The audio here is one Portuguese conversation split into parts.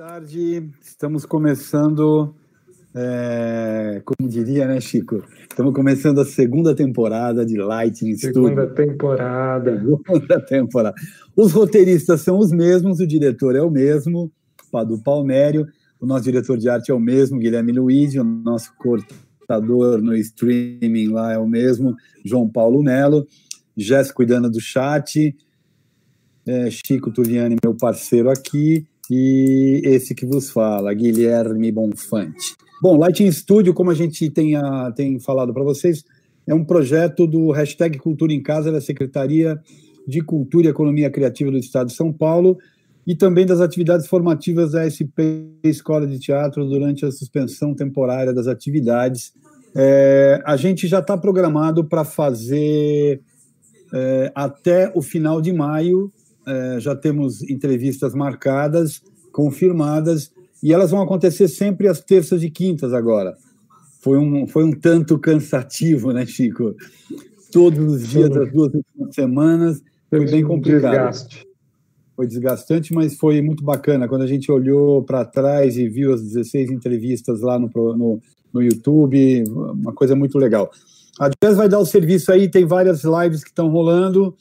tarde. Estamos começando, é, como diria, né, Chico? Estamos começando a segunda temporada de Lighting Studio. Segunda temporada. Segunda temporada. Os roteiristas são os mesmos, o diretor é o mesmo, Padu Palmério, o nosso diretor de arte é o mesmo, Guilherme Luiz, o nosso cortador no streaming lá é o mesmo, João Paulo Melo, Jéssica cuidando do chat, é, Chico Tuliani, meu parceiro aqui, e esse que vos fala, Guilherme Bonfante. Bom, Lighting Studio, como a gente tem, a, tem falado para vocês, é um projeto do hashtag Cultura em Casa da Secretaria de Cultura e Economia Criativa do Estado de São Paulo e também das atividades formativas da SP Escola de Teatro durante a suspensão temporária das atividades. É, a gente já está programado para fazer é, até o final de maio é, já temos entrevistas marcadas, confirmadas, e elas vão acontecer sempre às terças e quintas agora. Foi um, foi um tanto cansativo, né, Chico? Todos os dias das duas semanas, foi bem complicado. Desgaste. Foi desgastante, mas foi muito bacana. Quando a gente olhou para trás e viu as 16 entrevistas lá no, no, no YouTube, uma coisa muito legal. A Jazz vai dar o serviço aí, tem várias lives que estão rolando.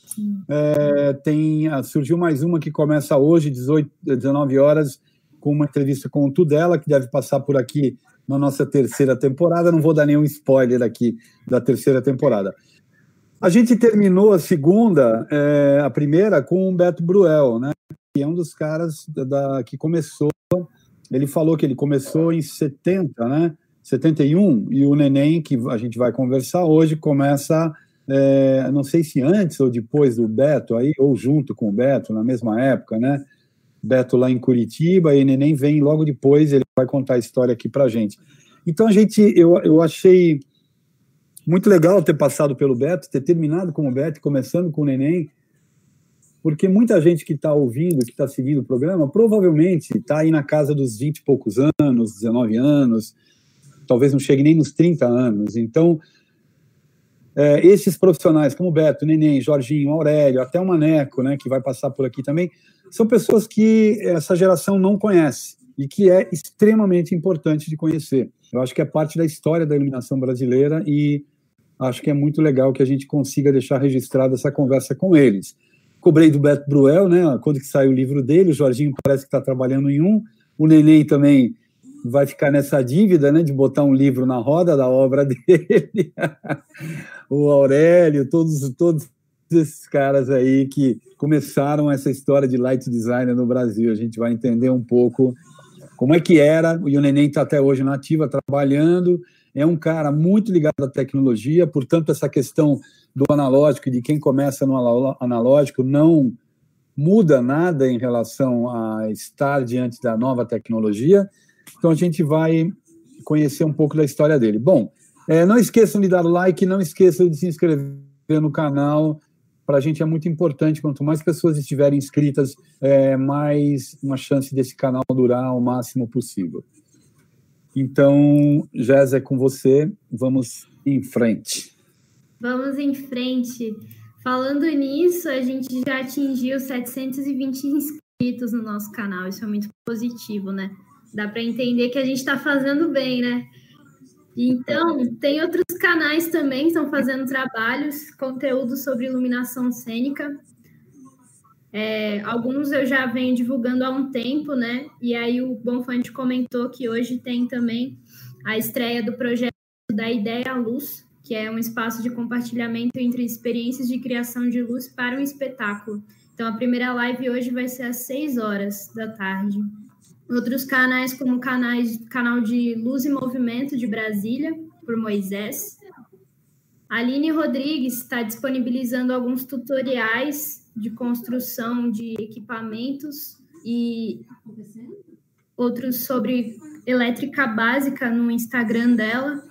É, tem, ah, surgiu mais uma que começa hoje, 18, 19 horas, com uma entrevista com o Tudela, que deve passar por aqui na nossa terceira temporada. Não vou dar nenhum spoiler aqui da terceira temporada. A gente terminou a segunda, é, a primeira, com o Beto Bruel, né? Que é um dos caras da, da, que começou. Ele falou que ele começou em 70, né? 71, e o Neném, que a gente vai conversar hoje, começa, é, não sei se antes ou depois do Beto, aí, ou junto com o Beto, na mesma época, né? Beto lá em Curitiba, e Neném vem logo depois, ele vai contar a história aqui pra gente. Então a gente, eu, eu achei muito legal ter passado pelo Beto, ter terminado com o Beto, começando com o Neném, porque muita gente que está ouvindo, que está seguindo o programa, provavelmente está aí na casa dos 20 e poucos anos, 19 anos, talvez não chegue nem nos 30 anos. Então, é, esses profissionais como Beto, Neném, Jorginho, Aurélio, até o Maneco, né, que vai passar por aqui também, são pessoas que essa geração não conhece e que é extremamente importante de conhecer. Eu acho que é parte da história da iluminação brasileira e acho que é muito legal que a gente consiga deixar registrada essa conversa com eles. Cobrei do Beto Bruel, né, quando que saiu o livro dele, o Jorginho parece que está trabalhando em um, o Neném também vai ficar nessa dívida, né, de botar um livro na roda da obra dele. o Aurélio, todos, todos esses caras aí que começaram essa história de light designer no Brasil. A gente vai entender um pouco como é que era. O Neném está até hoje na ativa, trabalhando. É um cara muito ligado à tecnologia, portanto, essa questão do analógico e de quem começa no analógico não muda nada em relação a estar diante da nova tecnologia. Então a gente vai conhecer um pouco da história dele. Bom, é, não esqueçam de dar like, não esqueçam de se inscrever no canal. Para a gente é muito importante, quanto mais pessoas estiverem inscritas, é, mais uma chance desse canal durar o máximo possível. Então, Jéssica, é com você, vamos em frente. Vamos em frente. Falando nisso, a gente já atingiu 720 inscritos no nosso canal, isso é muito positivo, né? Dá para entender que a gente está fazendo bem, né? Então, tem outros canais também que estão fazendo trabalhos, conteúdo sobre iluminação cênica. É, alguns eu já venho divulgando há um tempo, né? E aí o Bonfante comentou que hoje tem também a estreia do projeto da Ideia à Luz, que é um espaço de compartilhamento entre experiências de criação de luz para um espetáculo. Então, a primeira live hoje vai ser às 6 horas da tarde. Outros canais, como canais, canal de Luz e Movimento de Brasília, por Moisés. Aline Rodrigues está disponibilizando alguns tutoriais de construção de equipamentos e outros sobre elétrica básica no Instagram dela.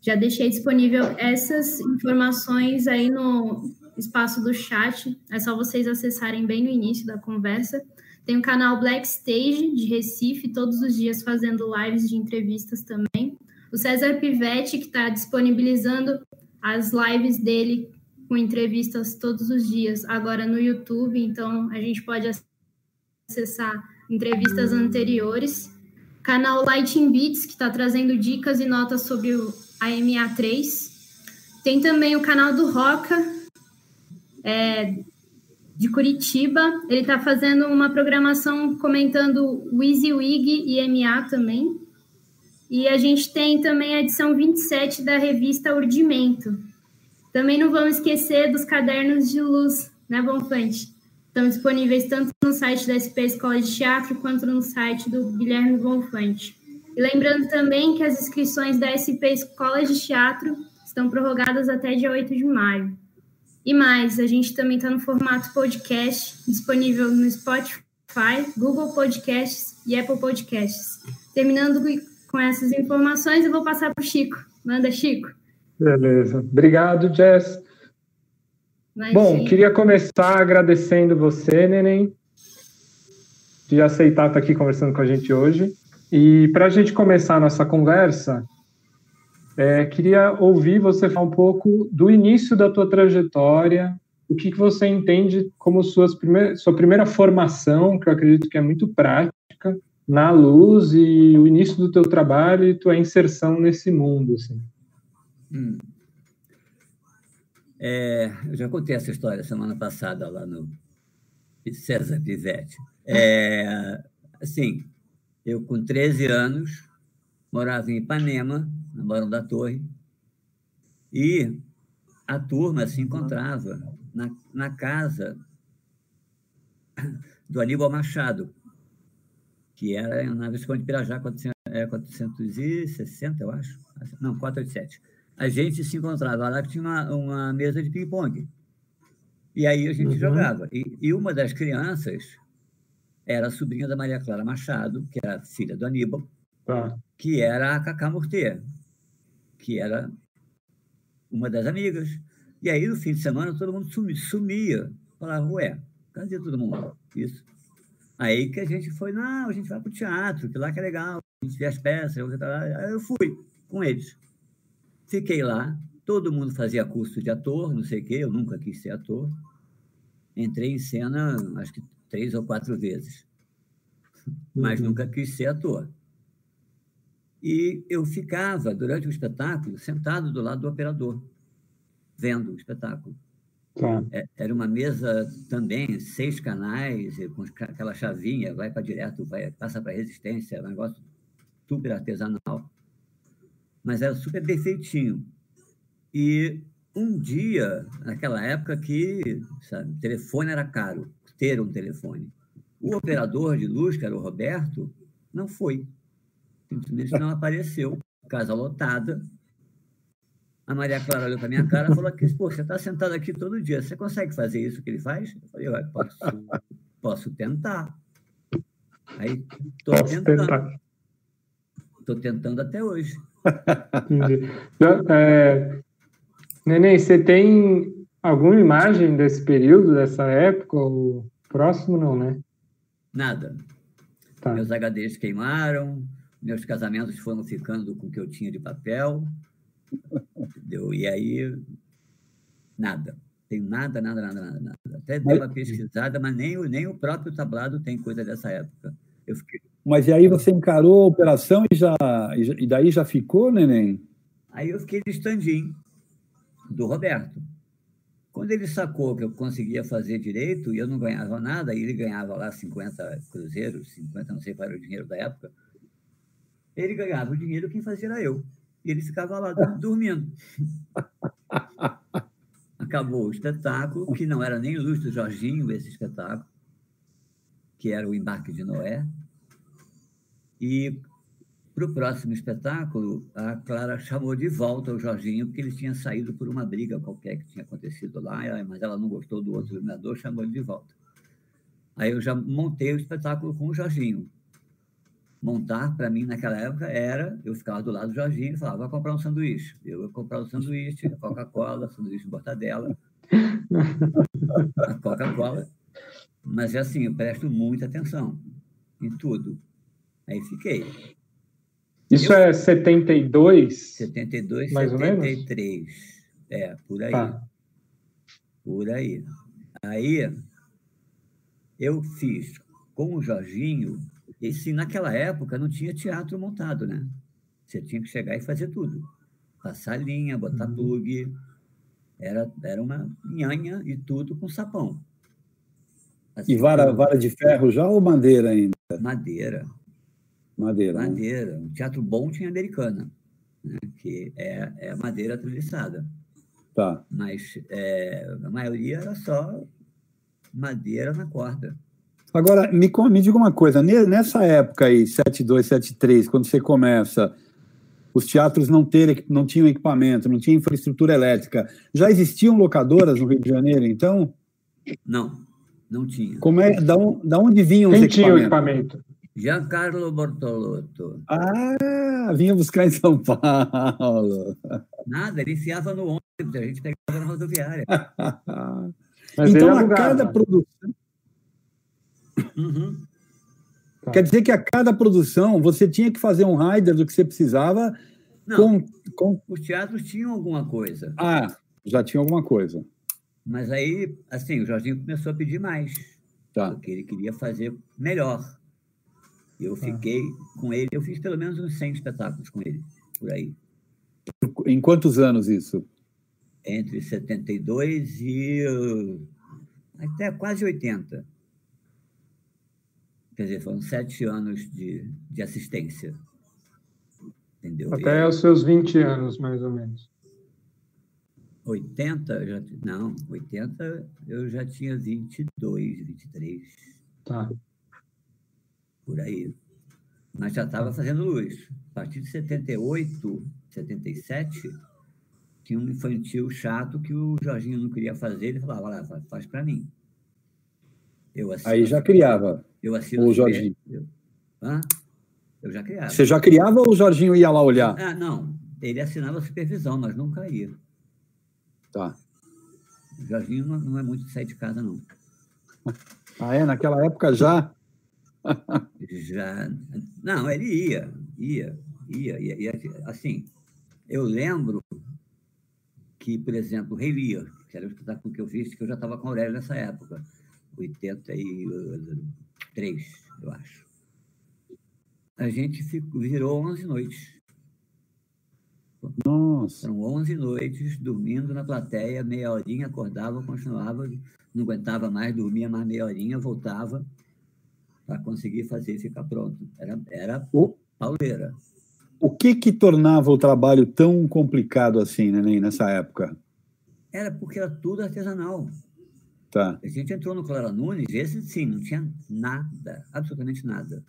Já deixei disponível essas informações aí no espaço do chat. É só vocês acessarem bem no início da conversa. Tem o canal Black Stage de Recife, todos os dias fazendo lives de entrevistas também. O César Pivetti, que está disponibilizando as lives dele com entrevistas todos os dias, agora no YouTube, então a gente pode acessar entrevistas anteriores. Canal Lighting Beats, que está trazendo dicas e notas sobre o AMA3. Tem também o canal do Roca, é, de Curitiba. Ele está fazendo uma programação comentando WYSIWYG e MA também. E a gente tem também a edição 27 da revista Urdimento. Também não vamos esquecer dos cadernos de luz, né, Bonfante? Estão disponíveis tanto no site da SP Escola de Teatro quanto no site do Guilherme Bonfante. E lembrando também que as inscrições da SP Escola de Teatro estão prorrogadas até dia 8 de maio. E mais, a gente também está no formato podcast, disponível no Spotify, Google Podcasts e Apple Podcasts. Terminando com essas informações, eu vou passar para o Chico. Manda, Chico. Beleza. Obrigado, Jess. Imagina. Bom, queria começar agradecendo você, Neném, de aceitar estar aqui conversando com a gente hoje. E para a gente começar a nossa conversa, é, queria ouvir você falar um pouco do início da tua trajetória, o que, que você entende como primeir, sua primeira formação, que eu acredito que é muito prática, na luz e o início do teu trabalho e tua inserção nesse mundo, assim. Hum. É, eu já contei essa história semana passada lá no César Pivetti. É, assim, eu com 13 anos morava em Ipanema, no Barão da Torre, e a turma se encontrava na, na casa do Aníbal Machado, que era na Visconde de Pirajá, 460, eu acho. Não, 487. A gente se encontrava lá que tinha uma, uma mesa de ping-pong. E aí a gente uhum. jogava. E, e, uma das crianças era a sobrinha da Maria Clara Machado, que era filha do Aníbal, tá. que era a Cacá Mortier que era uma das amigas. E aí, no fim de semana, todo mundo sumia. Falava, ué, cadê todo mundo? Isso. Aí que a gente foi, não, a gente vai para o teatro, que lá que é legal, a gente vê as peças, eu, aí eu fui com eles. Fiquei lá, todo mundo fazia curso de ator, não sei o quê, eu nunca quis ser ator. Entrei em cena, acho que três ou quatro vezes, mas uhum. nunca quis ser ator. E eu ficava, durante o espetáculo, sentado do lado do operador, vendo o espetáculo. Tá. É, era uma mesa também, seis canais, com aquela chavinha, vai para direto, vai, passa para resistência, um negócio super artesanal. Mas era super perfeitinho. E um dia, naquela época que sabe, telefone era caro, ter um telefone. O operador de luz, que era o Roberto, não foi. Simplesmente não apareceu. Casa lotada. A Maria Clara olhou para minha cara e falou que, pô, você está sentado aqui todo dia, você consegue fazer isso que ele faz? Eu falei, posso, posso tentar. Aí, estou tentando. Estou tentando até hoje. é, Neném, você tem alguma imagem desse período, dessa época, ou próximo não, né? Nada. Tá. Meus HDs queimaram, meus casamentos foram ficando com o que eu tinha de papel, entendeu? E aí, nada. Tem nada, nada, nada, nada, nada. Até dei uma pesquisada, mas nem, nem o próprio tablado tem coisa dessa época. Eu fiquei... Mas e aí você encarou a operação e, já, e daí já ficou, neném? Aí eu fiquei de stand-in do Roberto. Quando ele sacou que eu conseguia fazer direito e eu não ganhava nada, e ele ganhava lá 50 cruzeiros, 50, não sei qual era o dinheiro da época, ele ganhava o dinheiro, quem fazia era eu. E ele ficava lá dormindo. Acabou o espetáculo, que não era nem luz do Jorginho, esse espetáculo, que era o embarque de Noé. E para o próximo espetáculo, a Clara chamou de volta o Jorginho, porque ele tinha saído por uma briga qualquer que tinha acontecido lá, mas ela não gostou do outro iluminador, chamou ele de volta. Aí eu já montei o espetáculo com o Jorginho montar para mim naquela época era eu ficava do lado do Jorginho e falava, vai comprar um sanduíche. Eu ia comprar um sanduíche, Coca-Cola, sanduíche de mortadela, a Coca-Cola. Mas é assim, eu presto muita atenção em tudo. Aí fiquei. Isso eu, é 72? 72, mais 73. Ou menos? É, por aí. Tá. Por aí. Aí eu fiz com o Jorginho, e sim, naquela época não tinha teatro montado, né? Você tinha que chegar e fazer tudo. Passar linha, botar uhum. plug. Era, era uma nhanha e tudo com sapão. Assim, e vara, vara de ferro já ou madeira ainda? Madeira. Madeira. Né? Madeira. Né? Um teatro bom tinha americana, né? que é, é madeira treliçada. Tá. Mas é, a maioria era só madeira na corda. Agora, me, me diga uma coisa, nessa época aí, 72, 73, quando você começa, os teatros não, ter, não tinham equipamento, não tinha infraestrutura elétrica, já existiam locadoras no Rio de Janeiro, então? Não, não tinha. Como é, da, da onde vinham Quem os equipamentos? tinha o equipamento? Giancarlo Bortolotto. Ah, vinha buscar em São Paulo. Nada, ele enfiava no ônibus, a gente pegava na rodoviária. então, a cada produção. Uhum. Tá. Quer dizer que a cada produção você tinha que fazer um rider do que você precisava. Não, com, com... Os teatros tinham alguma coisa. Ah, já tinha alguma coisa. Mas aí, assim, o Jorginho começou a pedir mais. Tá. Porque ele queria fazer melhor. Eu tá. fiquei com ele, eu fiz pelo menos uns 100 espetáculos com ele, por aí. Em quantos anos isso? Entre 72 e até quase 80. Quer dizer, foram sete anos de, de assistência. Entendeu? Até e, os seus 20 anos, mais ou menos. 80, já, não, 80 eu já tinha 22, 23. Tá por aí. Mas já estava fazendo luz. A partir de 78, 77, tinha um infantil chato que o Jorginho não queria fazer, ele falava, lá, faz para mim. Eu assino, Aí já criava. Eu assino o Jorginho. Eu, hã? eu já criava. Você já criava ou o Jorginho ia lá olhar? Ah, não. Ele assinava a supervisão, mas nunca ia. Tá. O Jorginho não, não é muito de sair de casa, não. Ah, é? Naquela época já? Já. Não, ele ia, ia, ia, ia, ia. Assim, eu lembro que, por exemplo, o Rei Lear, que era o espetáculo que eu fiz, que eu já estava com a Aurélia nessa época, 83, eu acho. A gente ficou, virou 11 noites. Nossa! São 11 noites dormindo na plateia, meia horinha, acordava, continuava, não aguentava mais, dormia mais meia horinha, voltava para conseguir fazer ficar pronto. Era, era o, pauleira. O que que tornava o trabalho tão complicado assim, né, nessa época? Era porque era tudo artesanal. Tá. A gente entrou no Clara Nunes, esse sim, não tinha nada, absolutamente nada.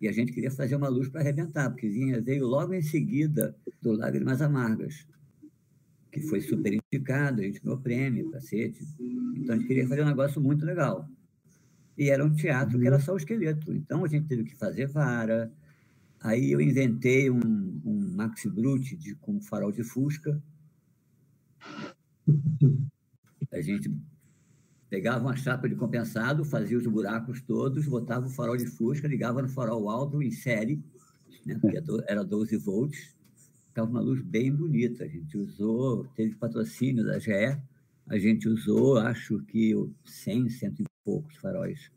E a gente queria fazer uma luz para arrebentar, porque vinha, veio logo em seguida do Lágrimas Amargas, que foi super indicado, a gente ganhou prêmio, cacete. Então a gente queria fazer um negócio muito legal. E era um teatro que era uhum. só o esqueleto. Então a gente teve que fazer vara. Aí eu inventei um, um Maxi Brute de, com farol de fusca. A gente pegava uma chapa de compensado, fazia os buracos todos, botava o farol de fusca, ligava no farol alto em série, né, porque era 12 volts. Ficava uma luz bem bonita. A gente usou, teve patrocínio da GE, a gente usou, acho que 100, 100 e poucos faróis.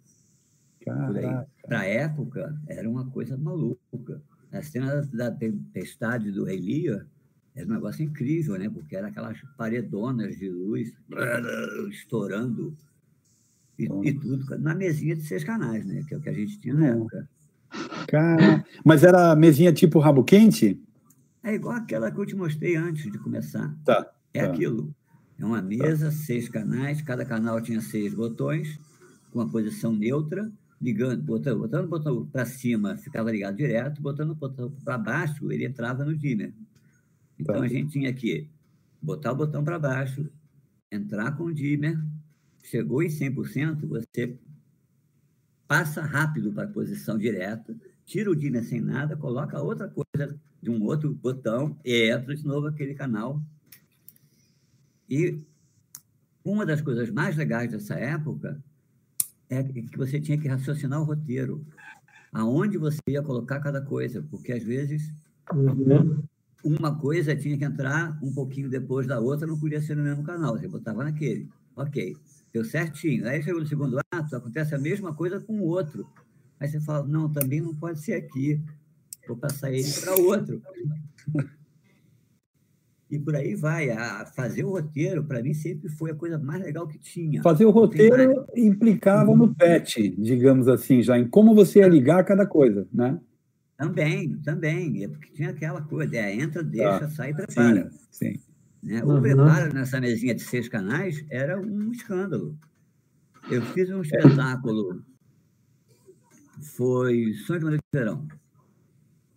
Para a época, era uma coisa maluca. A cena da tempestade do Lear era um negócio incrível, né? Porque era aquelas paredonas de luz estourando e, e, tudo na mesinha de seis canais, né? Que é o que a gente tinha na época. Cara, mas era mesinha tipo rabo quente? É igual aquela que eu te mostrei antes de começar. Tá. É tá. aquilo. É uma mesa, tá. seis canais, cada canal tinha seis botões, com uma posição neutra, ligando, botando, botando o botão para cima, ficava ligado direto, botando o botão para baixo, ele entrava no dimmer. Então tá. a gente tinha que botar o botão para baixo, entrar com o dimmer, chegou em 100%, você passa rápido para a posição direta, tira o dimmer sem nada, coloca outra coisa de um outro botão e entra de novo aquele canal. E uma das coisas mais legais dessa época é que você tinha que raciocinar o roteiro, aonde você ia colocar cada coisa, porque às vezes uhum. Uma coisa tinha que entrar um pouquinho depois da outra, não podia ser no mesmo canal, você botava naquele. Ok, deu certinho. Aí chegou no segundo ato, acontece a mesma coisa com o outro. Aí você fala, não, também não pode ser aqui. Vou passar ele para outro. e por aí vai. A fazer o roteiro, para mim, sempre foi a coisa mais legal que tinha. Fazer o roteiro implicava no pet, digamos assim, já em como você ia ligar cada coisa, né? Também, também. É porque tinha aquela coisa, é, entra, deixa, ah, sai e prepara. Sim, sim. Né? O uhum. preparo nessa mesinha de seis canais era um escândalo. Eu fiz um espetáculo, foi Sonho de Maria de Verão.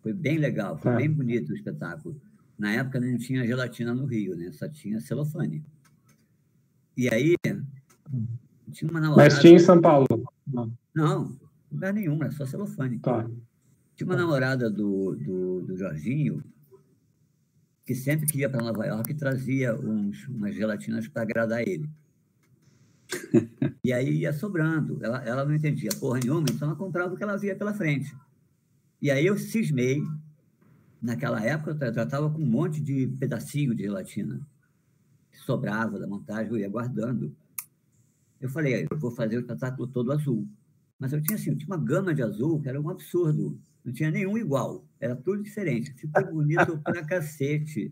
Foi bem legal, foi ah. bem bonito o espetáculo. Na época não tinha gelatina no Rio, né? Só tinha celofane. E aí, tinha uma namorada... Mas tinha em São Paulo? Não, não lugar nenhum, era só celofane. Tá. Tinha uma namorada do, do, do Jorginho, que sempre que ia para Nova York trazia uns, umas gelatinas para agradar ele. e aí ia sobrando. Ela, ela não entendia porra nenhuma, então ela comprava o que ela via pela frente. E aí eu cismei. Naquela época eu tratava com um monte de pedacinho de gelatina que sobrava da montagem, eu ia guardando. Eu falei, eu vou fazer o espetáculo todo azul. Mas eu tinha assim, eu tinha uma gama de azul que era um absurdo. Não tinha nenhum igual. Era tudo diferente. Ficou bonito pra cacete.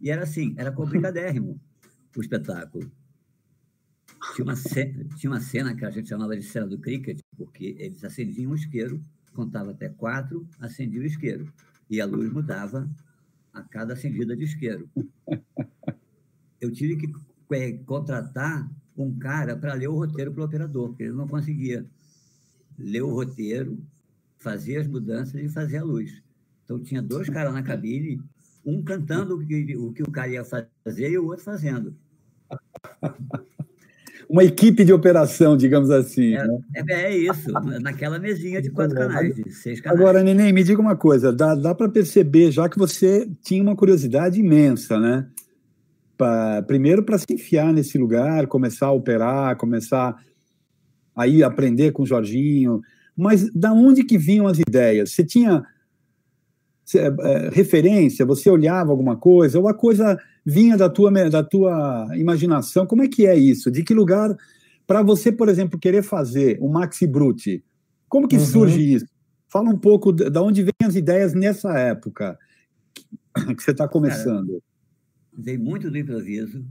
E era assim, era complicadérrimo o espetáculo. Tinha uma, cena, tinha uma cena que a gente chamava de cena do cricket, porque eles acendiam um isqueiro, contava até quatro, acendia o isqueiro. E a luz mudava a cada acendida de isqueiro. Eu tive que é, contratar um cara para ler o roteiro para o operador, porque ele não conseguia ler o roteiro fazia as mudanças e fazia a luz. Então, tinha dois caras na cabine, um cantando o que o, que o cara ia fazer e o outro fazendo. Uma equipe de operação, digamos assim. É, né? é, é isso, naquela mesinha de quatro canais, de seis canais. Agora, Neném, me diga uma coisa: dá, dá para perceber já que você tinha uma curiosidade imensa, né? Pra, primeiro, para se enfiar nesse lugar, começar a operar, começar aí aprender com o Jorginho, mas da onde que vinham as ideias? Você tinha é, referência? Você olhava alguma coisa? Ou a coisa vinha da tua, da tua imaginação? Como é que é isso? De que lugar, para você, por exemplo, querer fazer o Maxi Brutti, como que uhum. surge isso? Fala um pouco de, de onde vêm as ideias nessa época que você está começando. Cara, veio muito do improviso,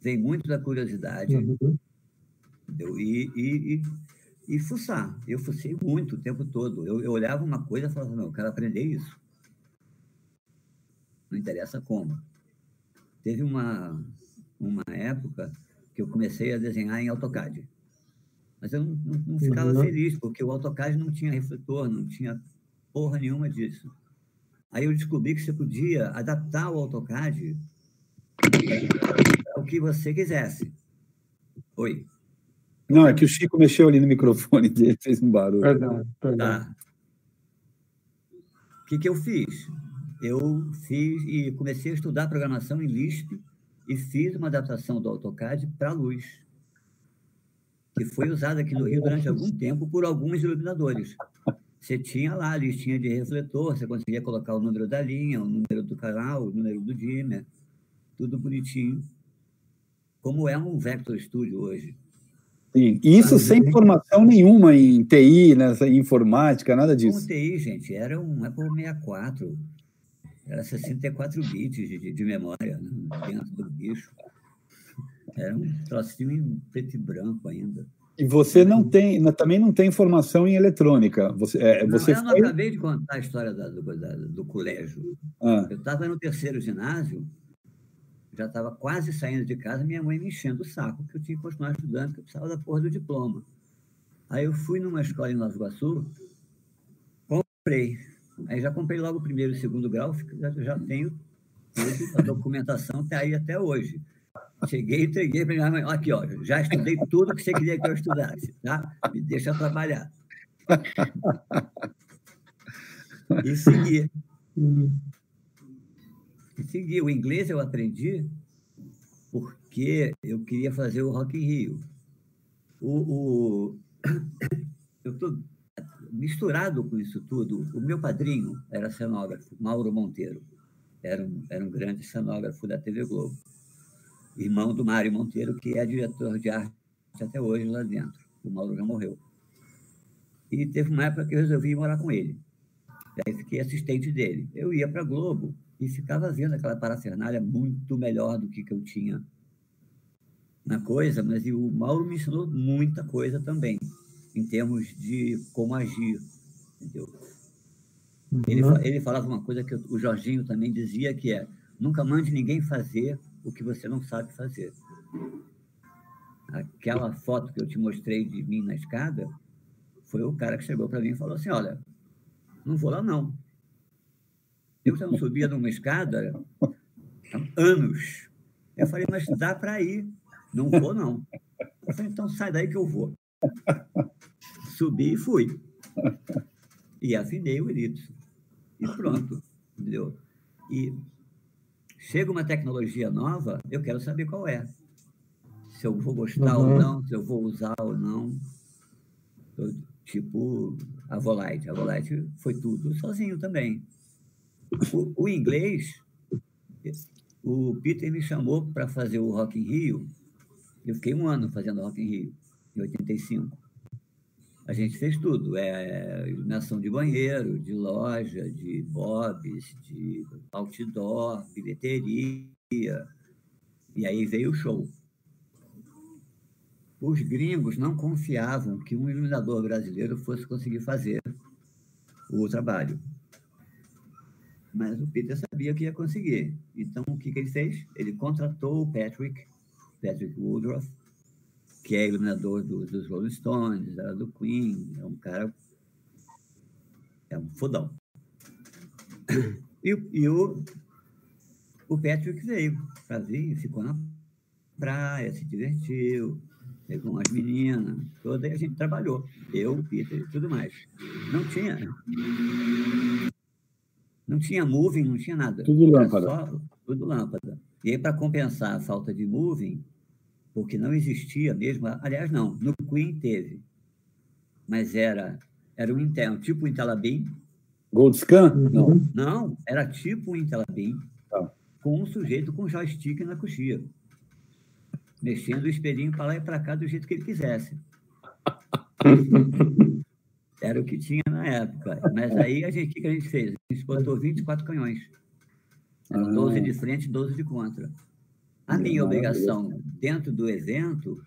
veio muito da curiosidade, uhum. E, e, e e fuçar. Eu fucei muito o tempo todo. Eu, eu olhava uma coisa e falava, não, eu quero aprender isso. Não interessa como. Teve uma, uma época que eu comecei a desenhar em AutoCAD. Mas eu não, não, não ficava uhum. feliz, porque o AutoCAD não tinha refletor, não tinha porra nenhuma disso. Aí eu descobri que você podia adaptar o AutoCAD ao que você quisesse. Oi. Não, é que o Chico mexeu ali no microfone dele, fez um barulho. Perdão, perdão. Tá. O que, que eu fiz? Eu fiz e comecei a estudar programação em Lisp e fiz uma adaptação do AutoCAD para luz, que foi usada aqui no Rio durante algum tempo por alguns iluminadores. Você tinha lá a listinha de refletor, você conseguia colocar o número da linha, o número do canal, o número do dimmer, tudo bonitinho. Como é um Vector Studio hoje. Sim. Isso sem formação nenhuma em TI, nessa informática, nada disso. Como TI, gente, era um Apple 64. Era 64 bits de, de memória né, dentro do bicho. Era um trocinho em preto e branco ainda. E você não tem, também não tem formação em eletrônica. Você, é, você não, eu foi... não acabei de contar a história da, do, da, do colégio. Ah. Eu estava no terceiro ginásio já estava quase saindo de casa, minha mãe me enchendo o saco, que eu tinha que continuar estudando, que eu precisava da porra do diploma. Aí eu fui numa escola em Nova Iguaçu, comprei. Aí já comprei logo o primeiro e o segundo grau, já, já tenho a documentação está aí até hoje. Cheguei e entreguei para minha mãe, aqui, ó, já estudei tudo que você queria que eu estudasse, tá? Me deixa trabalhar. e segui. Hum segui. O inglês eu aprendi porque eu queria fazer o Rock in Rio. O, o eu estou misturado com isso tudo. O meu padrinho era cenógrafo, Mauro Monteiro. Era um, era um grande cenógrafo da TV Globo. irmão do Mário Monteiro, que é diretor de arte até hoje lá dentro. O Mauro já morreu. E teve uma época que eu resolvi morar com ele. Daí fiquei assistente dele. Eu ia para Globo e ficava vendo aquela parafernália muito melhor do que, que eu tinha na coisa, mas o Mauro me ensinou muita coisa também, em termos de como agir, entendeu? Uhum. Ele, ele falava uma coisa que o Jorginho também dizia, que é nunca mande ninguém fazer o que você não sabe fazer. Aquela foto que eu te mostrei de mim na escada foi o cara que chegou para mim e falou assim, olha, não vou lá não. Eu não subia numa escada há anos. Eu falei, mas dá para ir. Não vou, não. Eu falei, então sai daí que eu vou. Subi e fui. E afinei o elipso. E pronto. Entendeu? E chega uma tecnologia nova, eu quero saber qual é. Se eu vou gostar uhum. ou não, se eu vou usar ou não. Eu, tipo a Volite. A Volite foi tudo sozinho também. O, o inglês, o Peter me chamou para fazer o Rock in Rio. Eu fiquei um ano fazendo Rock in Rio, em 85. A gente fez tudo, é, iluminação de banheiro, de loja, de bobs, de outdoor, bilheteria. E aí veio o show. Os gringos não confiavam que um iluminador brasileiro fosse conseguir fazer o trabalho. Mas o Peter sabia que ia conseguir. Então, o que, que ele fez? Ele contratou o Patrick, Patrick Woodruff, que é iluminador do, dos Rolling Stones, era do Queen, é um cara. É um fodão. E, e o, o Patrick veio para vir, ficou na praia, se divertiu, pegou umas meninas, toda, e a gente trabalhou. Eu, o Peter e tudo mais. Não tinha. Não tinha moving, não tinha nada. Tudo lâmpada. Só, tudo lâmpada. E aí, para compensar a falta de moving, porque não existia mesmo, aliás, não, no Queen teve, mas era, era um interno, tipo um Intelabim. Gold Scan? Não, não, era tipo um Intelabim, tá. com um sujeito com joystick na coxia, mexendo o espelhinho para lá e para cá do jeito que ele quisesse. Era o que tinha na época. Mas aí a gente, o que a gente fez? A gente botou 24 canhões. Eram 12 de frente e 12 de contra. A minha obrigação dentro do evento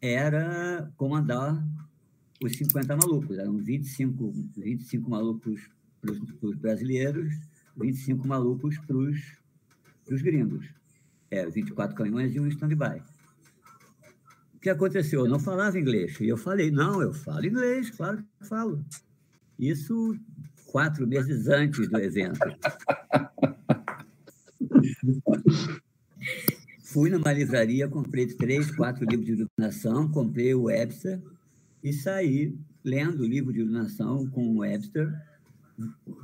era comandar os 50 malucos. Eram 25, 25 malucos para os brasileiros, 25 malucos para os gringos. É, 24 canhões e um stand-by que aconteceu? Eu não falava inglês. E eu falei, não, eu falo inglês, claro que falo. Isso quatro meses antes do evento. Fui numa livraria, comprei três, quatro livros de iluminação, comprei o Webster e saí lendo o livro de iluminação com o Webster,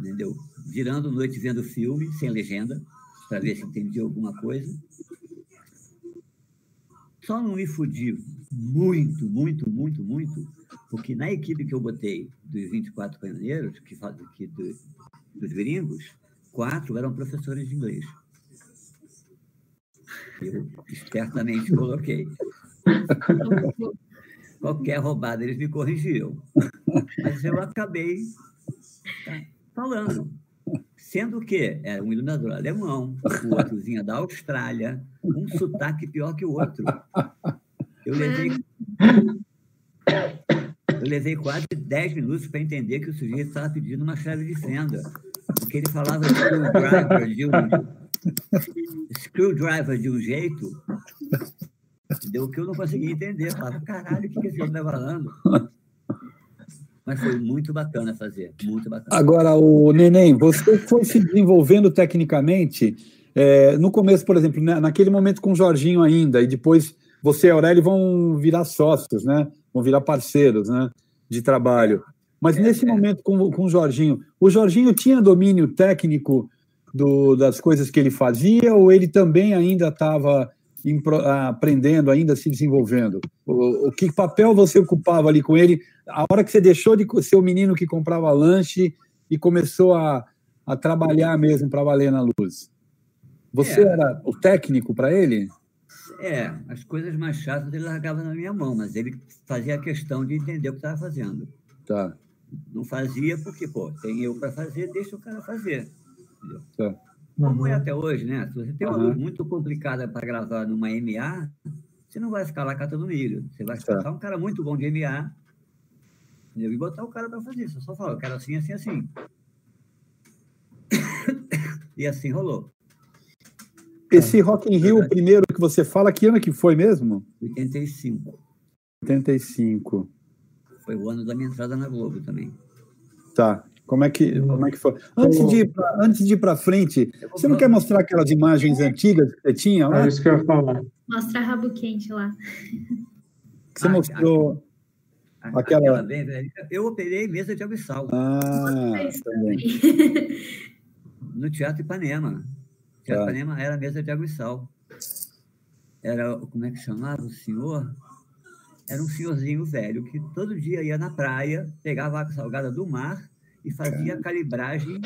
entendeu? Virando noite vendo filme, sem legenda, para ver se entendia alguma coisa. Só não me fudi muito, muito, muito, muito, porque na equipe que eu botei dos 24 caminhoneiros, que, que do, dos gringos, quatro eram professores de inglês. Eu espertamente coloquei. Qualquer roubada eles me corrigiam. Mas eu acabei tá, falando. Sendo que era um iluminador alemão, o outro vinha da Austrália, um sotaque pior que o outro. Eu levei, eu levei quase 10 minutos para entender que o sujeito estava pedindo uma chave de fenda. Porque ele falava screwdriver de um, screwdriver de um jeito deu que eu não conseguia entender. Eu falava, caralho, o que esse homem está falando? Mas foi muito bacana fazer, muito bacana. Agora, o Neném, você foi se desenvolvendo tecnicamente. É, no começo, por exemplo, né, naquele momento com o Jorginho ainda, e depois você e a Aurélio vão virar sócios, né? Vão virar parceiros, né? De trabalho. Mas é, nesse é. momento com, com o Jorginho, o Jorginho tinha domínio técnico do, das coisas que ele fazia ou ele também ainda estava aprendendo, ainda se desenvolvendo? O, o, que papel você ocupava ali com ele? A hora que você deixou de ser o menino que comprava lanche e começou a, a trabalhar mesmo para valer na luz? Você é. era o técnico para ele? É, as coisas mais chatas ele largava na minha mão, mas ele fazia a questão de entender o que estava fazendo. Tá. Não fazia porque, pô, tem eu para fazer, deixa o cara fazer. Entendeu? Tá. Como é até hoje, né? Se você tem uma luz muito complicada para gravar numa MA, você não vai ficar lá catando milho. Você vai escutar um cara muito bom de MA e botar o cara para fazer isso. Eu só falo, eu quero assim, assim, assim. e assim rolou. Esse Rock in Rio, o primeiro que você fala, que ano que foi mesmo? 85. 85. Foi o ano da minha entrada na Globo também. Tá. Como é que, como é que foi? Antes de, ir pra, antes de ir para frente, você não quer mostrar aquelas imagens antigas que você tinha lá? É isso que eu ia falar. Mostra rabo quente lá. Que você Ah, mostrou. A- Aquela- velha, eu operei mesa de água e sal Ah, Isso também. no Teatro Ipanema. O Teatro Tá. Ipanema era mesa de água e sal. Era, como é que chamava o senhor? Era um senhorzinho velho que todo dia ia na praia, pegava água salgada do mar e fazia calibragem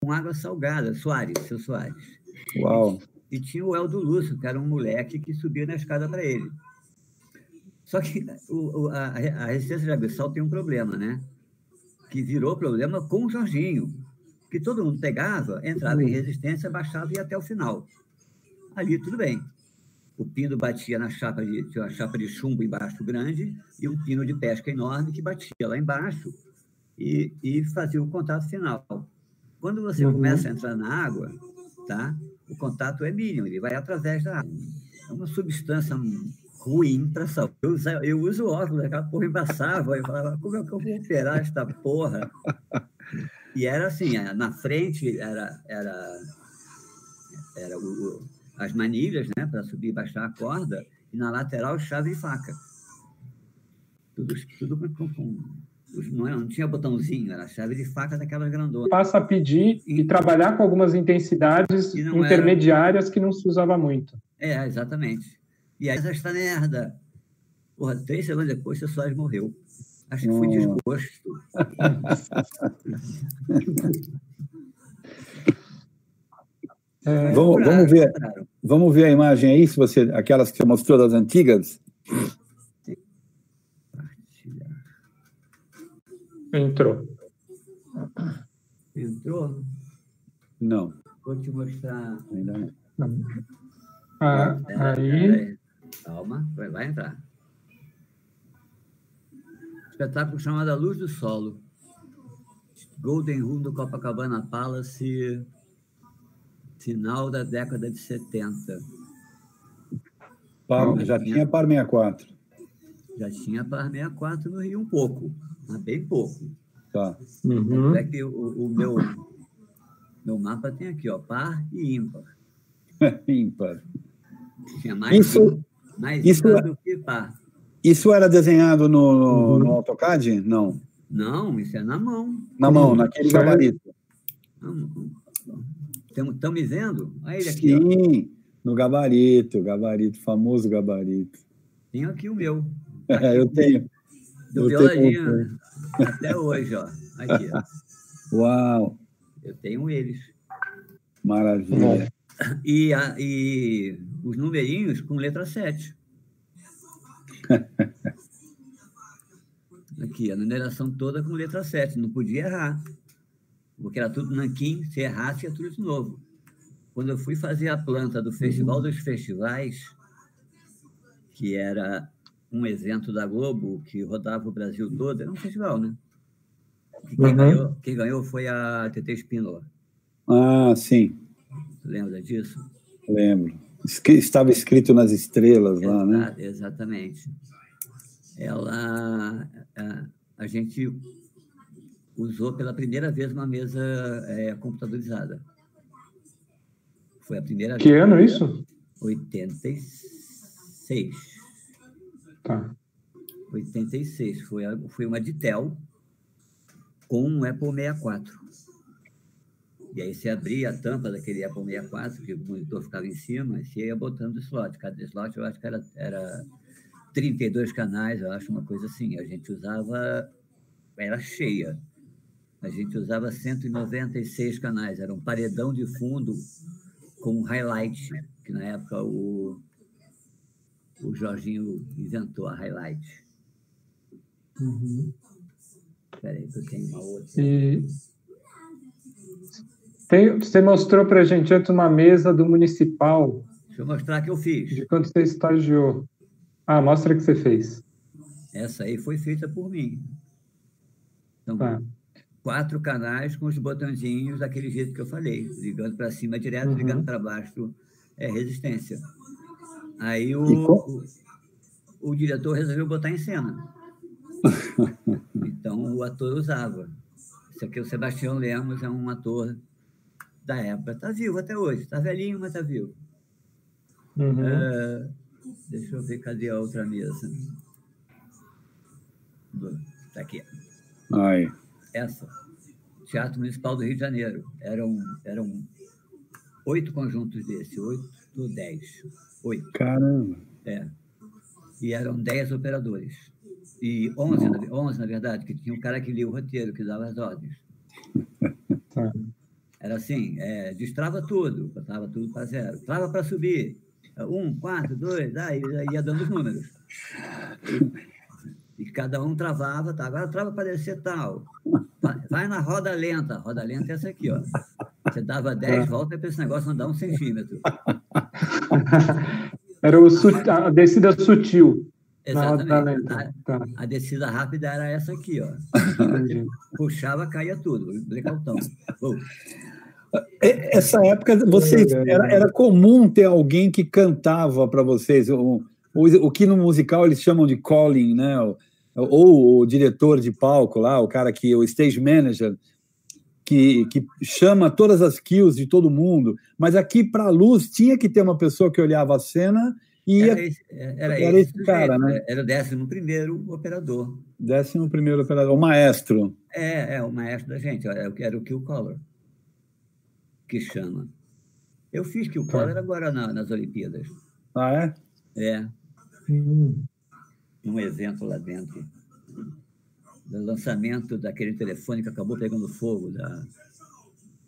com água salgada. Soares, seu Soares. Uau. E tinha o Eldo Lúcio, que era um moleque que subia na escada para ele. Só que o, o- a, a resistência de Aguissal tem um problema, né? Que virou problema com o Jorginho. Que todo mundo pegava, entrava em resistência, baixava e ia até o final. Ali tudo bem. O pino batia na chapa de, tinha uma chapa de chumbo embaixo grande e um pino de pesca enorme que batia lá embaixo e, e fazia o contato final. Quando você Uhum. começa a entrar na água, tá? o contato é mínimo, ele vai através da água. É uma substância ruim para a saúde. Eu, eu uso óculos, aquela porra embaçava, eu falava, como é que eu vou operar esta porra? E era assim, eh, na frente era, era, era o- as manilhas, né, para subir e baixar a corda, e na lateral chave e faca. Tudo, tudo com, com- não, era- não tinha botãozinho, era chave de faca daquelas grandonas. Passa a pedir e trabalhar com algumas intensidades E intermediárias que não se usava muito. É, exatamente. E aí, esta merda. Porra, três semanas depois, o Soares morreu. Acho que foi Nossa. desgosto. É, Vamos, vamos ver, vamos ver a imagem aí, se você, aquelas que você mostrou das antigas. Entrou. Entrou? Não, Vou te mostrar. ainda não. Ah, aí. Calma, vai, vai entrar. Espetáculo chamado A Luz do Solo. Golden Room do Copacabana Palace, final da década de 70. Par- já tinha. tinha Par 64. Já tinha Par 64 no Rio um pouco, bem pouco. Tá. uhum. É que o, o meu, meu mapa tem aqui, ó, par e ímpar. Ímpar. Tinha mais, Isso- ímpar- mais isso ímpar é- do que par. Isso era desenhado no, no, Uhum. no AutoCAD? Não. Não, isso é na mão. Na mão, naquele gabarito. Estão me vendo? Olha ele aqui. Ó. Sim, no gabarito, gabarito, famoso gabarito. Tenho aqui o meu. É, eu tenho. Do eu tenho violadinho. Até hoje, ó. Aqui, ó. Uau, Eu tenho eles. maravilha. E, a- e os numerinhos com letra 7. Aqui, a numeração toda com letra 7. Não podia errar. Porque era tudo nanquim. Se errasse, ia tudo de novo. Quando eu fui fazer a planta do Festival dos Festivais, que era um evento da Globo que rodava o Brasil todo, era um festival, né? E quem, Uhum. ganhou, quem ganhou foi a TT Espíndola. Ah, sim, Lembra disso? lembro. Estava escrito nas estrelas lá, né? Exa- Exatamente. Ela, a, a gente usou pela primeira vez uma mesa é, computadorizada. Foi a primeira Que vez. ano isso? 86. Tá. 86. Foi, foi uma Ditel com um Apple 64. E aí você abria a tampa daquele Apple 64, que o monitor ficava em cima, e você ia botando slot. Cada slot eu acho que era, era 32 canais, eu acho uma coisa assim. A gente usava, era cheia. A gente usava 196 canais, era um paredão de fundo com highlight, que na época o, o Jorginho inventou a highlight. Uhum. Espera aí, que eu tenho uma outra. E... Tem, você mostrou para a gente antes uma mesa do municipal. Deixa eu mostrar que eu fiz. De quando você estagiou. Ah, mostra que você fez. Essa aí foi feita por mim. Então, tá. quatro canais com os botãozinhos daquele jeito que eu falei, ligando para cima direto, uhum. ligando para baixo é resistência. Aí o, o, o, diretor resolveu botar em cena. então o ator usava. Esse aqui é o Sebastião Lemos, é um ator da época. Está vivo até hoje. Está velhinho, mas está vivo. Uhum. Uh, deixa eu ver, cadê a outra mesa? Está aqui. Ai. Essa. Teatro Municipal do Rio de Janeiro. Eram, eram oito conjuntos desse, oito ou dez. Oito. Caramba! É. E eram dez operadores. E onze, na, onze, na verdade, que tinha um cara que lia o roteiro, que dava as ordens. Tá. Era assim, é, destrava tudo, botava tudo para zero. Trava para subir. Um, quatro, dois, aí ia dando os números. E cada um travava, tá? Agora trava para descer tal. Vai na roda lenta. A roda lenta é essa aqui, ó. Você dava 10 é. voltas para esse negócio andar um centímetro. Era o a descida sutil. Exatamente. A, tá. a, descida rápida era essa aqui, ó. Puxava, caía tudo. Blecautão. Essa época, vocês era, era comum ter alguém que cantava para vocês. O, o, o que no musical eles chamam de calling, né? Ou o diretor de palco lá, o cara que o stage manager que, que chama todas as kills de todo mundo, mas aqui para a luz tinha que ter uma pessoa que olhava a cena e era esse, era era esse, esse cara, né? Era o décimo primeiro operador. Décimo primeiro operador, o maestro. É, é o maestro da gente, era o Kill Color que chama. Eu fiz Kill tá. Color agora na, nas Olimpíadas. Ah, é? É. Hum num evento lá dentro, do lançamento daquele telefone que acabou pegando fogo. Da,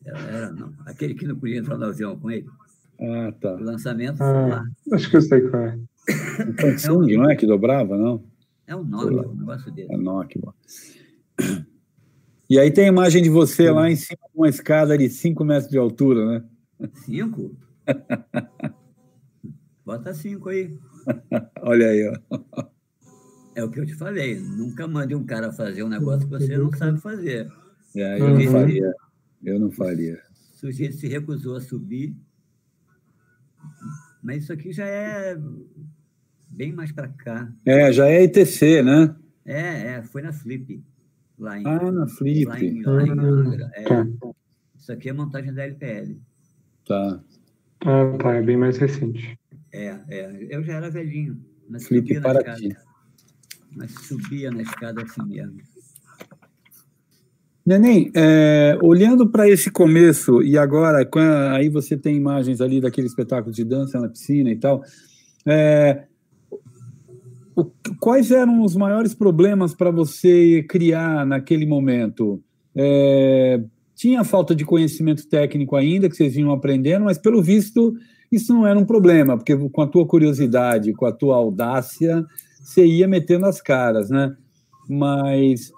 era, era, não, aquele que não podia entrar no avião com ele. Ah, tá. O lançamento ah, lá. Acho que eu sei qual é. O Samsung, é um, não é? Que dobrava, não? É um Nokia, um negócio dele. É Nokia. E aí tem a imagem de você Sim. lá em cima de uma escada de 5 metros de altura, né? 5? Bota 5 aí. Olha aí, ó. É o que eu te falei. Nunca mande um cara fazer um negócio que você não sabe fazer. É, eu não faria. Eu não faria. O sujeito se recusou a subir. Mas isso aqui já é bem mais para cá. É, já é ITC, né? É, é, foi na Flip. Lá em, ah, na Flip. Lá em, lá em Angra. É. Tá. Isso aqui é montagem da LPL. Tá. Ah, tá, é bem mais recente. É, é. Eu já era velhinho. Mas Flip para ti mas subia na escada assim mesmo. Neném, é, olhando para esse começo e agora, aí você tem imagens ali daquele espetáculo de dança na piscina e tal, é, o, quais eram os maiores problemas para você criar naquele momento? É, tinha falta de conhecimento técnico ainda, que vocês vinham aprendendo, mas pelo visto isso não era um problema, porque com a tua curiosidade, com a tua audácia, você ia metendo as caras, né? Mas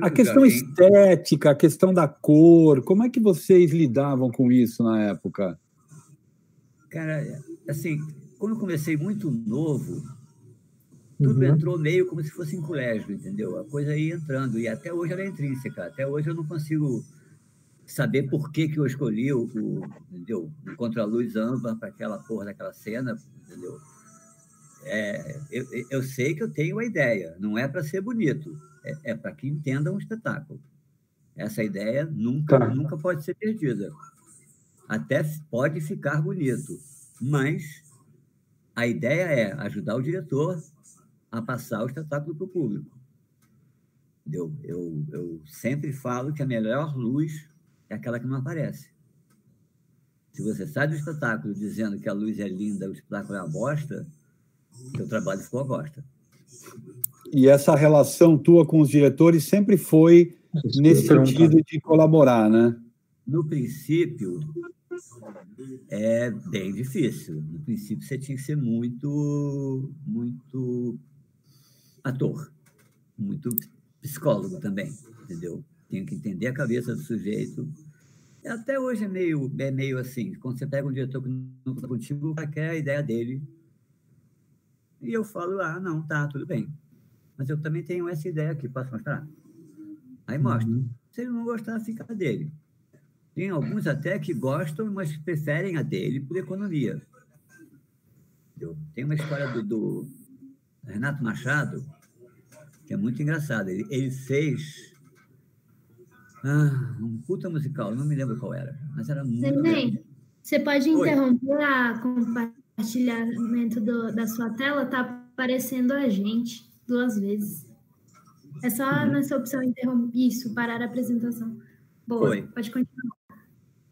a questão estética, a questão da cor, como é que vocês lidavam com isso na época? Cara, assim, quando eu comecei muito novo, tudo uhum. entrou meio como se fosse em colégio, entendeu? A coisa ia entrando, e até hoje ela é intrínseca. Até hoje eu não consigo saber por que, que eu escolhi o, o, entendeu? o contra-luz âmbar para aquela porra daquela cena, entendeu? É, eu, eu, sei que eu tenho a ideia, não é para ser bonito, é, é para que entenda um espetáculo. Essa ideia nunca, tá. nunca pode ser perdida. Até pode ficar bonito, mas a ideia é ajudar o diretor a passar o espetáculo para o público. Eu, eu, eu sempre falo que a melhor luz é aquela que não aparece. Se você sai do espetáculo dizendo que a luz é linda, o espetáculo é uma bosta, seu trabalho ficou a bosta. E essa relação tua com os diretores sempre foi nesse sentido de colaborar, né? No princípio, é bem difícil. No princípio, você tinha que ser muito, muito ator, muito psicólogo também, entendeu? Tinha que entender a cabeça do sujeito. Até hoje é meio, é meio assim, quando você pega um diretor que não está contigo, quer a ideia dele. E eu falo, ah, não, tá, tudo bem. Mas eu também tenho essa ideia aqui, posso mostrar? Aí mostra. Uhum. Se ele não gostar, fica dele. Tem alguns até que gostam, mas preferem a dele por economia. Tem uma história do, do Renato Machado, que é muito engraçada. Ele, ele fez ah, um puta musical, não me lembro qual era, mas era muito. Você pode interromper a compartilhamento do, da sua tela, tá aparecendo a gente duas vezes. É só uhum. nessa opção interromper isso, parar a apresentação. Boa, Oi. pode continuar.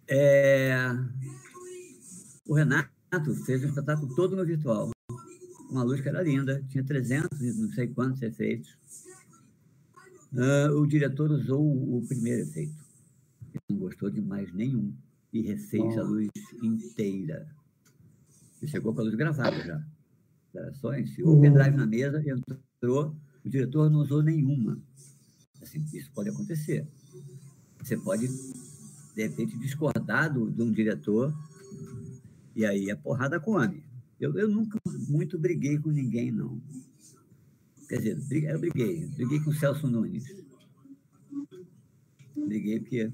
É... O Renato fez o espetáculo todo no virtual. Uma luz que era linda, tinha 300, não sei quantos efeitos. Uh, o diretor usou o, o primeiro efeito. Ele não gostou de mais nenhum e refez oh. a luz inteira. Chegou com a luz gravada já. Era só enfiou o pendrive na mesa, entrou, o diretor não usou nenhuma. Assim, isso pode acontecer. Você pode de repente, discordado de um diretor, e aí a porrada come. Eu, eu nunca muito briguei com ninguém, não. Quer dizer, eu briguei. Briguei com o Celso Nunes. Briguei porque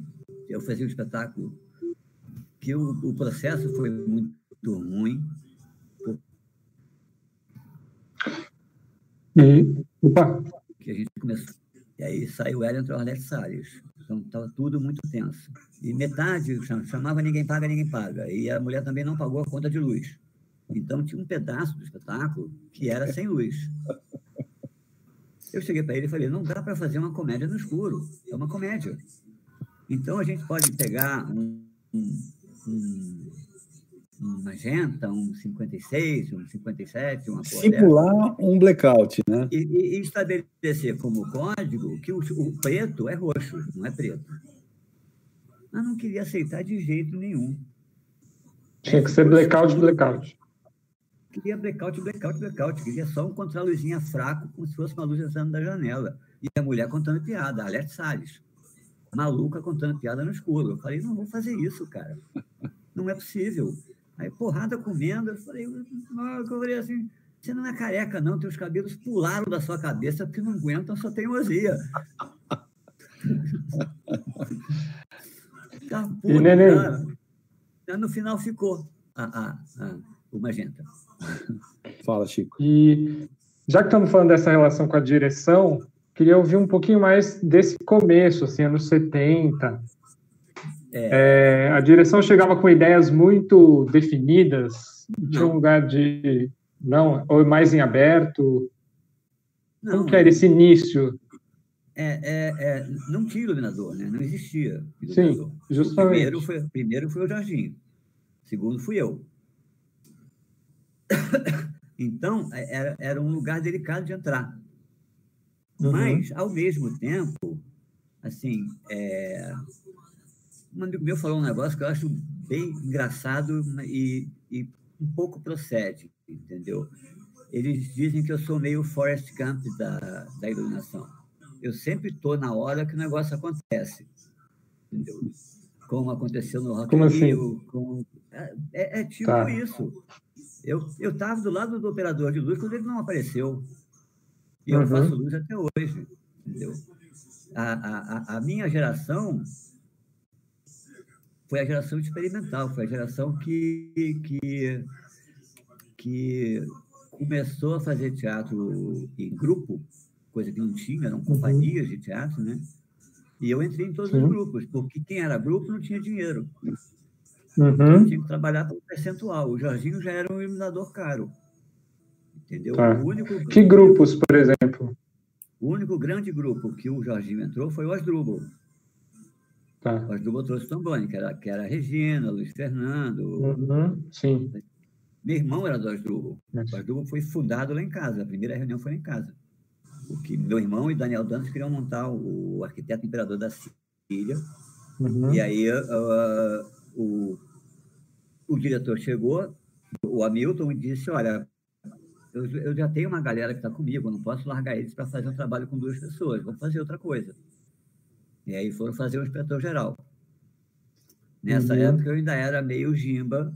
eu fazia um espetáculo que o, o processo foi muito ruim. E, opa. Que a gente começou. E aí saiu o Hélio, entrou Alex Salles. Então, estava tudo muito tenso. E metade chamava Ninguém Paga, Ninguém Paga. E a mulher também não pagou a conta de luz. Então, tinha um pedaço do espetáculo que era sem luz. Eu cheguei para ele e falei: não dá para fazer uma comédia no escuro. É uma comédia. Então, a gente pode pegar um, um, um um magenta, um 56, um 57, uma Simular um blackout, né? E, e, estabelecer como código que o, o, preto é roxo, não é preto. Mas não queria aceitar de jeito nenhum. Tinha que ser blackout, blackout. Queria blackout, blackout, blackout. Queria só um contra-luzinha fraco, como se fosse uma luz entrando da janela. E a mulher contando piada, Alert Salles. Maluca contando piada no escuro. Eu falei, não vou fazer isso, cara. Não é possível. Aí, porrada comendo, eu falei, eu falei assim, você não é careca, não, teus cabelos pularam da sua cabeça porque não aguentam sua teimosia. tá, e neném? No final ficou a, a, a, o magenta. Fala, Chico. E já que estamos falando dessa relação com a direção, queria ouvir um pouquinho mais desse começo, assim, anos 70, é. É, a direção chegava com ideias muito definidas, tinha um lugar de. Não, ou mais em aberto. Não, Como que era esse início? É, é, é, não tinha iluminador, né? não existia. Iluminador. Sim, justamente. O primeiro foi, primeiro foi o Jorginho, o segundo fui eu. Então, é, era, era um lugar delicado de entrar. Uhum. Mas, ao mesmo tempo, assim, é, um amigo meu falou um negócio que eu acho bem engraçado e, e um pouco procede, entendeu? Eles dizem que eu sou meio Forrest Gump da, da iluminação. Eu sempre estou na hora que o negócio acontece, entendeu? Como aconteceu no Rock Como assim? Rio. Com... É, é, é, tipo tá. isso. Eu estava do lado do operador de luz quando ele não apareceu. E uhum. eu faço luz até hoje, entendeu? A, a, a minha geração foi a geração experimental, foi a geração que, que, que começou a fazer teatro em grupo, coisa que não tinha, eram companhias de teatro, né? E eu entrei em todos Sim. os grupos, porque quem era grupo não tinha dinheiro. Uhum. Então, tinha que trabalhar por percentual. O Jorginho já era um iluminador caro. Entendeu? Tá. O único que grupos, por exemplo? O único grande grupo que o Jorginho entrou foi o Asdrubal. Tá. O Asdrubal trouxe Tomboni, que era, que era a Regina, Luiz Fernando. Uhum, sim. Meu irmão era do Asdrubal. O Asdrubal foi fundado lá em casa. A primeira reunião foi lá em casa. Porque meu irmão e Daniel Dantas queriam montar o arquiteto imperador da Síria. Uhum. E aí uh, o, o diretor chegou, o Hamilton, e disse: Olha, eu, eu já tenho uma galera que está comigo, não posso largar eles para fazer um trabalho com duas pessoas, vou fazer outra coisa. E aí foram fazer o inspetor geral. Nessa uhum. época eu ainda era meio Gimba,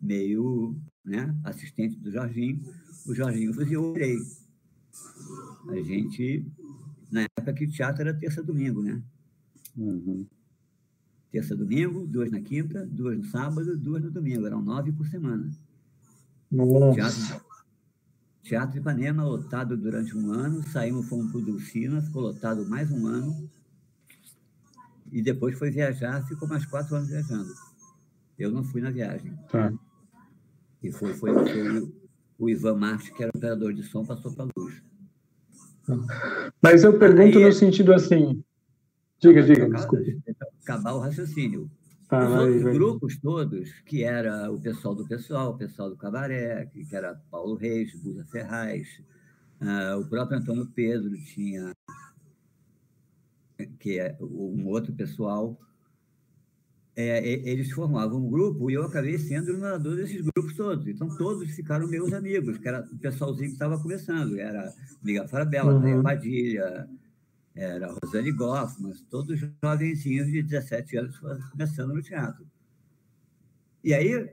meio né, assistente do Jorginho. O Jorginho fazia o rei. A gente, na época que o teatro era terça-domingo, né? Uhum. Terça-domingo, duas na quinta, duas no sábado, duas no domingo. Eram nove por semana. Nossa. Teatro, teatro Ipanema lotado durante um ano. Saímos, fomos para o Dulcina, ficou lotado mais um ano e depois foi viajar, ficou mais quatro anos viajando. Eu não fui na viagem. Tá. E foi, foi, foi o Ivan Marte, que era operador de som, passou para a luz. Mas eu pergunto Aí, no sentido assim. Diga, diga, desculpe. Acabar o raciocínio. Tá, Os outros vai. grupos todos, que era o pessoal do pessoal, o pessoal do cabaré, que era Paulo Reis, Busa Ferraz, uh, o próprio Antônio Pedro tinha que é um outro pessoal, é, eles formavam um grupo e eu acabei sendo o desses grupos todos. Então, todos ficaram meus amigos, que era o pessoalzinho que estava começando. Era Miguel Farabella, uhum. Padilha, era Rosane Goffman, todos jovenzinhos de 17 anos começando no teatro. E aí,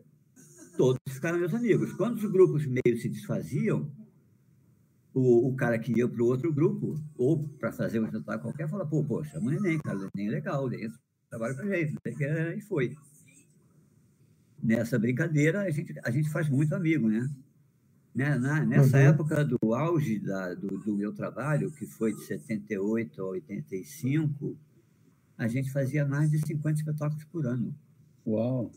todos ficaram meus amigos. Quando os grupos meio se desfaziam, o, o cara que ia para o outro grupo, ou para fazer um espetáculo qualquer, fala, pô, pô, chama o neném, cara, o neném é legal, o neném trabalha com a gente, e foi. Nessa brincadeira, a gente, a gente faz muito amigo, né? né? Na, nessa uhum. época do auge da, do, do meu trabalho, que foi de 78 a 85, a gente fazia mais de 50 espetáculos por ano. Uau!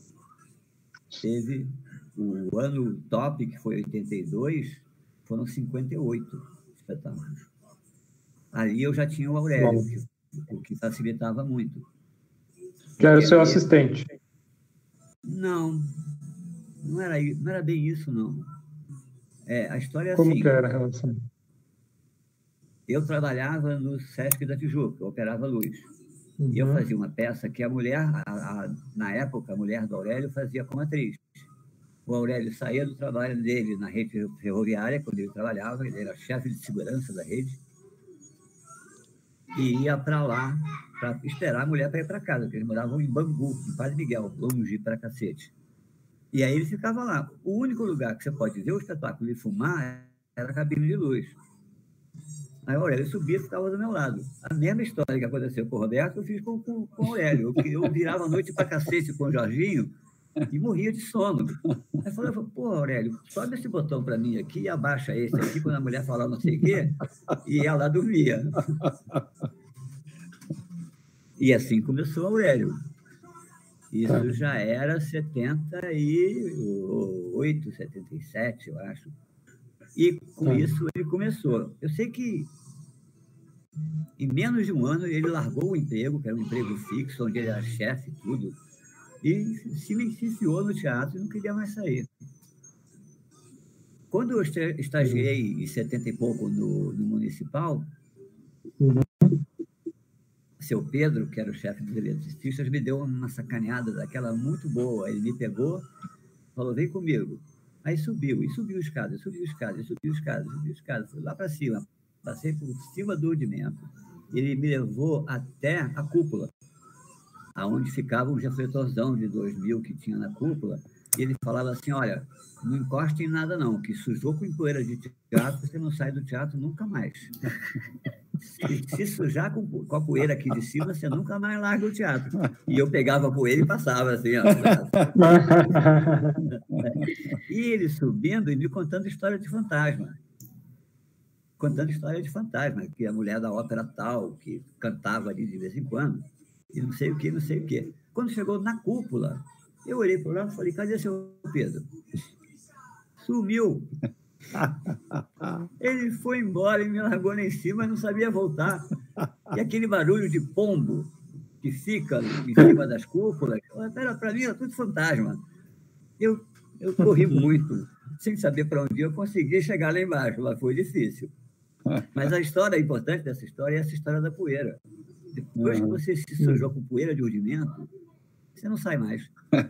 Teve o ano top, que foi 82, foram 58 espetáculos. Ali eu já tinha o Aurélio, que, o que facilitava muito. Que era o seu assistente. Não, não era, não era bem isso, não. É, a história é Como assim. que era a relação? Eu trabalhava no Sesc da Tijuca, eu operava luz. Uhum. E eu uhum. fazia uma peça que a mulher, a, a, na época, a mulher do Aurélio fazia como atriz o Aurélio saía do trabalho dele na rede ferroviária, quando ele trabalhava, ele era chefe de segurança da rede, e ia para lá para esperar a mulher para ir para casa, porque eles moravam em Bangu, em Padre Miguel, longe para cacete. E aí ele ficava lá. O único lugar que você pode ver o espetáculo e fumar era a cabine de luz. Aí o Aurélio subia e ficava do meu lado. A mesma história que aconteceu com o Roberto, eu fiz com, com, com o Aurélio. Eu, eu virava a noite para cacete com o Jorginho, e morria de sono. Aí falei, pô, Aurélio, sobe esse botão para mim aqui e abaixa esse aqui, quando a mulher falar não sei o quê, e ela dormia. E assim começou Aurélio. Isso tá. já era 78, 77, eu acho. E com tá. isso ele começou. Eu sei que em menos de um ano ele largou o emprego, que era um emprego fixo, onde ele era chefe e tudo e se licenciou no teatro e não queria mais sair. Quando eu estagiei em 70 e pouco no, no municipal, uhum. seu Pedro, que era o chefe dos eletricistas, me deu uma sacaneada daquela muito boa. Ele me pegou, falou: vem comigo. Aí subiu, e subiu escada, subiu escada, subiu escada, subiu escada, fui lá para cima. Passei por cima do rudimento. Ele me levou até a cúpula aonde ficava um refletorzão de 2000 que tinha na cúpula, e ele falava assim, olha, não encoste em nada não, que sujou com poeira de teatro, você não sai do teatro nunca mais. Se, se sujar com, com, a poeira aqui de cima, você nunca mais larga o teatro. E eu pegava a poeira e passava assim, ó. e ele subindo e me contando história de fantasma. Contando história de fantasma, que a mulher da ópera tal, que cantava ali de vez em quando e não sei o que, não sei o que. Quando chegou na cúpula, eu olhei para lá e falei, cadê seu Pedro? Sumiu. Ele foi embora e me largou lá em cima, não sabia voltar. E aquele barulho de pombo que fica em cima das cúpulas, era para mim era tudo fantasma. Eu, eu corri muito, sem saber para onde eu consegui chegar lá embaixo, lá foi difícil. Mas a história importante dessa história é essa história da poeira. Depois que você se sujou com poeira de rudimento, você não sai mais.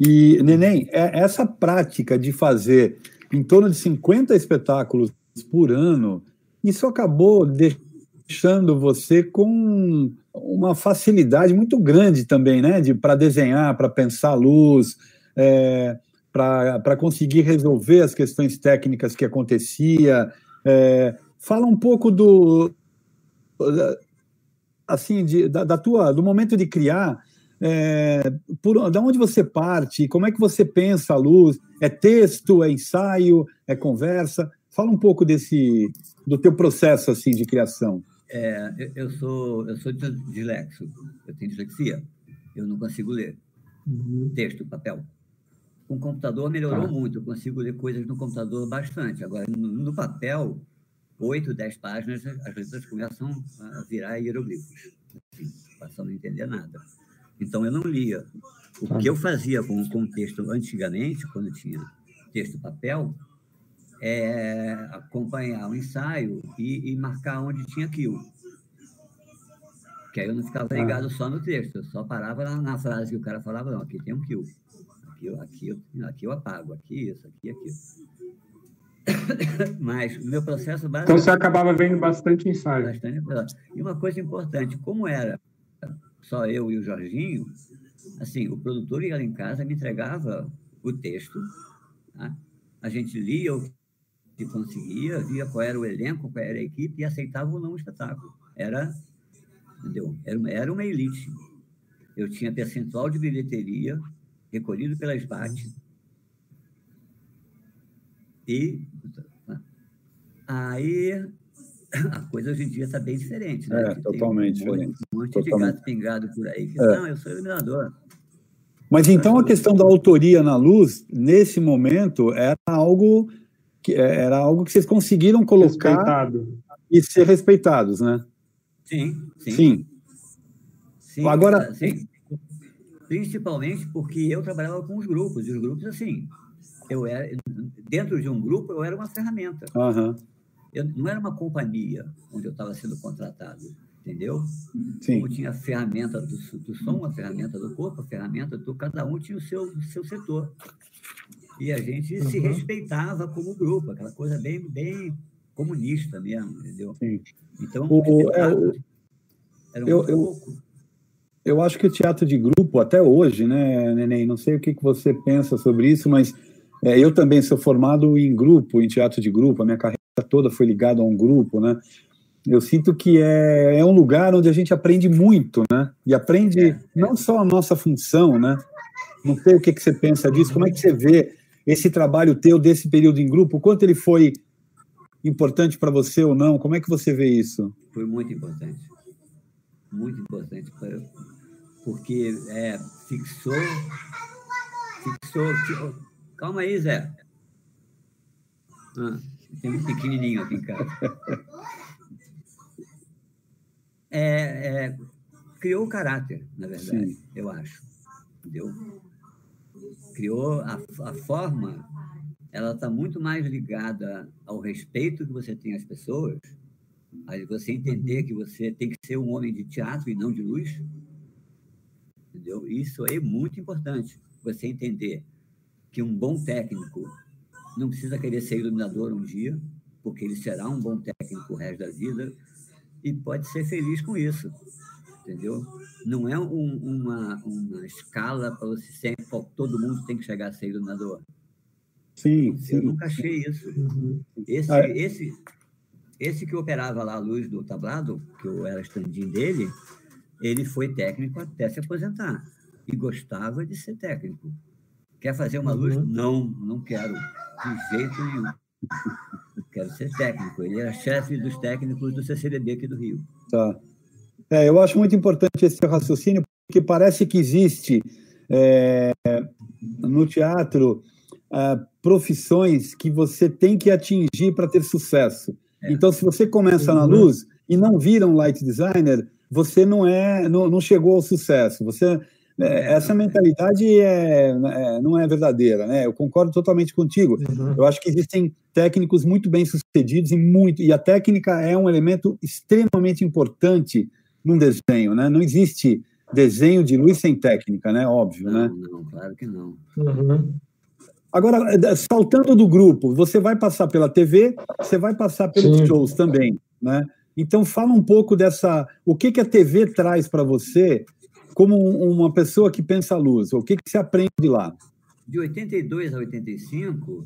e, Neném, é, essa prática de fazer em torno de 50 espetáculos por ano, isso acabou deixando você com uma facilidade muito grande também, né? De, para desenhar, para pensar a luz, é, para conseguir resolver as questões técnicas que acontecia. É, fala um pouco do assim de, da, da, tua do momento de criar é, por da onde você parte como é que você pensa a luz? É texto é ensaio é conversa? Fala um pouco desse do teu processo assim de criação. É, eu sou eu sou dislexo. Eu tenho dislexia. Eu não consigo ler. Uhum. texto papel. Com o computador melhorou ah. muito. Eu consigo ler coisas no computador bastante. Agora no, no papel oito, dez páginas, as letras começam a virar hieroglifos, assim, passando a não entender nada. Então, eu não lia. O que eu fazia com o texto antigamente, quando tinha texto papel, é acompanhar o ensaio e, e marcar onde tinha aquilo. Que aí eu não ficava ligado só no texto, eu só parava na, na frase que o cara falava, não, aqui tem um kill. Aqui, aqui, aqui eu apago, aqui isso, aqui aquilo. Mas o meu processo básico. Então você acabava vendo bastante ensaio. Bastante. E uma coisa importante, como era só eu e o Jorginho, assim, o produtor ia lá em casa, me entregava o texto, tá? a gente lia o que conseguia, via qual era o elenco, qual era a equipe e aceitava ou não o espetáculo. Era, entendeu? Era, era uma elite. Eu tinha percentual de bilheteria recolhido pela SBAT, e aí a coisa hoje em dia está bem diferente, né? É, totalmente um diferente. Um monte totalmente. de gato pingado por aí que, é. não, eu sou iluminador. Mas então a questão da autoria na luz, nesse momento, era algo que é, era algo que vocês conseguiram colocar Respeitado. e ser respeitados, né? Sim, sim. Sim. sim Agora, sim. principalmente porque eu trabalhava com os grupos, e os grupos assim, eu era dentro de um grupo eu era uma ferramenta. Uhum. Eu não era uma companhia onde eu estava sendo contratado, entendeu? Sim. Como tinha a ferramenta do, do som, a ferramenta do corpo, a ferramenta do cada um tinha o seu o seu setor. E a gente uhum. se respeitava como grupo, aquela coisa bem bem comunista mesmo, entendeu? Sim. Então, o, é, o, era um eu, eu, eu acho que o teatro de grupo, até hoje, né, Neném? Não sei o que, que você pensa sobre isso, mas é, eu também sou formado em grupo, em teatro de grupo, a minha carreira toda foi ligada a um grupo, né? Eu sinto que é, é um lugar onde a gente aprende muito, né? E aprende é, não só a nossa função, né? Não sei o que, que você pensa disso, como é que você vê esse trabalho teu desse período em grupo, quanto ele foi importante para você ou não? Como é que você vê isso? Foi muito importante. Muito importante, porque é, fixou, fixou, Calma aí, Zé. Ah, tem um pequenininho aqui em casa. É, é, criou o caráter, na verdade, Sim. eu acho. Entendeu? Criou a, a forma, ela está muito mais ligada ao respeito que você tem às pessoas, a você entender que você tem que ser um homem de teatro e não de luz. Entendeu? Isso é muito importante, você entender que um bom técnico não precisa querer ser iluminador um dia, porque ele será um bom técnico o resto da vida e pode ser feliz com isso, entendeu? Não é um, uma, uma escala para você sempre, todo mundo tem que chegar a ser iluminador. Sim, sim. Eu nunca achei isso. Uhum. Esse, ah, é. esse, esse que operava lá a luz do tablado, que eu era standin dele, ele foi técnico até se aposentar e gostava de ser técnico. Quer fazer uma luz? Uhum. Não, não quero. De jeito nenhum. quero ser técnico. Ele era chefe dos técnicos do CCDB aqui do Rio. Tá. É, eu acho muito importante esse raciocínio, porque parece que existe é, no teatro é, profissões que você tem que atingir para ter sucesso. É. Então, se você começa uhum. na luz e não vira um light designer, você não é, não, não chegou ao sucesso. Você essa mentalidade é, é, não é verdadeira, né? Eu concordo totalmente contigo. Uhum. Eu acho que existem técnicos muito bem sucedidos e muito e a técnica é um elemento extremamente importante num desenho, né? Não existe desenho de luz sem técnica, né? Óbvio, não, né? Não, claro que não. Uhum. Agora, é, saltando do grupo, você vai passar pela TV, você vai passar pelos Sim. shows também, né? Então, fala um pouco dessa. O que, que a TV traz para você como uma pessoa que pensa a luz? O que, que você aprende lá? De 82 a 85,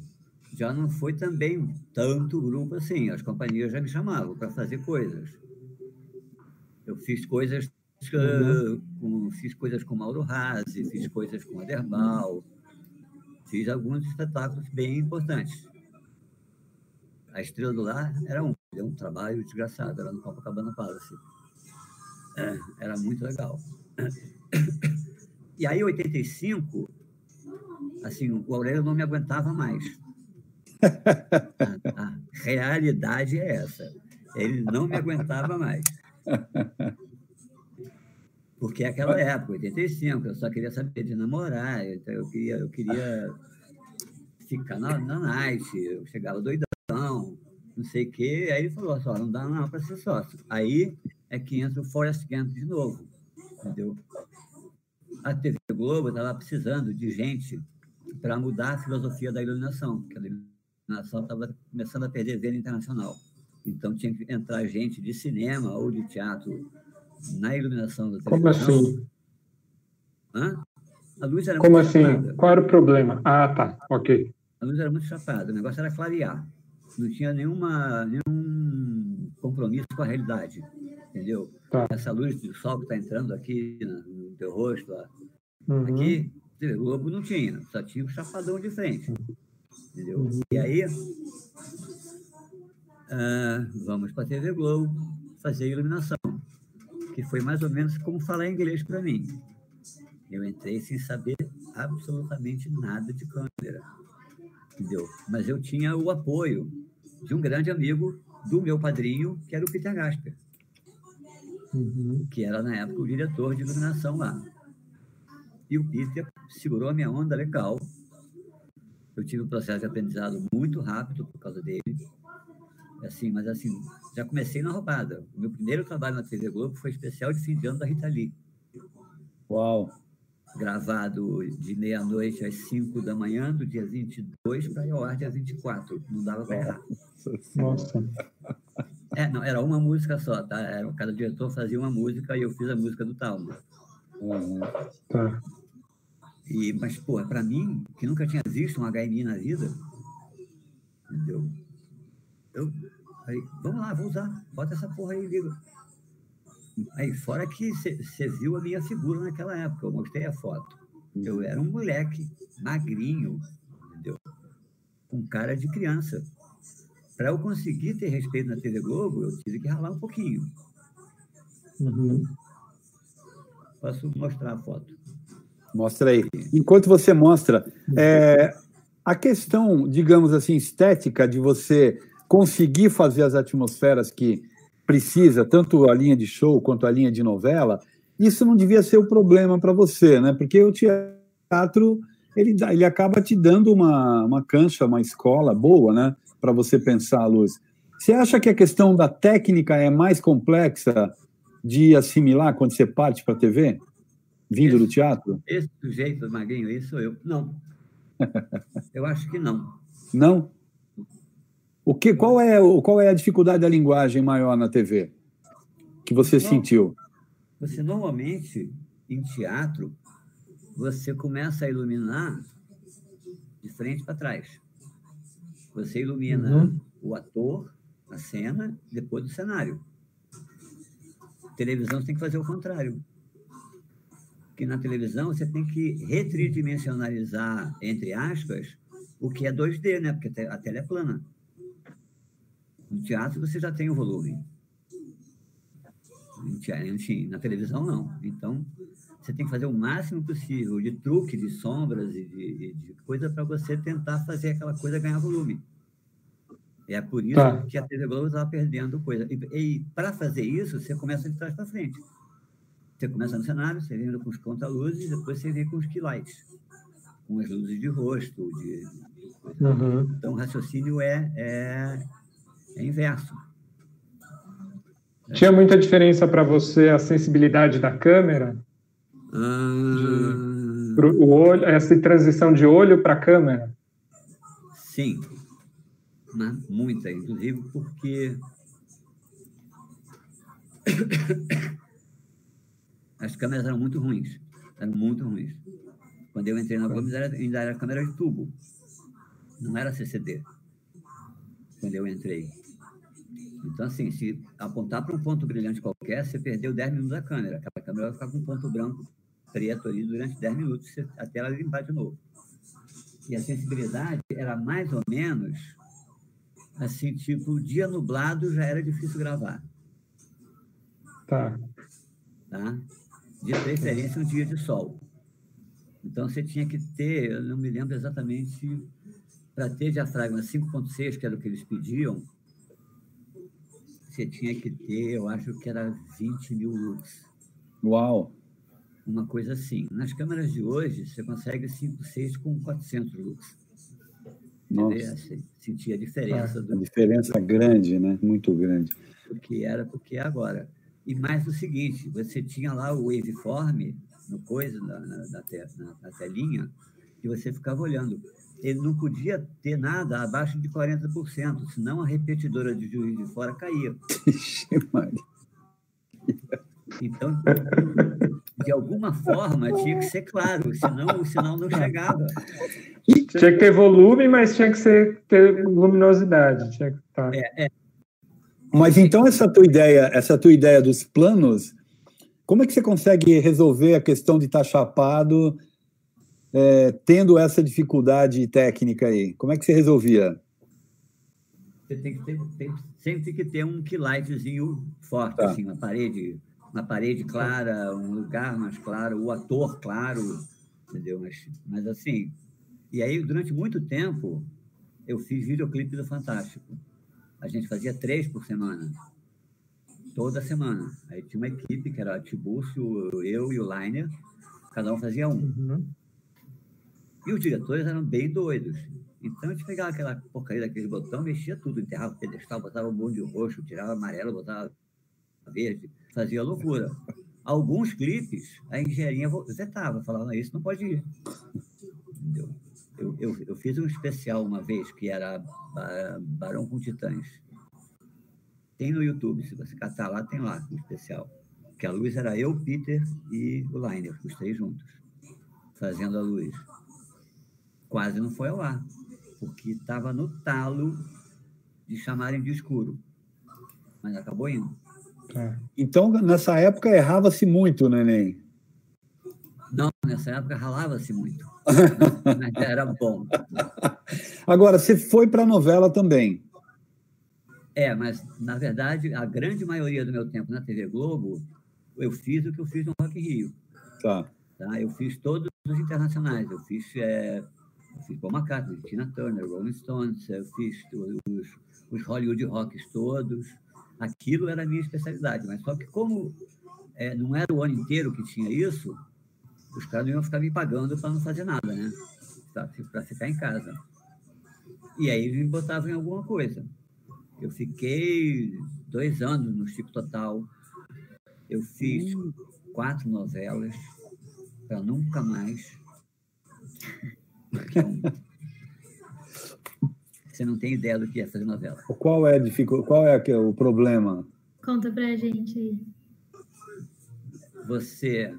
já não foi também tanto grupo assim. As companhias já me chamavam para fazer coisas. Eu fiz coisas uhum. com, fiz coisas com Mauro Razzi, fiz coisas com Aderbal, fiz alguns espetáculos bem importantes. A Estrela do Lar era um, era um trabalho desgraçado, era no Copacabana Palace. É, era muito legal. E aí, em 85, assim, o Aurélio não me aguentava mais. A, a realidade é essa. Ele não me aguentava mais. Porque é aquela época, 85, eu só queria saber de namorar, então eu queria, eu queria ficar na, na night, eu chegava doidão, não sei o quê. Aí ele falou só, não dá não para ser sócio. Aí é que entra o Forrest Gump de novo, entendeu? A TV Globo estava precisando de gente para mudar a filosofia da iluminação, porque a iluminação estava começando a perder venda internacional. Então tinha que entrar gente de cinema ou de teatro na iluminação da televisão. Como assim? Hã? A luz era Como muito assim? Chapada. Qual era o problema? Ah, tá. Ok. A luz era muito chapada. O negócio era clarear. Não tinha nenhuma, nenhum compromisso com a realidade. Entendeu? Tá. Essa luz do sol que está entrando aqui no teu rosto, lá. Uhum. aqui, o Globo não tinha. Só tinha o chapadão de frente. Entendeu? Uhum. E aí, Uh, vamos para a TV Globo fazer iluminação, que foi mais ou menos como falar inglês para mim. Eu entrei sem saber absolutamente nada de câmera, entendeu? Mas eu tinha o apoio de um grande amigo do meu padrinho, que era o Peter Gasper, uhum. que era na época o diretor de iluminação lá. E o Peter segurou a minha onda legal. Eu tive um processo de aprendizado muito rápido por causa dele assim, mas assim, já comecei na roubada. O meu primeiro trabalho na TV Globo foi especial de fim de ano da Rita Lee. Uau! Gravado de meia-noite às 5 da manhã, do dia 22 para ar dia 24. Não dava para errar. Nossa! É, não, era uma música só, tá? Era, cada diretor fazia uma música e eu fiz a música do Talma. Uhum. Tá. E, mas, pô, para mim, que nunca tinha visto um HMI na vida, entendeu? Eu, aí, vamos lá, vou usar. Bota essa porra aí, liga. Aí, fora que você viu a minha figura naquela época, eu mostrei a foto. Eu era um moleque magrinho, entendeu? Com cara de criança. Para eu conseguir ter respeito na TV Globo, eu tive que ralar um pouquinho. Uhum. Posso mostrar a foto? Mostra aí. Enquanto você mostra, é, a questão, digamos assim, estética de você conseguir fazer as atmosferas que precisa, tanto a linha de show quanto a linha de novela, isso não devia ser o problema para você, né? Porque o teatro ele, ele acaba te dando uma, uma cancha, uma escola boa, né? Para você pensar luz. Você acha que a questão da técnica é mais complexa de assimilar quando você parte para a TV, vindo esse, do teatro? Esse sujeito, Magrinho, esse sou eu. Não. eu acho que não. Não? O que, qual, é, qual é a dificuldade da linguagem maior na TV que você sentiu? Você normalmente, em teatro, você começa a iluminar de frente para trás. Você ilumina uhum. o ator, a cena, depois do cenário. Televisão você tem que fazer o contrário. Porque na televisão você tem que retridimensionalizar, entre aspas, o que é 2D, né? Porque a tela é plana. No teatro você já tem o volume. Enfim, na televisão não. Então, você tem que fazer o máximo possível de truque, de sombras e de, de coisa para você tentar fazer aquela coisa ganhar volume. É por isso tá. que a TV Globo estava perdendo coisa. E, e para fazer isso, você começa de trás para frente. Você começa no cenário, você vem com os conta-luzes, depois você vem com os key lights, com as luzes de rosto. De, de uhum. Então, o raciocínio é, é é inverso. Tinha muita diferença para você a sensibilidade da câmera? Ah... O olho, essa transição de olho para câmera? Sim, né? muita, inclusive porque as câmeras eram muito ruins, eram muito ruins. Quando eu entrei na Gomes, ainda era câmera de tubo, não era CCD, quando eu entrei. Então, assim, se apontar para um ponto brilhante qualquer, você perdeu 10 minutos da câmera. Aquela câmera vai ficar com um ponto branco preto ali durante 10 minutos, até ela limpar de novo. E a sensibilidade era mais ou menos assim, tipo, dia nublado já era difícil gravar. Tá. Tá? De preferência um dia de sol. Então você tinha que ter, eu não me lembro exatamente, para ter diafragma 5.6, que era o que eles pediam, você tinha que ter, eu acho que era 20 mil lux. Uau! Uma coisa assim. Nas câmeras de hoje, você consegue 5, 6 com 400 lux. Nossa. Sentia a diferença. Ah, do... A diferença grande, né? Muito grande. Porque era, porque é agora. E mais o seguinte, você tinha lá o waveform no coisa, na, na, na, na telinha, que você ficava olhando ele não podia ter nada abaixo de 40%, senão a repetidora de juiz de fora caía. Então, de alguma forma, tinha que ser claro, senão o sinal não chegava. Tinha que ter volume, mas tinha que ser, ter luminosidade. Tinha que tá. é, é. Mas então essa tua ideia, essa tua ideia dos planos, como é que você consegue resolver a questão de estar chapado é, tendo essa dificuldade técnica aí? Como é que você resolvia? Você tem que ter, tem, sempre que ter um quilightzinho forte, tá. assim, uma parede, uma parede clara, um lugar mais claro, o ator claro, entendeu? Mas, mas assim, e aí durante muito tempo eu fiz videoclipe do Fantástico. A gente fazia três por semana, toda semana. Aí tinha uma equipe que era Tibúcio, eu e o Liner, cada um fazia um. Uhum. E os diretores eram bem doidos. Então a gente pegava aquela porcaria daquele botão, mexia tudo, enterrava o pedestal, botava um bonde roxo, tirava amarelo, botava verde, fazia loucura. Alguns clipes, a engenharia vetava, falava, isso não pode ir. Entendeu? Eu, eu, eu, fiz um especial uma vez, que era Barão com Titãs. Tem no YouTube, se você catar lá, tem lá um especial. Que a luz era eu, Peter e o Liner, os três juntos, fazendo a luz quase não foi ao ar, porque estava no talo de chamarem de escuro. Mas acabou indo. É. Então, nessa época, errava-se muito, neném? Não, nessa época ralava-se muito. mas era bom. Agora, você foi para a novela também. É, mas, na verdade, a grande maioria do meu tempo na TV Globo, eu fiz o que eu fiz no Rock Rio. Tá. tá? Eu fiz todos os internacionais. Eu fiz é, eu fiz Paul McCartney, Tina Turner, Rolling Stones, eu fiz os, os Hollywood Rocks todos. Aquilo era a minha especialidade, mas só que como é, não era o ano inteiro que tinha isso, os caras não iam ficar me pagando para não fazer nada, né? Para ficar em casa. E aí me botavam em alguma coisa. Eu fiquei dois anos no Chico Total. Eu fiz hum. quatro novelas para nunca mais você não tem ideia do que é fazer novela. Qual é, dificu... Qual é o problema? Conta pra gente aí. Você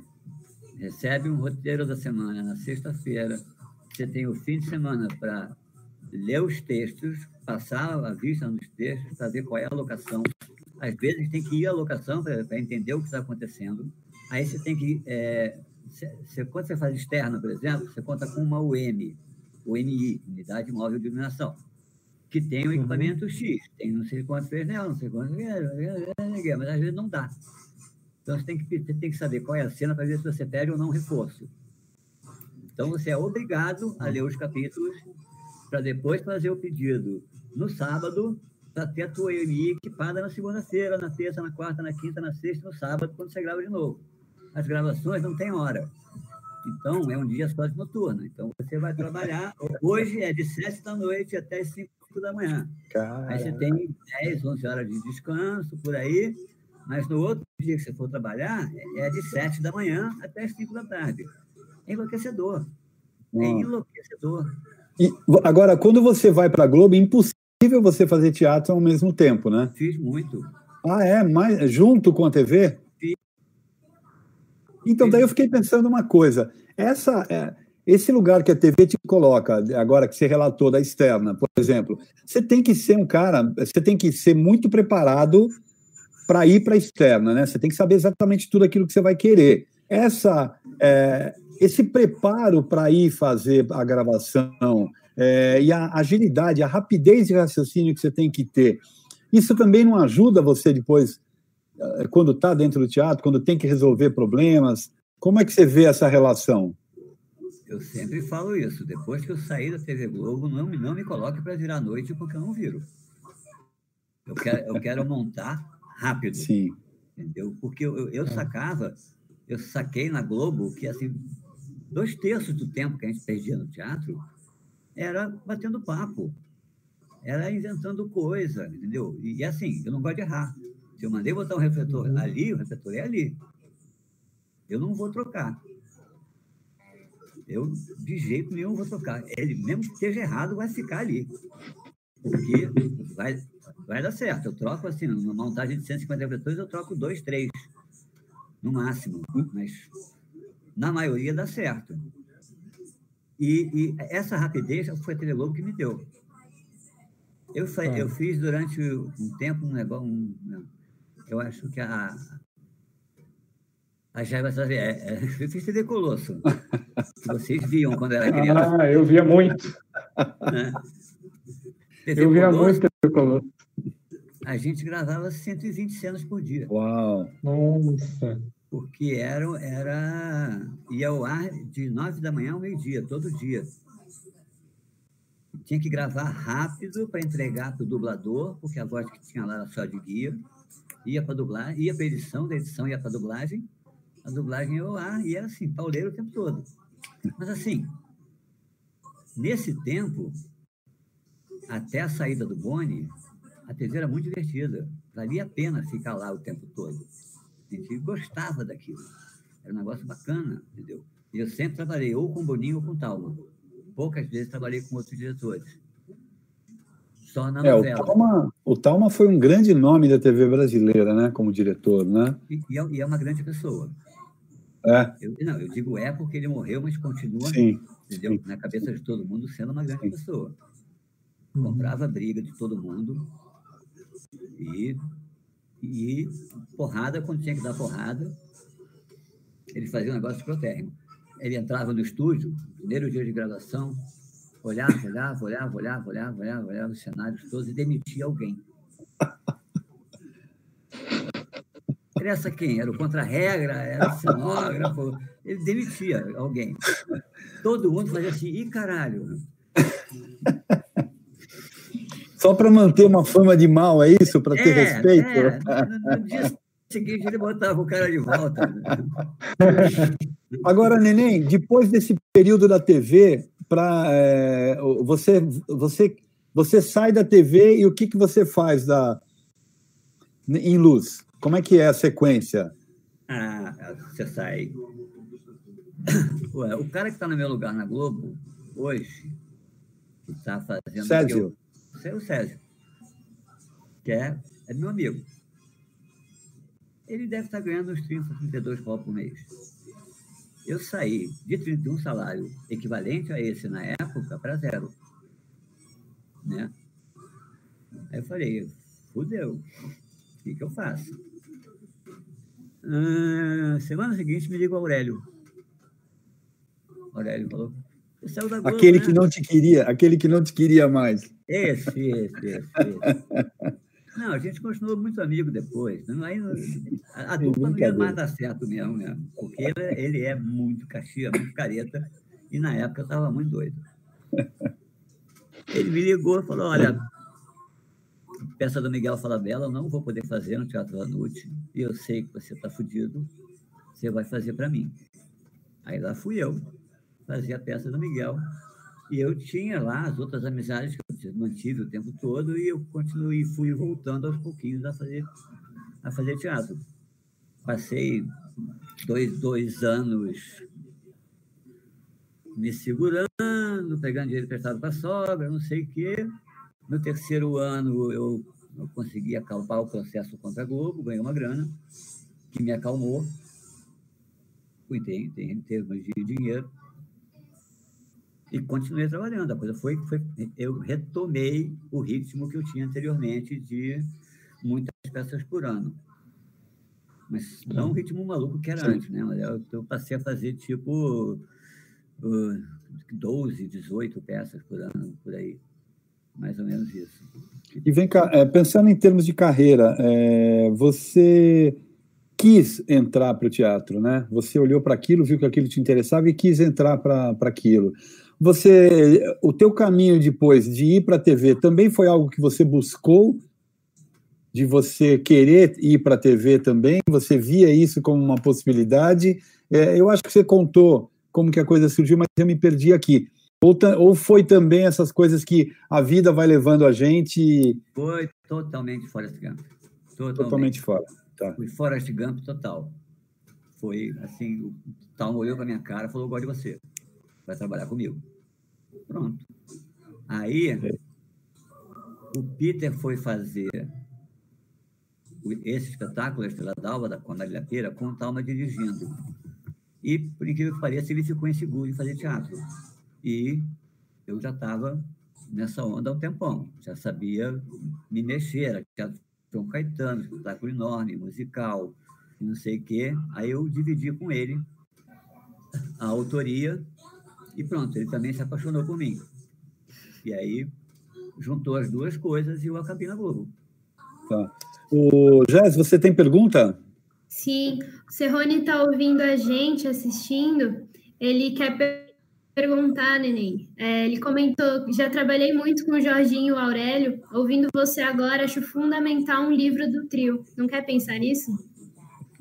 recebe um roteiro da semana na sexta-feira, você tem o fim de semana para ler os textos, passar a vista nos textos, para ver qual é a locação. Às vezes tem que ir à locação para entender o que está acontecendo. Aí você tem que é, você, quando você faz externa, por exemplo, você conta com uma UM, UMI, Unidade Móvel de Iluminação, que tem um equipamento uhum. X, tem não sei quantos pneus, não sei quantos, mas às vezes não dá. Então você tem que, tem que saber qual é a cena para ver se você pede ou não reforço. Então você é obrigado a ler os capítulos para depois fazer o pedido no sábado para ter a tua UMI equipada na segunda-feira, na terça, na quarta, na quinta, na sexta, no sábado, quando você grava de novo as gravações não têm hora. Então, é um dia só de noturno. Então, você vai trabalhar. Hoje é de 7 da noite até 5 da manhã. Caramba. Aí você tem 10, 11 horas de descanso por aí. Mas no outro dia que você for trabalhar, é de sete da manhã até as cinco da tarde. É enlouquecedor. É enlouquecedor. E, agora, quando você vai para a Globo, é impossível você fazer teatro ao mesmo tempo, né? Fiz muito. Ah, é? Mas, junto com a TV? Fiz. Então, daí eu fiquei pensando uma coisa. Essa, é, esse lugar que a TV te coloca, agora que você relatou da externa, por exemplo, você tem que ser um cara, você tem que ser muito preparado para ir para a externa, né? Você tem que saber exatamente tudo aquilo que você vai querer. Essa, é, esse preparo para ir fazer a gravação é, e a agilidade, a rapidez de raciocínio que você tem que ter, isso também não ajuda você depois, é, quando está dentro do teatro, quando tem que resolver problemas? Como é que você vê essa relação? Eu sempre falo isso. Depois que eu saí da TV Globo, não, não me coloque para virar noite, porque eu não viro. Eu quero, eu quero montar rápido. Sim. Entendeu? Porque eu, eu, eu sacava, eu saquei na Globo que, assim, dois terços do tempo que a gente perdia no teatro era batendo papo, era inventando coisa, entendeu? E, e assim, eu não gosto de errar. Se eu mandei botar um refletor ali, o refletor é ali. Eu não vou trocar. Eu, de jeito nenhum, vou trocar. Ele, mesmo que esteja errado, vai ficar ali. Porque vai, vai dar certo. Eu troco, assim, numa montagem de 150 refletores, eu troco dois, três, no máximo. Mas na maioria dá certo. E, e essa rapidez foi a TV Globo que me deu. Eu, eu fiz durante um tempo um negócio. Um, eu acho que a. A Jaiba é, é, eu fiz TV Colosso. Vocês viam quando era criança. Ah, eu via muito. Né? eu via Colosso, muito TV Colosso. A gente gravava 120 cenas por dia. Uau! Nossa! porque era, era ia ao ar de nove da manhã ao meio-dia, todo dia. Tinha que gravar rápido para entregar para o dublador, porque a voz que tinha lá era só de guia. Ia para dublagem, ia para edição, da edição ia para dublagem, a dublagem ia ao ar e era assim, pauleiro o tempo todo. Mas assim, nesse tempo, até a saída do Boni, a TV era muito divertida. Valia a pena ficar lá o tempo todo. A gente gostava daquilo. Era um negócio bacana, entendeu? E eu sempre trabalhei ou com Boninho ou com Talma. Poucas vezes trabalhei com outros diretores. Só na é, novela. O Talma, o Talma foi um grande nome da TV brasileira, né? Como diretor, né? E, e, é, e é, uma grande pessoa. É. Eu, não, eu digo é porque ele morreu, mas continua, sim, entendeu? Sim. Na cabeça de todo mundo sendo uma grande sim. pessoa. Comprava briga de todo mundo e e porrada, quando tinha que dar porrada, ele fazia um negócio protérrimo. Ele entrava no estúdio, primeiro dia de gravação, olhava, olhava, olhava, olhava, olhava, olhava, olhava os cenários todos e demitia alguém. Essa quem? Era o contra-regra, era o cenógrafo. Ele demitia alguém. Todo mundo fazia assim, ih, caralho. Só para manter uma fama de mal, é isso? Para ter é, respeito? É. No dia seguinte, ele botava o cara de volta. Agora, Neném, depois desse período da TV, pra, é, você, você, você sai da TV e o que, que você faz da, em luz? Como é que é a sequência? Ah, você sai. Ué, o cara que está no meu lugar na Globo, hoje, que está fazendo. Sérgio. É o Sérgio, que é, é meu amigo. Ele deve estar ganhando uns 30, 32 pau por mês. Eu saí de 31 salário equivalente a esse na época para zero. Né? Aí eu falei, fudeu, o que, que eu faço? Ah, semana seguinte me liga o Aurélio. Aurélio falou, Globo, aquele né? que não te queria, aquele que não te queria mais. Esse, esse, esse, esse. Não, a gente continuou muito amigo depois. Não, aí, a, a dupla não ia mais dar certo mesmo, mesmo porque ele, ele é muito caxia, muito careta, e na época eu estava muito doido. Ele me ligou e falou: Olha, peça do Miguel Falabella, eu não vou poder fazer no Teatro Vanucci, e eu sei que você está fudido, você vai fazer para mim. Aí lá fui eu, fazer a peça do Miguel. E eu tinha lá as outras amizades que eu mantive o tempo todo e eu continuei, fui voltando aos pouquinhos a fazer a fazer teatro. Passei dois, dois anos me segurando, pegando dinheiro prestado para a sogra, não sei o quê. No terceiro ano, eu, eu consegui acalmar o processo contra a Globo, ganhei uma grana, que me acalmou, em, em termos de dinheiro, e continuei trabalhando. A coisa foi, foi. Eu retomei o ritmo que eu tinha anteriormente de muitas peças por ano. Mas não um ritmo maluco que era Sim. antes, né? Eu, eu passei a fazer tipo uh, 12, 18 peças por ano, por aí. Mais ou menos isso. E vem cá, é, pensando em termos de carreira, é, você quis entrar para o teatro, né? Você olhou para aquilo, viu que aquilo te interessava e quis entrar para aquilo. Você, o teu caminho depois de ir para a TV também foi algo que você buscou, de você querer ir para a TV também? Você via isso como uma possibilidade? É, eu acho que você contou como que a coisa surgiu, mas eu me perdi aqui. Ou, ou foi também essas coisas que a vida vai levando a gente? Foi totalmente fora de Gump. Totalmente, totalmente fora. Tá. Fui Forrest Gump total. Foi assim, o Tal olhou para minha cara e falou: gosto de você. Vai trabalhar comigo. Pronto. Aí, é. o Peter foi fazer esse espetáculo, a Estrela d'Alva, da Marília Pera, com o Talma dirigindo. E, por incrível que pareça, ele ficou inseguro em fazer teatro. E eu já estava nessa onda há um tempão. Já sabia me mexer. Teatro João Caetano, espetáculo enorme, musical, não sei o quê. Aí eu dividi com ele a autoria e pronto, ele também se apaixonou por mim. E aí juntou as duas coisas e eu acabei na Globo. Tá. O Jess, você tem pergunta? Sim, o Serrone está ouvindo a gente, assistindo. Ele quer perguntar, Neném. É, ele comentou: já trabalhei muito com o Jorginho Aurélio. Ouvindo você agora, acho fundamental um livro do trio. Não quer pensar nisso?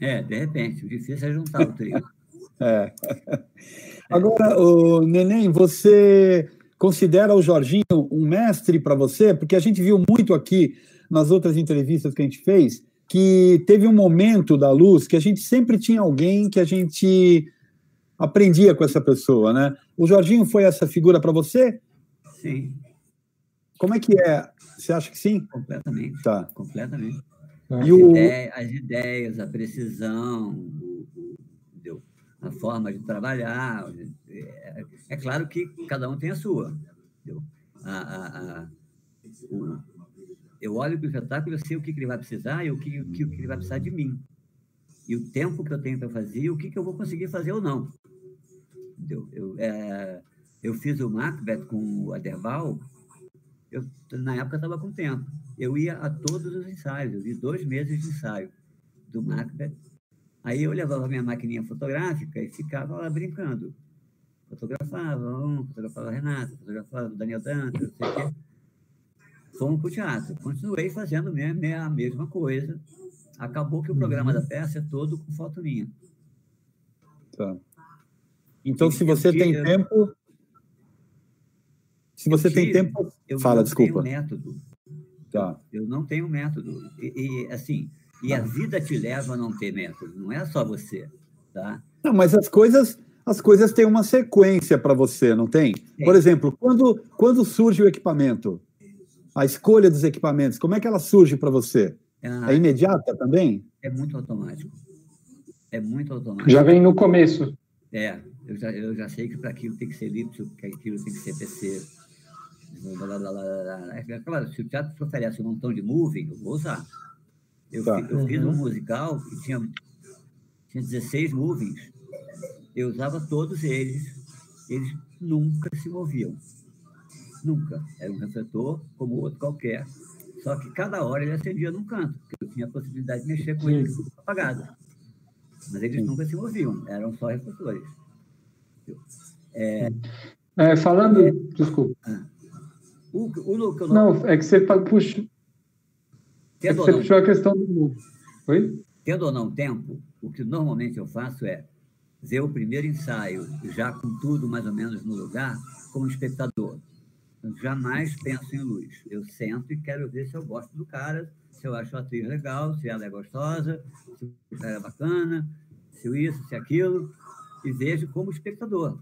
É, de repente. O difícil é juntar o trio. é. Agora, o Neném, você considera o Jorginho um mestre para você? Porque a gente viu muito aqui nas outras entrevistas que a gente fez que teve um momento da luz que a gente sempre tinha alguém que a gente aprendia com essa pessoa, né? O Jorginho foi essa figura para você? Sim. Como é que é? Você acha que sim? Completamente. Tá. Completamente. As, e o... ideias, as ideias, a precisão, o, o, a forma de trabalhar. É, é, claro que cada um tem a sua. A, a, a, o, eu olho para o espetáculo, eu sei o que, que ele vai precisar e o que, o que, o que ele vai precisar de mim. E o tempo que eu tenho para fazer e o que, que eu vou conseguir fazer ou não. Entendeu? Eu, é, eu fiz o Macbeth com o Aderval, eu, na época estava com tempo. Eu ia a todos os ensaios, eu vi dois meses de ensaio do Macbeth. Aí eu levava minha maquininha fotográfica e ficava lá brincando. Fotografava um, fotografava a Renata, fotografava o Daniel Dantas, não sei o quê. Fomos para o teatro. Continuei fazendo mesmo, a mesma coisa. Acabou que o programa uhum. da peça é todo com foto minha. Tá. Então, se você tem tempo. Se você tem tempo. Eu fala, não desculpa. Tenho método. Tá. Eu não tenho método. E, e assim, e a vida te leva a não ter método, não é só você, tá? Não, mas as coisas, as coisas têm uma sequência para você, não tem? tem? Por exemplo, quando, quando surge o equipamento, a escolha dos equipamentos, como é que ela surge para você? Ah, é imediata também? É muito automático. É muito automático. Já vem no começo. É, eu já, eu já sei que para aquilo tem que ser Lipson, que aquilo tem que ser PC. É claro, se o teatro te oferece um montão de moving, eu vou usar. Eu, tá. fiz, eu fiz um uhum. musical que tinha, tinha 16 movings. Eu usava todos eles. Eles nunca se moviam. Nunca. Era um refletor como outro qualquer. Só que cada hora ele acendia num canto, porque eu tinha a possibilidade de mexer com ele apagado. Mas eles nunca se moviam, eram só refletores. É, é, falando. É, desculpa. Ah, o, o, o, não, é que você puxa. É que você não, puxou a questão do. Oi? Tendo ou não tempo, o que normalmente eu faço é ver o primeiro ensaio, já com tudo mais ou menos no lugar, como espectador. Então, jamais penso em luz. Eu sento e quero ver se eu gosto do cara, se eu acho a atriz legal, se ela é gostosa, se cara é bacana, se isso, se aquilo, e vejo como espectador.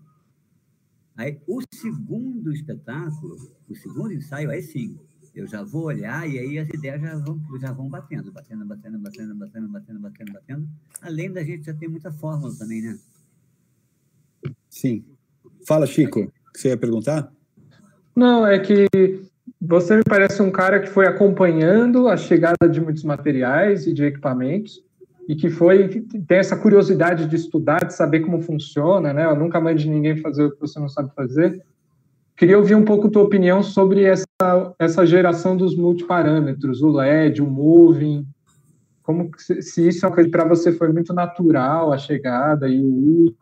Aí, o segundo espetáculo, o segundo ensaio, aí sim, eu já vou olhar e aí as ideias já vão, já vão batendo, batendo, batendo, batendo, batendo, batendo, batendo, batendo. Além da gente já ter muita fórmula também, né? Sim. Fala, Chico, o que você ia perguntar? Não, é que você me parece um cara que foi acompanhando a chegada de muitos materiais e de equipamentos e que foi tem essa curiosidade de estudar, de saber como funciona, né? Eu nunca mande ninguém fazer o que você não sabe fazer. Queria ouvir um pouco tua opinião sobre essa, essa geração dos multiparâmetros, o LED, o moving, como se isso é uma coisa para você foi muito natural a chegada e o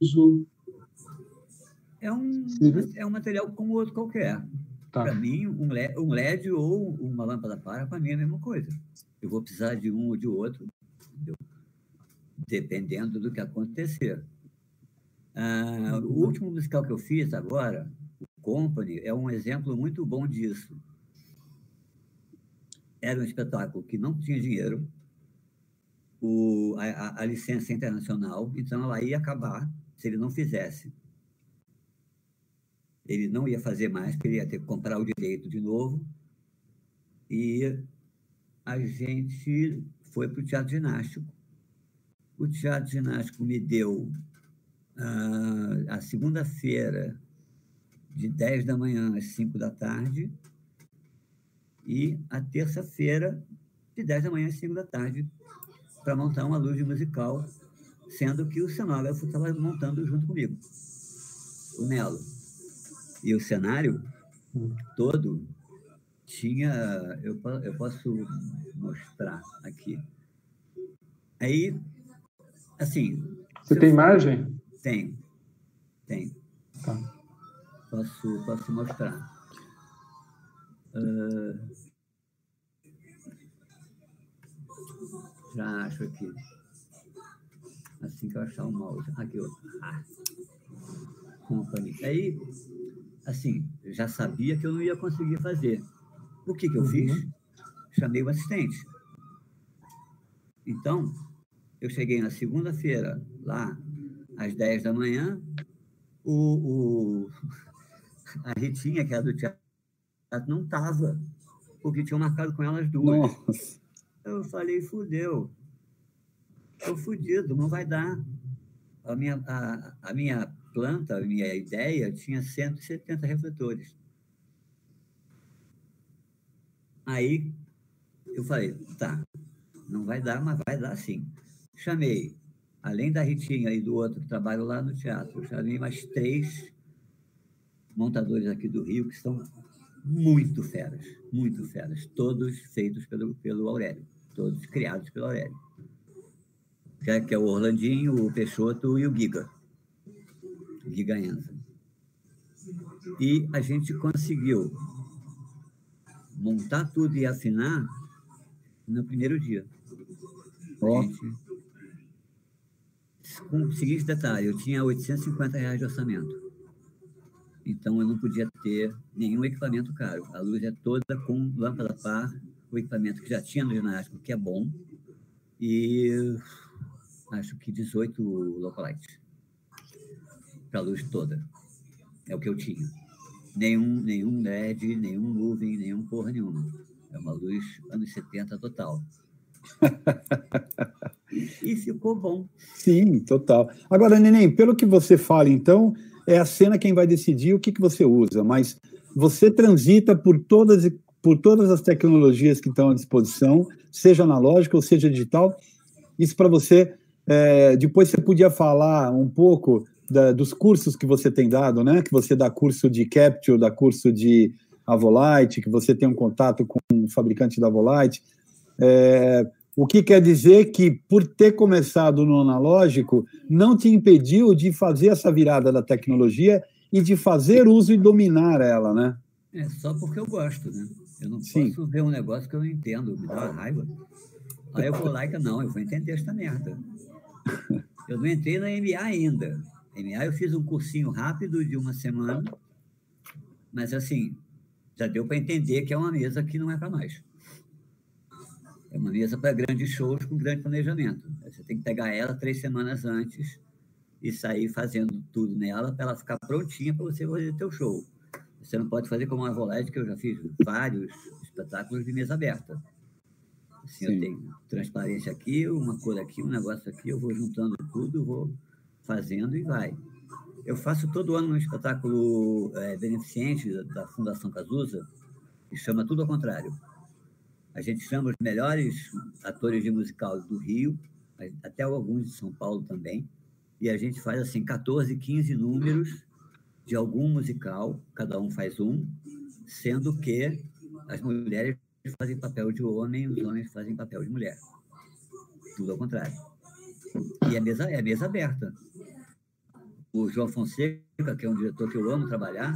uso. É um, é um material como outro qualquer. Tá. Para mim, um LED, um LED, ou uma lâmpada para, para mim é a mesma coisa. Eu vou precisar de um ou de outro, entendeu? dependendo do que acontecer. Ah, o último musical que eu fiz agora, Company é um exemplo muito bom disso. Era um espetáculo que não tinha dinheiro, o, a, a, licença internacional, então ela ia acabar se ele não fizesse. Ele não ia fazer mais, porque ele ia ter que comprar o direito de novo. E a gente foi para o teatro ginástico. O teatro ginástico me deu uh, a segunda-feira de 10 da manhã às 5 da tarde, e a terça-feira, de 10 da manhã às 5 da tarde, para montar uma luz musical, sendo que o cenógrafo estava montando junto comigo, o Nelo. E o cenário todo tinha. Eu, eu posso mostrar aqui. Aí, assim. Você tem imagem? Tem. Tem. Tá. Posso, posso mostrar. Uh, já acho aqui. Assim que eu achar o mouse. Aqui, outro. Ah. Company. Aí, assim, já sabia que eu não ia conseguir fazer. O que, que eu fiz? Uhum. Chamei o assistente. Então, eu cheguei na segunda-feira, lá, às 10 da manhã, o, o a Ritinha, que era do teatro, não estava, porque tinham marcado com elas duas. Nossa. Eu falei, fudeu. Estou fudido, não vai dar. A minha, a, a minha planta, a minha ideia, tinha 170 refletores. Aí eu falei, tá, não vai dar, mas vai dar sim. Chamei, além da Ritinha e do outro que trabalho lá no teatro, chamei mais três montadores aqui do Rio que são muito feras, muito feras, todos feitos pelo, pelo Aurélio, todos criados pelo Aurélio. Que é, é o Orlandinho, o Peixoto e o Giga, o Giga Enza. E a gente conseguiu montar tudo e afinar no primeiro dia. Gente, com o seguinte detalhe, eu tinha 850 reais de orçamento. Então, eu não podia ter nenhum equipamento caro. A luz é toda com lâmpada par, o equipamento que já tinha no ginástico, que é bom, e acho que 18 localites para a luz toda. É o que eu tinha. Nenhum, nenhum LED, nenhum moving, nenhum porra nenhuma. É uma luz anos 70 total. e ficou bom. Sim, total. Agora, Neném, pelo que você fala, então, é a cena quem vai decidir o que, que você usa, mas você transita por todas, por todas as tecnologias que estão à disposição, seja analógica ou seja digital. Isso para você. É, depois você podia falar um pouco da, dos cursos que você tem dado, né? Que você dá curso de Capture, dá curso de Avolite, que você tem um contato com o fabricante da Avolite. É, o que quer dizer que, por ter começado no analógico, não te impediu de fazer essa virada da tecnologia e de fazer uso e dominar ela, né? É só porque eu gosto, né? Eu não Sim. posso ver um negócio que eu não entendo, me dá uma raiva. Aí eu vou lá e não, eu vou entender esta merda. Eu não entrei na MA ainda. MA eu fiz um cursinho rápido de uma semana Mas, assim, já deu para entender que é uma mesa que não é para mais. É uma mesa para grandes shows com grande planejamento. Você tem que pegar ela três semanas antes e sair fazendo tudo nela para ela ficar prontinha para você fazer teu show. Você não pode fazer como a Volete, que eu já fiz vários espetáculos de mesa aberta. Assim, Sim. eu tenho transparência aqui, uma cor aqui, um negócio aqui, eu vou juntando tudo, vou fazendo e vai. Eu faço todo ano um espetáculo é, beneficente da Fundação Cazuza, que chama Tudo ao Contrário. A gente chama os melhores atores de musical do Rio, até alguns de São Paulo também, e a gente faz assim 14, 15 números de algum musical, cada um faz um, sendo que as mulheres fazem papel de homem, os homens fazem papel de mulher. Tudo ao contrário. E é mesa, é mesa aberta. O João Fonseca, que é um diretor que eu amo trabalhar,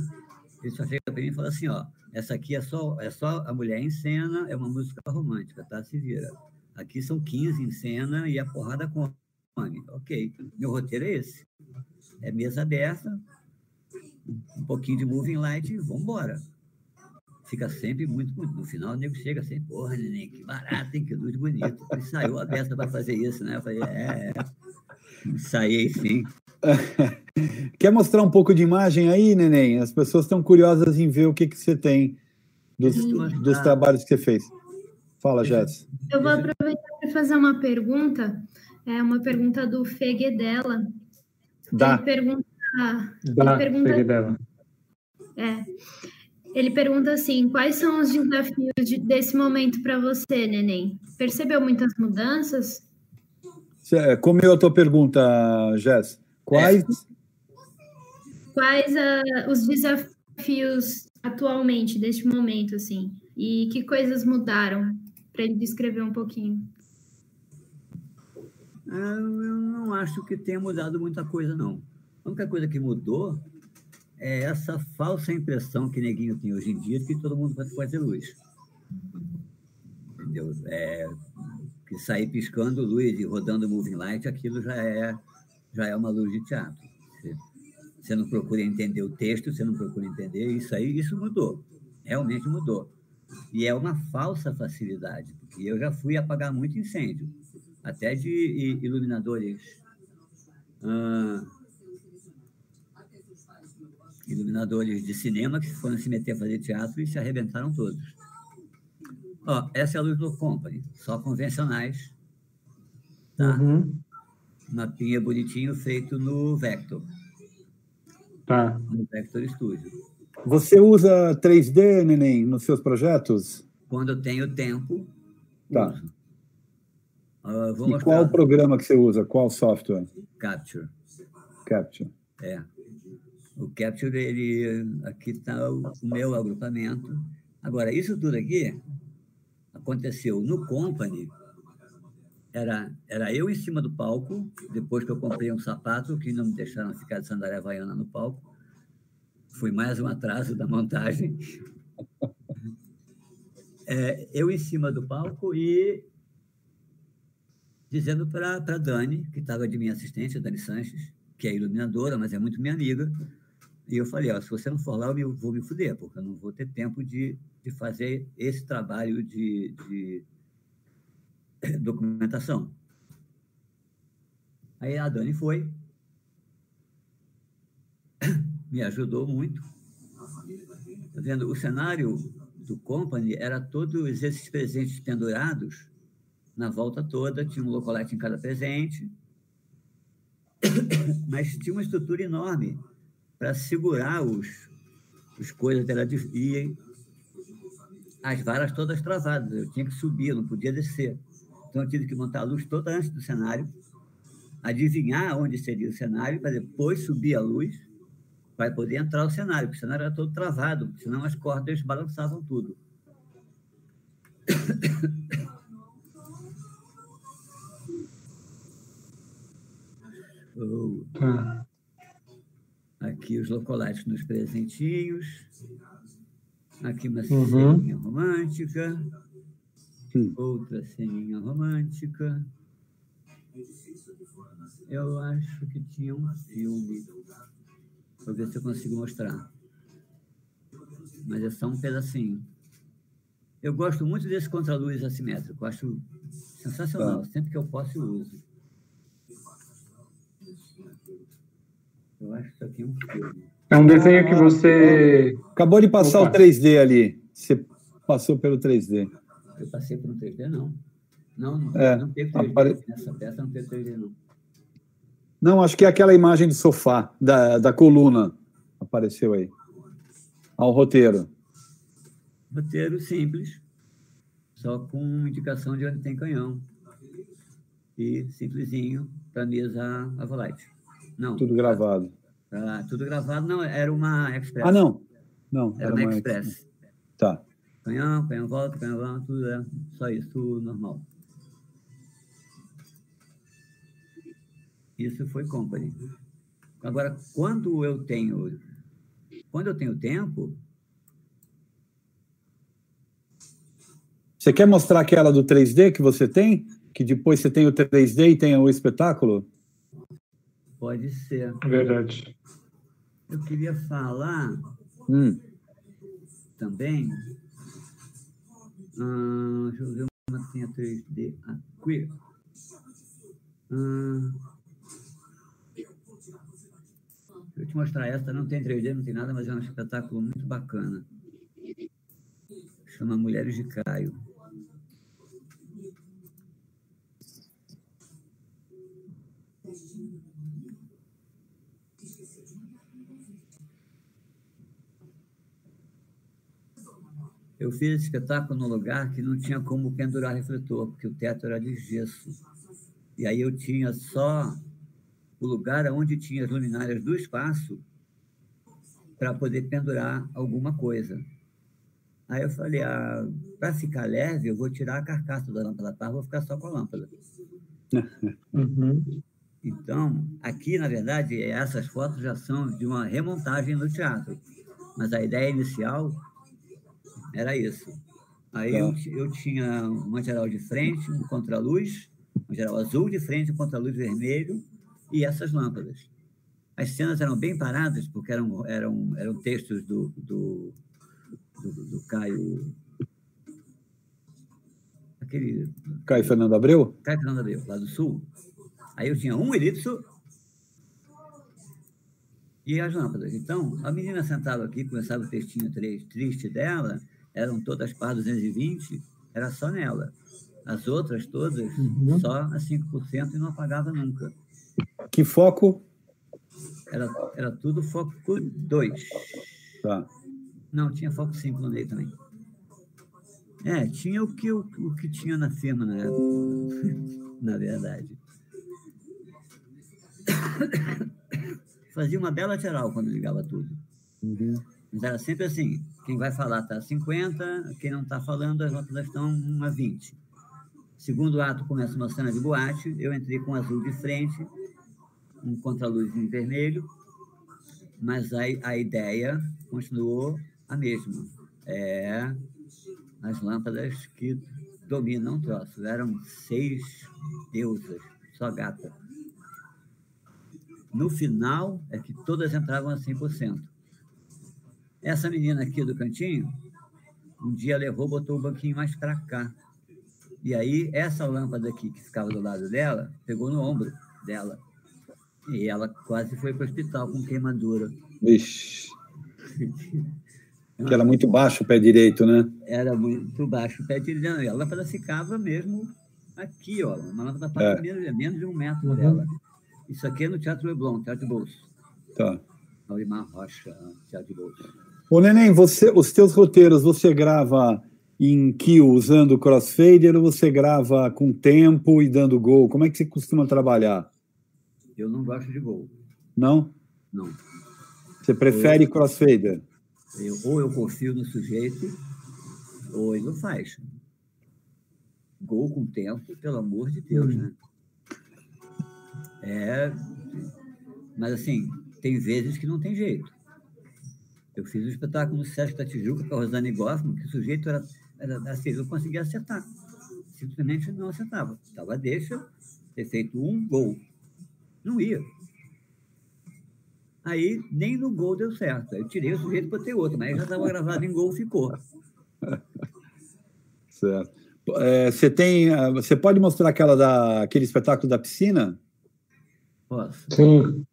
ele só chega para mim e fala assim, ó, essa aqui é só, é só a mulher em cena, é uma música romântica, tá? Se vira. Aqui são 15 em cena e a porrada come. Ok, meu roteiro é esse. É mesa aberta, um pouquinho de moving light e vamos embora. Fica sempre muito bonito. No final, o nego chega assim, porra, neném, que barato, hein? Que luz bonito. E saiu a beça para fazer isso, né? Eu falei, é, é. Saí sim. Quer mostrar um pouco de imagem aí, neném? As pessoas estão curiosas em ver o que, que você tem dos, dos trabalhos que você fez. Fala, Jéssica. Eu vou aproveitar para fazer uma pergunta. É uma pergunta do Feguedela. Dá. Ele pergunta. Dá, ele pergunta. É. Ele pergunta assim: quais são os desafios de, desse momento para você, neném? Percebeu muitas mudanças? Comeu a tua pergunta, Jéssica. Quais é quais uh, os desafios atualmente, deste momento, assim? E que coisas mudaram? Para ele descrever um pouquinho. Ah, eu não acho que tenha mudado muita coisa, não. A única coisa que mudou é essa falsa impressão que Neguinho tem hoje em dia de que todo mundo vai fazer luz. Entendeu? É, que sair piscando luz e rodando moving light, aquilo já é, já é uma luz de teatro. Você não procura entender o texto, você não procura entender isso aí, isso mudou. Realmente mudou. E é uma falsa facilidade, porque eu já fui apagar muito incêndio, até de iluminadores. Ah, iluminadores de cinema que foram se meter a fazer teatro e se arrebentaram todos. Ó, essa é a luz do Company, só convencionais. Tá? Uhum. Mapinha bonitinho feito no Vector. Tá. No Vector Studio. Você usa 3D, Neném, nos seus projetos? Quando eu tenho tempo. Tá. Uh, e mostrar. qual o programa que você usa? Qual software? Capture. Capture. É. O Capture, ele aqui está o, o meu agrupamento. Agora, isso tudo aqui aconteceu no Company era, era eu em cima do palco, depois que eu comprei um sapato, que não me deixaram ficar de sandália havaiana no palco. Foi mais um atraso da montagem. É, eu em cima do palco e dizendo para a Dani, que estava de minha assistente, a Dani Sanches, que é iluminadora, mas é muito minha amiga, e eu falei, ó, se você não for lá, eu vou me fuder, porque eu não vou ter tempo de, de fazer esse trabalho de, de documentação. Aí a Dani foi, me ajudou muito. Tá vendo? O cenário do Company era todos esses presentes pendurados na volta toda, tinha um locolete em cada presente, mas tinha uma estrutura enorme para segurar os, os coisas dela e as varas todas travadas. Eu tinha que subir, não podia descer. Então, eu tive que montar a luz toda antes do cenário, adivinhar onde seria o cenário, para depois subir a luz, para poder entrar o cenário, porque o cenário era todo travado, senão as cordas balançavam tudo. Aqui os locolates nos presentinhos. Aqui uma uhum. romântica. Outra ceninha romântica. Eu acho que tinha um filme. Vou ver se eu consigo mostrar. mas é só um pedacinho. Eu gosto muito desse contraluz assimétrico, acho sensacional. Tá. Sempre que eu posso, eu uso. Eu acho que isso aqui é um filme. É um desenho que você. Acabou de passar Opa. o 3D ali. Você passou pelo 3D. Eu passei pelo 3D, não. Não, não, é, não teve 3D. Apare... Nessa peça não teve 3D, não. Não, acho que é aquela imagem do sofá, da, da coluna. Apareceu aí. Ao roteiro. Roteiro simples, só com indicação de onde tem canhão. E simplesinho para mesa a volante. Não. Tudo gravado. Ah, tudo gravado, não, era uma Express. Ah, não. Não, era, era uma, uma Express. Express. Tá. Canhão, canhão volta, canhão volta, tudo é só isso, tudo normal. Isso foi company. Agora, quando eu tenho quando eu tenho tempo, Você quer mostrar aquela do 3D que você tem? Que depois você tem o 3D e tem o espetáculo? Pode ser. Verdade. Eu queria falar hum. também. Hum, deixa eu ver uma que tenha 3D aqui. Hum, deixa eu te mostrar essa. Não tem 3D, não tem nada, mas é um espetáculo muito bacana. Chama Mulheres de Caio. Eu fiz esse espetáculo num lugar que não tinha como pendurar refletor, porque o teto era de gesso. E aí eu tinha só o lugar onde tinha as luminárias do espaço para poder pendurar alguma coisa. Aí eu falei, ah, para ficar leve, eu vou tirar a carcaça da lâmpada par, vou ficar só com a lâmpada. Uhum. Então, aqui, na verdade, essas fotos já são de uma remontagem no teatro. Mas a ideia inicial era isso. Aí tá. eu, eu tinha uma geral de frente, um contraluz, um geral azul de frente, um contraluz vermelho e essas lâmpadas. As cenas eram bem paradas, porque eram, eram, eram textos do, do, do, do Caio. Aquele. Caio Fernando Abreu? Caio Fernando Abreu, lá do Sul. Aí eu tinha um elipso e as lâmpadas. Então, a menina sentava aqui, começava o textinho triste dela, eram todas par 220, era só nela. As outras todas, uhum. só a 5% e não apagava nunca. Que foco? Era, era tudo foco 2. Tá. Não, tinha foco 5 no meio também. É, tinha o que, o, o que tinha na firma na época, na verdade. Fazia uma bela geral quando ligava tudo. Uhum. Mas era sempre assim: quem vai falar está a 50, quem não está falando, as notas estão a 20. Segundo ato começa uma cena de boate, eu entrei com azul de frente, um contraluz em vermelho, mas a, a ideia continuou a mesma. É as lâmpadas que dominam o troço. Eram seis deusas, só gata. No final é que todas entravam a 100%. Essa menina aqui do cantinho, um dia levou, botou o banquinho mais para cá. E aí, essa lâmpada aqui, que ficava do lado dela, pegou no ombro dela. E ela quase foi para o hospital com queimadura. Vixe. que era muito baixo o pé direito, né? Era muito baixo o pé direito. E a lâmpada ficava mesmo aqui, ó. Uma lâmpada para é. menos, menos de um metro uhum. dela. Isso aqui é no Teatro Leblon, Teatro de Bolso. Tá. Aurimar Rocha, Teatro de Bolso. Ô, Neném, você, os teus roteiros você grava em kill usando crossfader ou você grava com tempo e dando gol? Como é que você costuma trabalhar? Eu não gosto de gol. Não? Não. Você prefere eu, crossfader? Eu, ou eu confio no sujeito, ou ele não faz. Gol com tempo, pelo amor de Deus, hum. né? É, mas assim, tem vezes que não tem jeito. Eu fiz um espetáculo no Sesc da Tijuca com a Rosane Goffman, que o sujeito era, era assim, eu conseguia acertar. Simplesmente não acertava. Estava deixa ter feito um gol. Não ia. Aí nem no gol deu certo. Eu tirei o sujeito para ter outro, mas já estava gravado em gol, ficou. Certo. É, você tem. Ah, você pode mostrar aquela da, aquele espetáculo da piscina? Posso. Sim.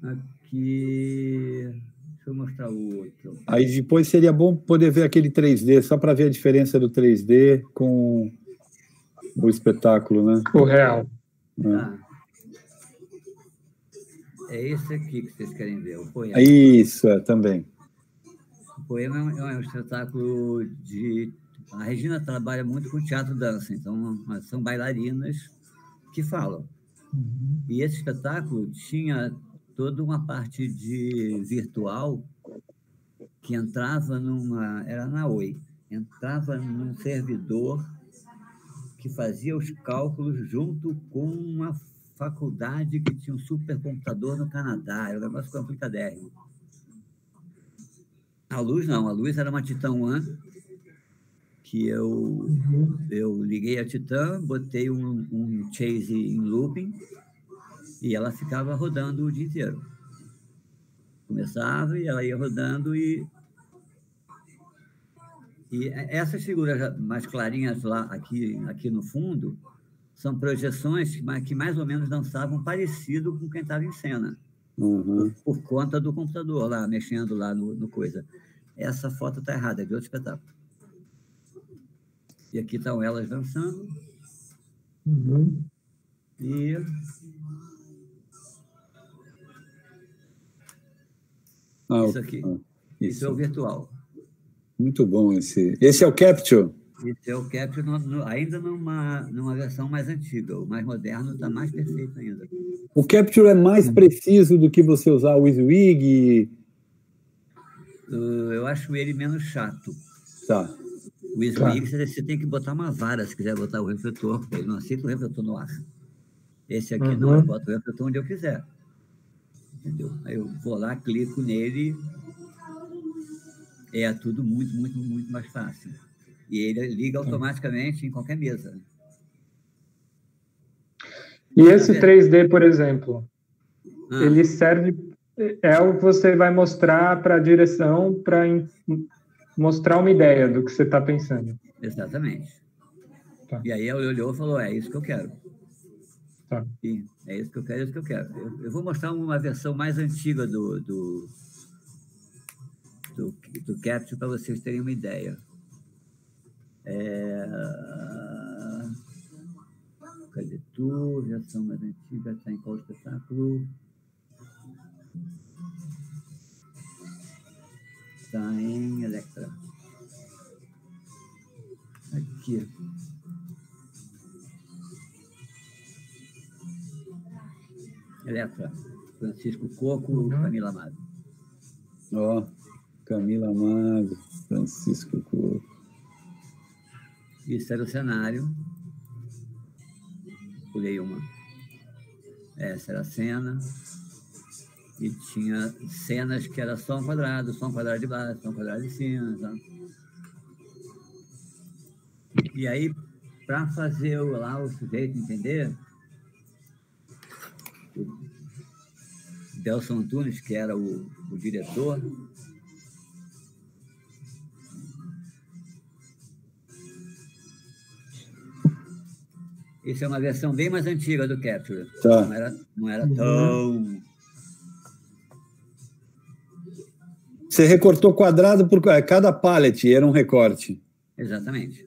Aqui. Deixa eu mostrar o outro. Aí depois seria bom poder ver aquele 3D, só para ver a diferença do 3D com o espetáculo, né? O real. É. Tá. É esse aqui que vocês querem ver, o poema. Isso, é, também. O poema é um espetáculo de. A Regina trabalha muito com teatro dança, então são bailarinas que falam. Uhum. E esse espetáculo tinha toda uma parte de virtual que entrava numa. Era na Oi, entrava num servidor que fazia os cálculos junto com uma faculdade que tinha um supercomputador no Canadá. Era um negócio complicadérrimo. A luz não, a luz era uma Titan One que eu, uhum. eu liguei a Titan, botei um, um chase em looping e ela ficava rodando o dia inteiro. Começava e ela ia rodando e e essas figuras mais clarinhas lá aqui aqui no fundo são projeções que mais ou menos dançavam parecido com quem estava em cena, uhum. por, por, conta do computador lá, mexendo lá no, no coisa. Essa foto está errada, é de outro espetáculo. E aqui estão elas dançando. Uhum. E. Ah, isso aqui. Ah, isso. isso. é o virtual. Muito bom esse. Esse é o Capture? Esse é o Capture no, no, ainda numa, numa versão mais antiga. O mais moderno está mais perfeito ainda. O Capture é mais preciso do que você usar o WYSIWYG? Uh, eu acho ele menos chato. Tá. O WYSIWYG tá. você tem que botar uma vara se quiser botar o refletor, ele não aceita o refletor no ar. Esse aqui uhum. não, eu boto o refletor onde eu quiser. Entendeu? Aí eu vou lá, clico nele, é tudo muito, muito, muito mais fácil. E ele liga automaticamente em qualquer mesa. E esse 3D, por exemplo, ah. ele serve é o que você vai mostrar para a direção para mostrar uma ideia do que você está pensando. Exatamente. Tá. E aí ele olhou e falou: é isso que eu quero. Tá. E é isso que eu quero, é isso que eu quero. Eu, eu vou mostrar uma versão mais antiga do, do, do, do Capture para vocês terem uma ideia. É... Cadê tu? Versão mais antiga, está em qual espetáculo? Está em Electra. Aqui. Electra. Francisco Coco, uhum. Camila Amado. Ó, oh, Camila Amado, Francisco Coco. Isso era o cenário. Pulei uma. Essa era a cena. E tinha cenas que era só um quadrado, só um quadrado de baixo, só um quadrado de cima. Tá? E aí, para fazer lá o sujeito entender, Delson Antunes, que era o, o diretor, Isso é uma versão bem mais antiga do Capture. Tá. Não era, não era tão. Você recortou quadrado por cada pallet, era um recorte. Exatamente.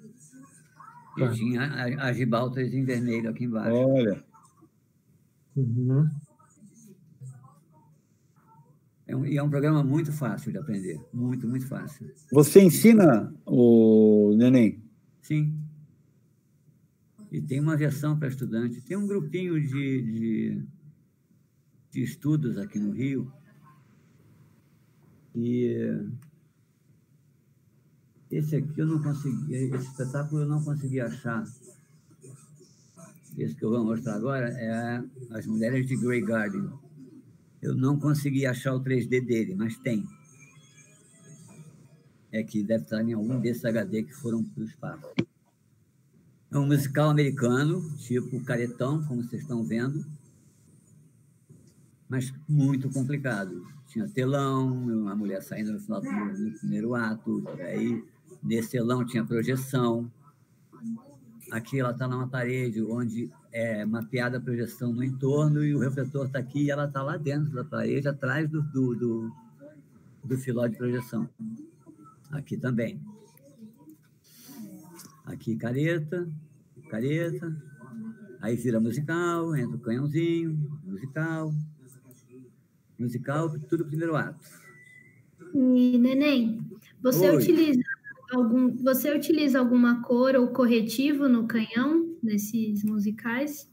E tá. tinha as ribaltas em vermelho aqui embaixo. Olha. Uhum. É um, e é um programa muito fácil de aprender. Muito, muito fácil. Você ensina o neném? Sim. E tem uma versão para estudante. Tem um grupinho de, de, de estudos aqui no Rio. E esse aqui eu não consegui, esse espetáculo eu não consegui achar. Esse que eu vou mostrar agora é As Mulheres de Grey Garden. Eu não consegui achar o 3D dele, mas tem. É que deve estar em algum desses HD que foram para o espaço. É um musical americano, tipo Caretão, como vocês estão vendo. mas muito complicado. Tinha telão, uma mulher saindo no final do primeiro ato, aí nesse telão tinha projeção. Aqui ela está numa parede onde é mapeada a projeção no entorno e o refletor está aqui e ela está lá dentro da parede, atrás do, do, do, do filó de projeção. Aqui também. Aqui careta, careta, aí vira musical, entra o canhãozinho, musical, musical, tudo primeiro ato. E, Neném, você Oi. utiliza algum, você utiliza alguma cor ou corretivo no canhão nesses musicais?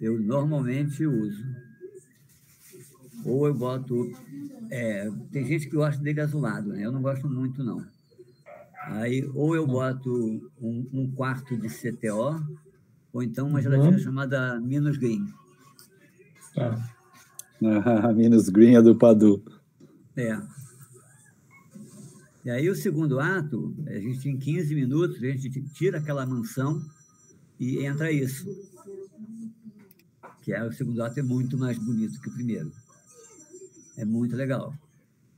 Eu normalmente uso. Ou eu boto. É, tem gente que gosta de gasolado, né? Eu não gosto muito, não. Aí, ou eu boto um, um quarto de CTO, ou então uma gelatina uhum. chamada Minus Green. Tá. Ah, Minus Green é do Padu. É. E aí o segundo ato, a gente em 15 minutos, a gente tira aquela mansão e entra isso. Que é o segundo ato é muito mais bonito que o primeiro. É muito legal.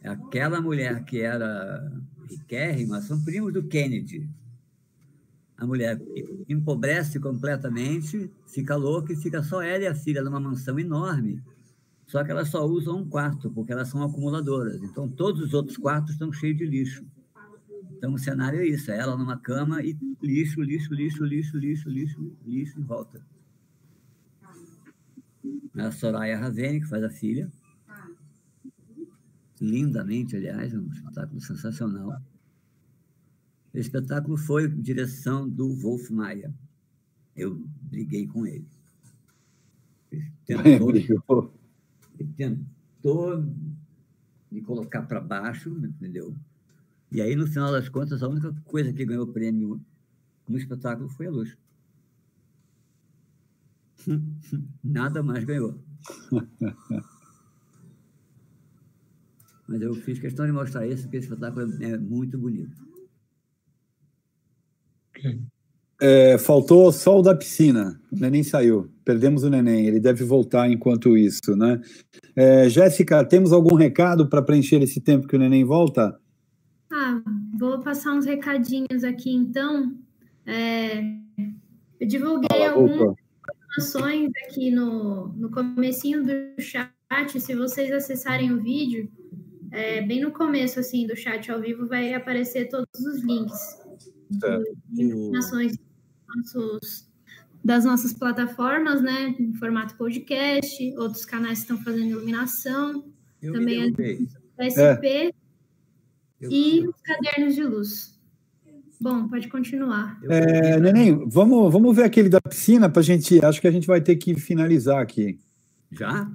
Aquela mulher que era riquérrima, são primos do Kennedy. A mulher empobrece completamente, fica louca e fica só ela e a filha numa mansão enorme. Só que elas só usam um quarto, porque elas são acumuladoras. Então, todos os outros quartos estão cheios de lixo. Então, o cenário é isso: é ela numa cama e lixo, lixo, lixo, lixo, lixo, lixo, lixo em volta. A Soraya Ravene, que faz a filha. Lindamente, aliás, é um espetáculo sensacional. O espetáculo foi direção do Wolf Maia. Eu briguei com ele. Ele tentou, ele tentou me colocar para baixo, entendeu? E aí, no final das contas, a única coisa que ganhou prêmio no espetáculo foi a luz. Nada mais ganhou. Mas eu fiz questão de mostrar isso, porque esse espetáculo é muito bonito. É, faltou só o da piscina. O neném saiu. Perdemos o neném. Ele deve voltar enquanto isso, né? É, Jéssica, temos algum recado para preencher esse tempo que o neném volta? Ah, vou passar uns recadinhos aqui então. É, eu divulguei algumas informações aqui no, no comecinho do chat. Se vocês acessarem o vídeo, é, bem no começo assim do chat ao vivo vai aparecer todos os links de informações nossos, das nossas plataformas, né? Em formato podcast, outros canais estão fazendo iluminação, Eu também a SP é. e os cadernos de luz. Bom, pode continuar. É, Neném, vamos, vamos ver aquele da piscina para a gente. Acho que a gente vai ter que finalizar aqui. Já?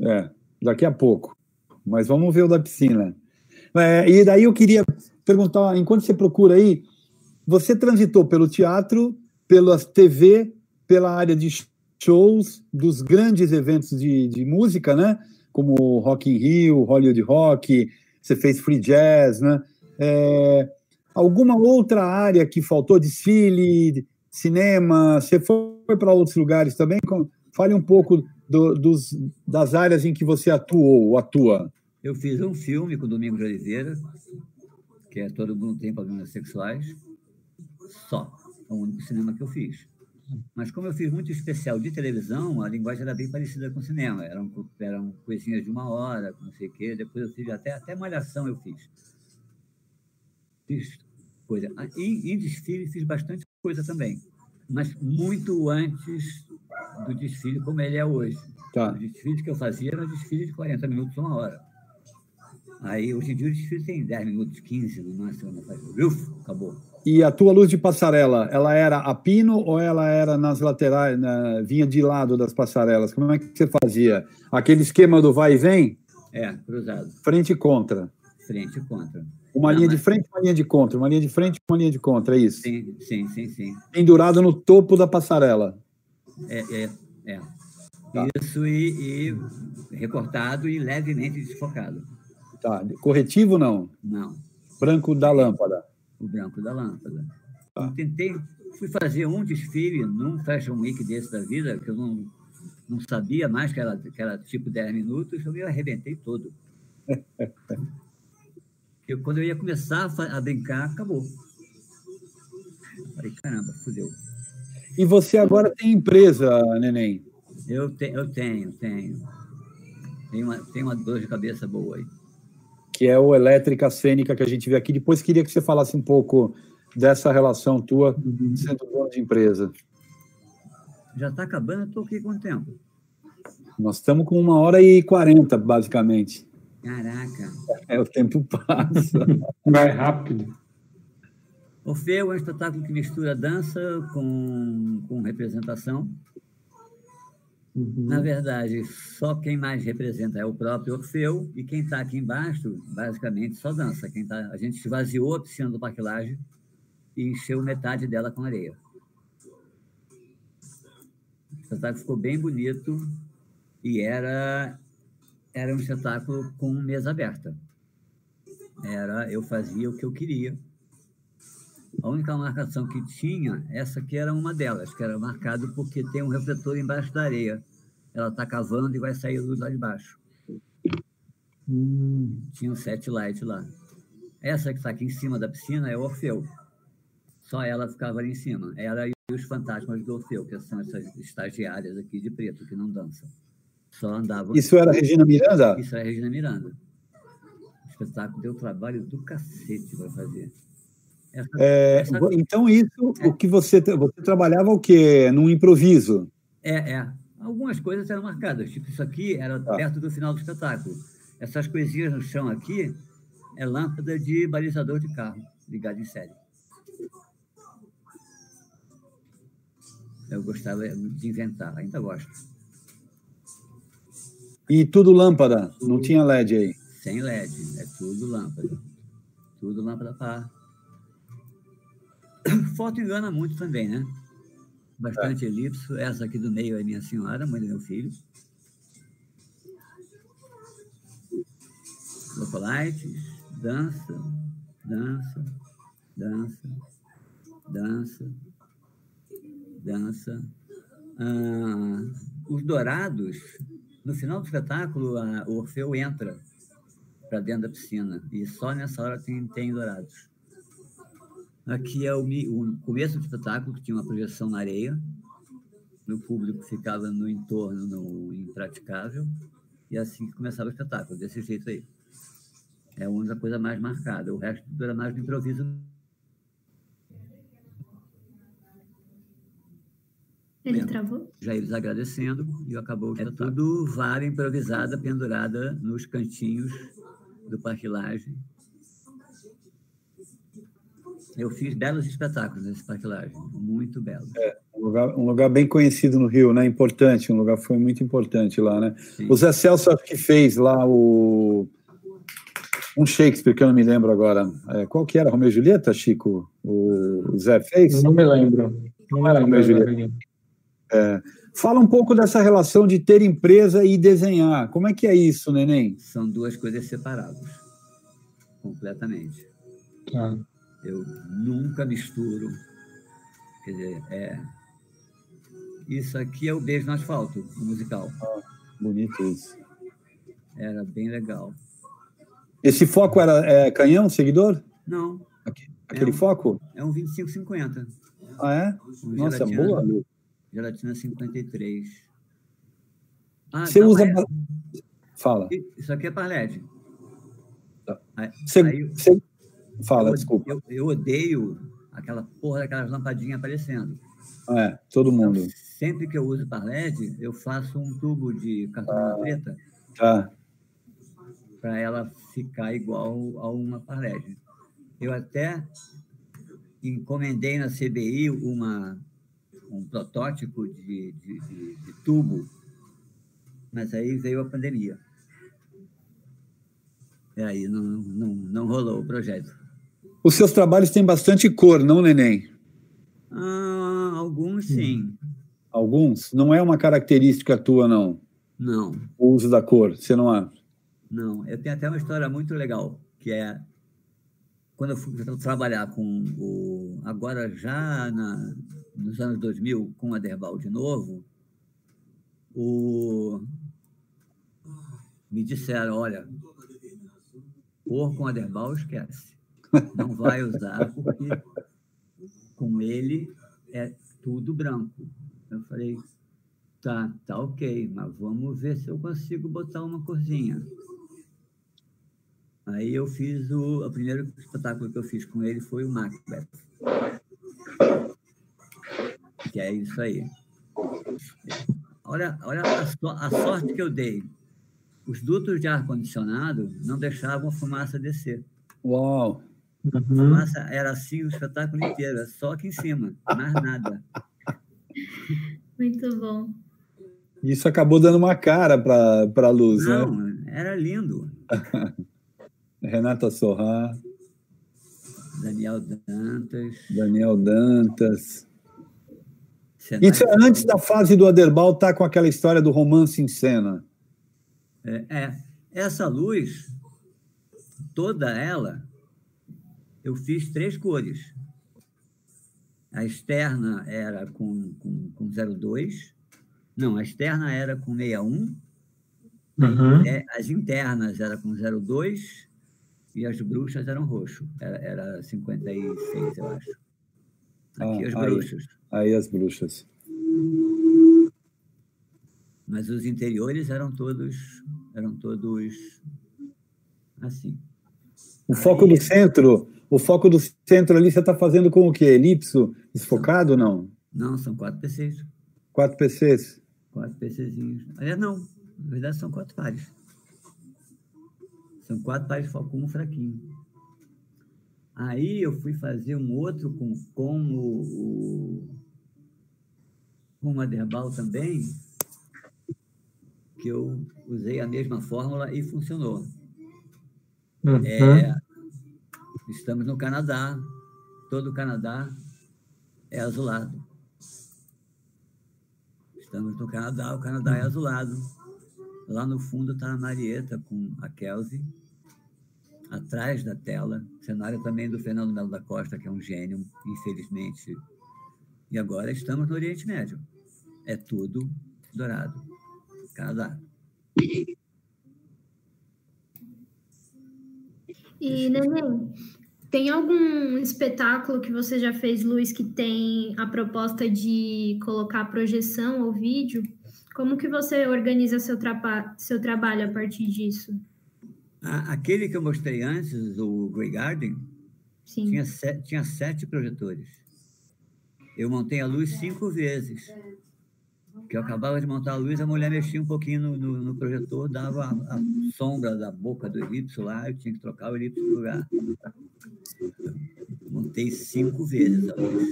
É, daqui a pouco. Mas vamos ver o da piscina. É, e daí eu queria perguntar, enquanto você procura aí, você transitou pelo teatro, pela TV, pela área de shows, dos grandes eventos de, de música, né? Como Rock in Rio, Hollywood Rock, você fez free jazz, né? É, alguma outra área que faltou? Desfile, cinema? Você foi para outros lugares também? Fale um pouco do, dos, das áreas em que você atuou ou atua. Eu fiz um filme com o Domingos Oliveira, que é Todo Mundo Tem Problemas Sexuais só. É o único cinema que eu fiz. Mas como eu fiz muito especial de televisão, a linguagem era bem parecida com o cinema. Eram, eram coisinhas de uma hora, não sei o quê. Depois eu fiz até, até malhação eu fiz. Fiz coisa. Ah, em, em desfile fiz bastante coisa também. Mas muito antes do desfile como ele é hoje. Tá. Os desfiles que eu fazia eram desfiles de 40 minutos, uma hora. Aí, hoje em dia, o desfile tem 10 minutos, 15 no máximo. Não faz... Uf, acabou. E a tua luz de passarela, ela era a pino ou ela era nas laterais, na, vinha de lado das passarelas? Como é que você fazia? Aquele esquema do vai e vem? É, cruzado. Frente e contra. Frente e contra. Uma Não, linha mas... de frente, uma linha de contra, uma linha de frente, uma linha de contra, é isso? Sim, sim, sim, sim. Pendurado no topo da passarela. É, é, é. Tá. Isso e, e recortado e levemente desfocado. Tá. Corretivo não? Não. Branco da lâmpada o branco da lâmpada. Ah. Tentei, fui fazer um desfile num Fashion Week desse da vida, que eu não, não sabia mais que era, que era tipo 10 minutos, eu me arrebentei todo. eu, quando eu ia começar a, a brincar, acabou. Falei, caramba, fudeu. E você agora tem empresa, Neném? Eu, te, eu tenho, tenho. Tem uma, tem uma dor de cabeça boa aí. Que é o Elétrica Cênica que a gente vê aqui. Depois queria que você falasse um pouco dessa relação tua sendo dono de empresa. Já está acabando, estou aqui com o tempo. Nós estamos com uma hora e quarenta, basicamente. Caraca. É, o tempo passa. Vai rápido. Orfeu é um espetáculo que mistura dança com, com representação. Uhum. Na verdade, só quem mais representa é o próprio Orfeu, e quem está aqui embaixo, basicamente, só dança. Quem tá, a gente esvaziou a piscina do Parque Laje e encheu metade dela com areia. O espetáculo ficou bem bonito e era, era um espetáculo com mesa aberta. Era, eu fazia o que eu queria. A única marcação que tinha, essa aqui era uma delas, que era marcado porque tem um refletor embaixo da areia. Ela está cavando e vai sair luz lá de baixo. Hum. Tinha um set light lá. Essa que está aqui em cima da piscina é o Orfeu. Só ela ficava ali em cima. Ela e os fantasmas do Orfeu, que são essas estagiárias aqui de preto, que não dançam. Só andavam. Isso era Regina Miranda? Isso era Regina Miranda. O espetáculo deu trabalho do cacete para fazer. É. Então, isso, é. o que você, você trabalhava o quê? Num improviso? É, é. Algumas coisas eram marcadas. Tipo, isso aqui era ah. perto do final do espetáculo. Essas coisinhas no chão aqui é lâmpada de balizador de carro, ligado em série. Eu gostava de inventar, ainda gosto. E tudo lâmpada? Tudo, Não tinha LED aí? Sem LED, é tudo lâmpada. Tudo lâmpada para. Foto engana muito também, né? Bastante é. elipso. Essa aqui do meio é minha senhora, mãe do meu filho. Locolites, dança, dança, dança, dança, dança. Ah, os dourados, no final do espetáculo, a, o Orfeu entra para dentro da piscina e só nessa hora tem, tem dourados. Aqui é o, o, começo do espetáculo, que tinha uma projeção na areia, o público ficava no entorno no impraticável, e assim começava o espetáculo, desse jeito aí. É a única coisa mais marcada, o resto era mais do improviso Ele travou? Já eles agradecendo e acabou é tudo vara improvisada pendurada nos cantinhos do Parque Laje. Eu fiz belos espetáculos nesse Parque Laje, muito belo. É, um lugar, um lugar bem conhecido no Rio, né? Importante, um lugar foi muito importante lá, né? Sim. O Zé Celso acho que fez lá o um Shakespeare que eu não me lembro agora. É, qual que era? Romeu e Julieta, Chico? O Zé fez? Eu não me lembro. Não era Romeu e Julieta. É, fala um pouco dessa relação de ter empresa e desenhar. Como é que é isso, Neném? São duas coisas separadas, completamente. Ah. Eu nunca misturo. Quer dizer, é. Isso aqui é o Beijo no Asfalto, o musical. Ah, bonito isso. Era bem legal. Esse foco era é, canhão, seguidor? Não. Aquele é um, foco? É um 2550. Ah, é? Um Nossa, boa, Lu. Gelatina 53. Ah, Você usa. É... Fala. Isso aqui é para LED. Tá. Você, aí, você... Fala, eu, desculpa. Eu, eu, odeio aquela porra daquelas lampadinhas aparecendo. É, todo então, mundo. Então, sempre que eu uso para LED, eu faço um tubo de cartolina ah, preta. Tá. Para ela ficar igual a uma para LED. Eu até encomendei na CBI uma um protótipo de, de, de, de tubo, mas aí veio a pandemia. E aí não, não, não rolou o projeto. Os seus trabalhos têm bastante cor, não, Neném? Ah, alguns sim. Alguns? Não é uma característica tua, não? Não. O uso da cor, você não acha? Não, eu tenho até uma história muito legal, que é quando eu fui trabalhar com o. Agora, já na, nos anos 2000, com a Derbal de novo, o... me disseram, olha, por com Aderbal esquece. Não vai usar, porque com ele é tudo branco. Eu falei, tá, tá ok, mas vamos ver se eu consigo botar uma corzinha. Aí eu fiz o, o primeiro espetáculo que eu fiz com ele foi o Macbeth. Que é isso aí. Olha, olha a, a sorte que eu dei. Os dutos de ar-condicionado não deixavam a fumaça descer. Uau! A fumaça era assim o espetáculo inteiro, é só aqui em cima, mais nada. Muito bom. Isso acabou dando uma cara para a luz, Não, né? era lindo. Renata Sorrar. Daniel Dantas. Daniel Dantas. Isso é antes da fase do Aderbal estar tá com aquela história do romance em cena. É, é, essa luz, toda ela, eu fiz três cores. A externa era com, com, com 02, não, a externa era com 61, uhum. as internas era com 02 e as bruxas eram roxo. Era, era 56, eu acho. Aqui ah, as bruxas. Aí, aí as bruxas. Mas os interiores eram todos eram todos assim. O foco do centro, o foco do centro ali você está fazendo com o quê? Elipso desfocado ou não? Não, são quatro PCs. Quatro PCs? Quatro PCzinhos. Aliás, não. Na verdade, são quatro pares. São quatro pares de foco, um fraquinho. Aí eu fui fazer um outro com, com o, o com o Aderbal também, que eu usei a mesma fórmula e funcionou. Uhum. É, estamos no Canadá, todo o Canadá é azulado. Estamos no Canadá, o Canadá é azulado. Lá no fundo está a Marieta com a Kelsey. Atrás da tela, cenário também do Fernando Melo da Costa, que é um gênio, infelizmente. E agora estamos no Oriente Médio. É tudo dourado. Canadá. E, Neném, tem algum espetáculo que você já fez, Luiz, que tem a proposta de colocar projeção ou vídeo? Como que você organiza seu, seu trabalho a partir disso? Aquele que eu mostrei antes, o Grey Garden, tinha sete, tinha sete projetores. Eu montei a luz cinco vezes. Que eu acabava de montar a luz, a mulher mexia um pouquinho no, no, no projetor, dava a, a, sombra da boca do elipso lá, eu tinha que trocar o elipso no lugar. Montei cinco vezes a luz.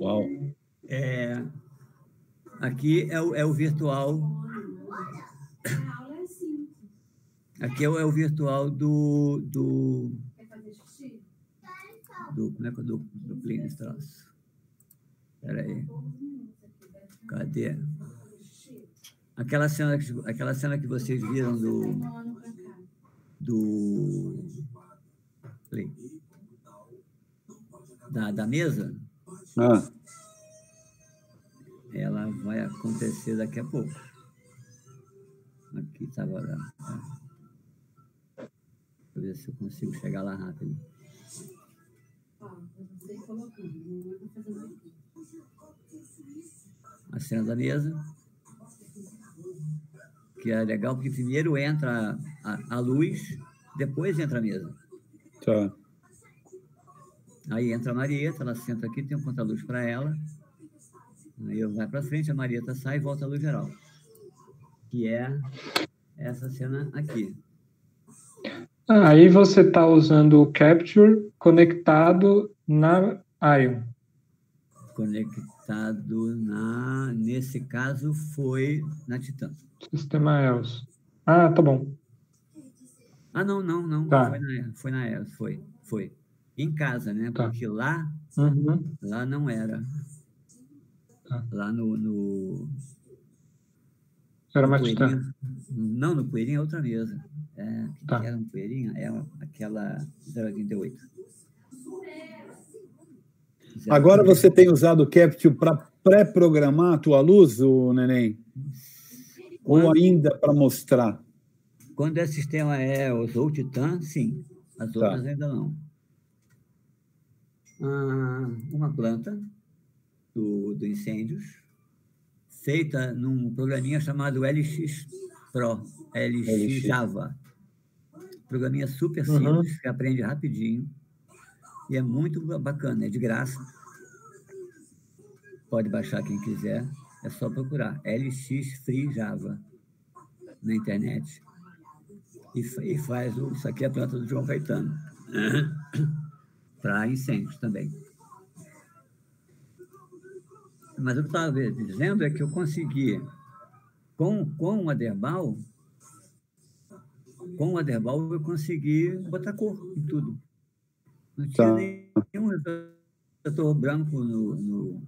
Uau! É, aqui é o, é o virtual. Aqui é o, é o virtual do. do, do como é que é do, do Plínio Strauss? Espera aí. Cadê? Aquela cena, que, aquela cena que vocês viram do. do. Da, da mesa. Ah ela vai acontecer daqui a pouco. Aqui estava lá. Deixa eu ver se eu consigo chegar lá rápido. A cena da mesa. Que é legal porque primeiro entra a, a luz, depois entra a mesa. Tá. Aí entra a Marieta, ela senta aqui, tem um conta-luz para ela Aí eu vai para frente, a Marieta sai e volta a luz geral. Que é essa cena aqui. Ah, aí você está usando o Capture conectado na Ion. Conectado na. Nesse caso, foi na Titan. Sistema EOS. Ah, tá bom. Ah, não, não, não. Tá. Foi, na, foi na EOS, foi. Foi. Em casa, né? Tá. Porque lá, uhum. lá não era. Tá. Lá no. no era uma Titã. Não, no Poeirinha é outra mesa. É, tá. que era no Poeirinha? É aquela 088. Agora você tem usado o Capture para pré-programar a tua luz, o Neném? Quando, Ou ainda para mostrar? Quando é sistema EOS ou Titan, sim. As tá. outras ainda não. Ah, uma planta do, do incêndios, feita num programinha chamado LX Pro, LX, LX. Java. Programinha super uhum. simples, uhum. que aprende rapidinho. E é muito bacana, é de graça. Pode baixar quem quiser, é só procurar LX Free Java na internet. E, e faz o, isso aqui é a planta do João Caetano. Para incêndios também. Mas o que eu estava dizendo é que eu consegui, com, com o Aderbal, com o Aderbal eu consegui botar cor em tudo. Não tinha tá. nenhum refletor branco no, no,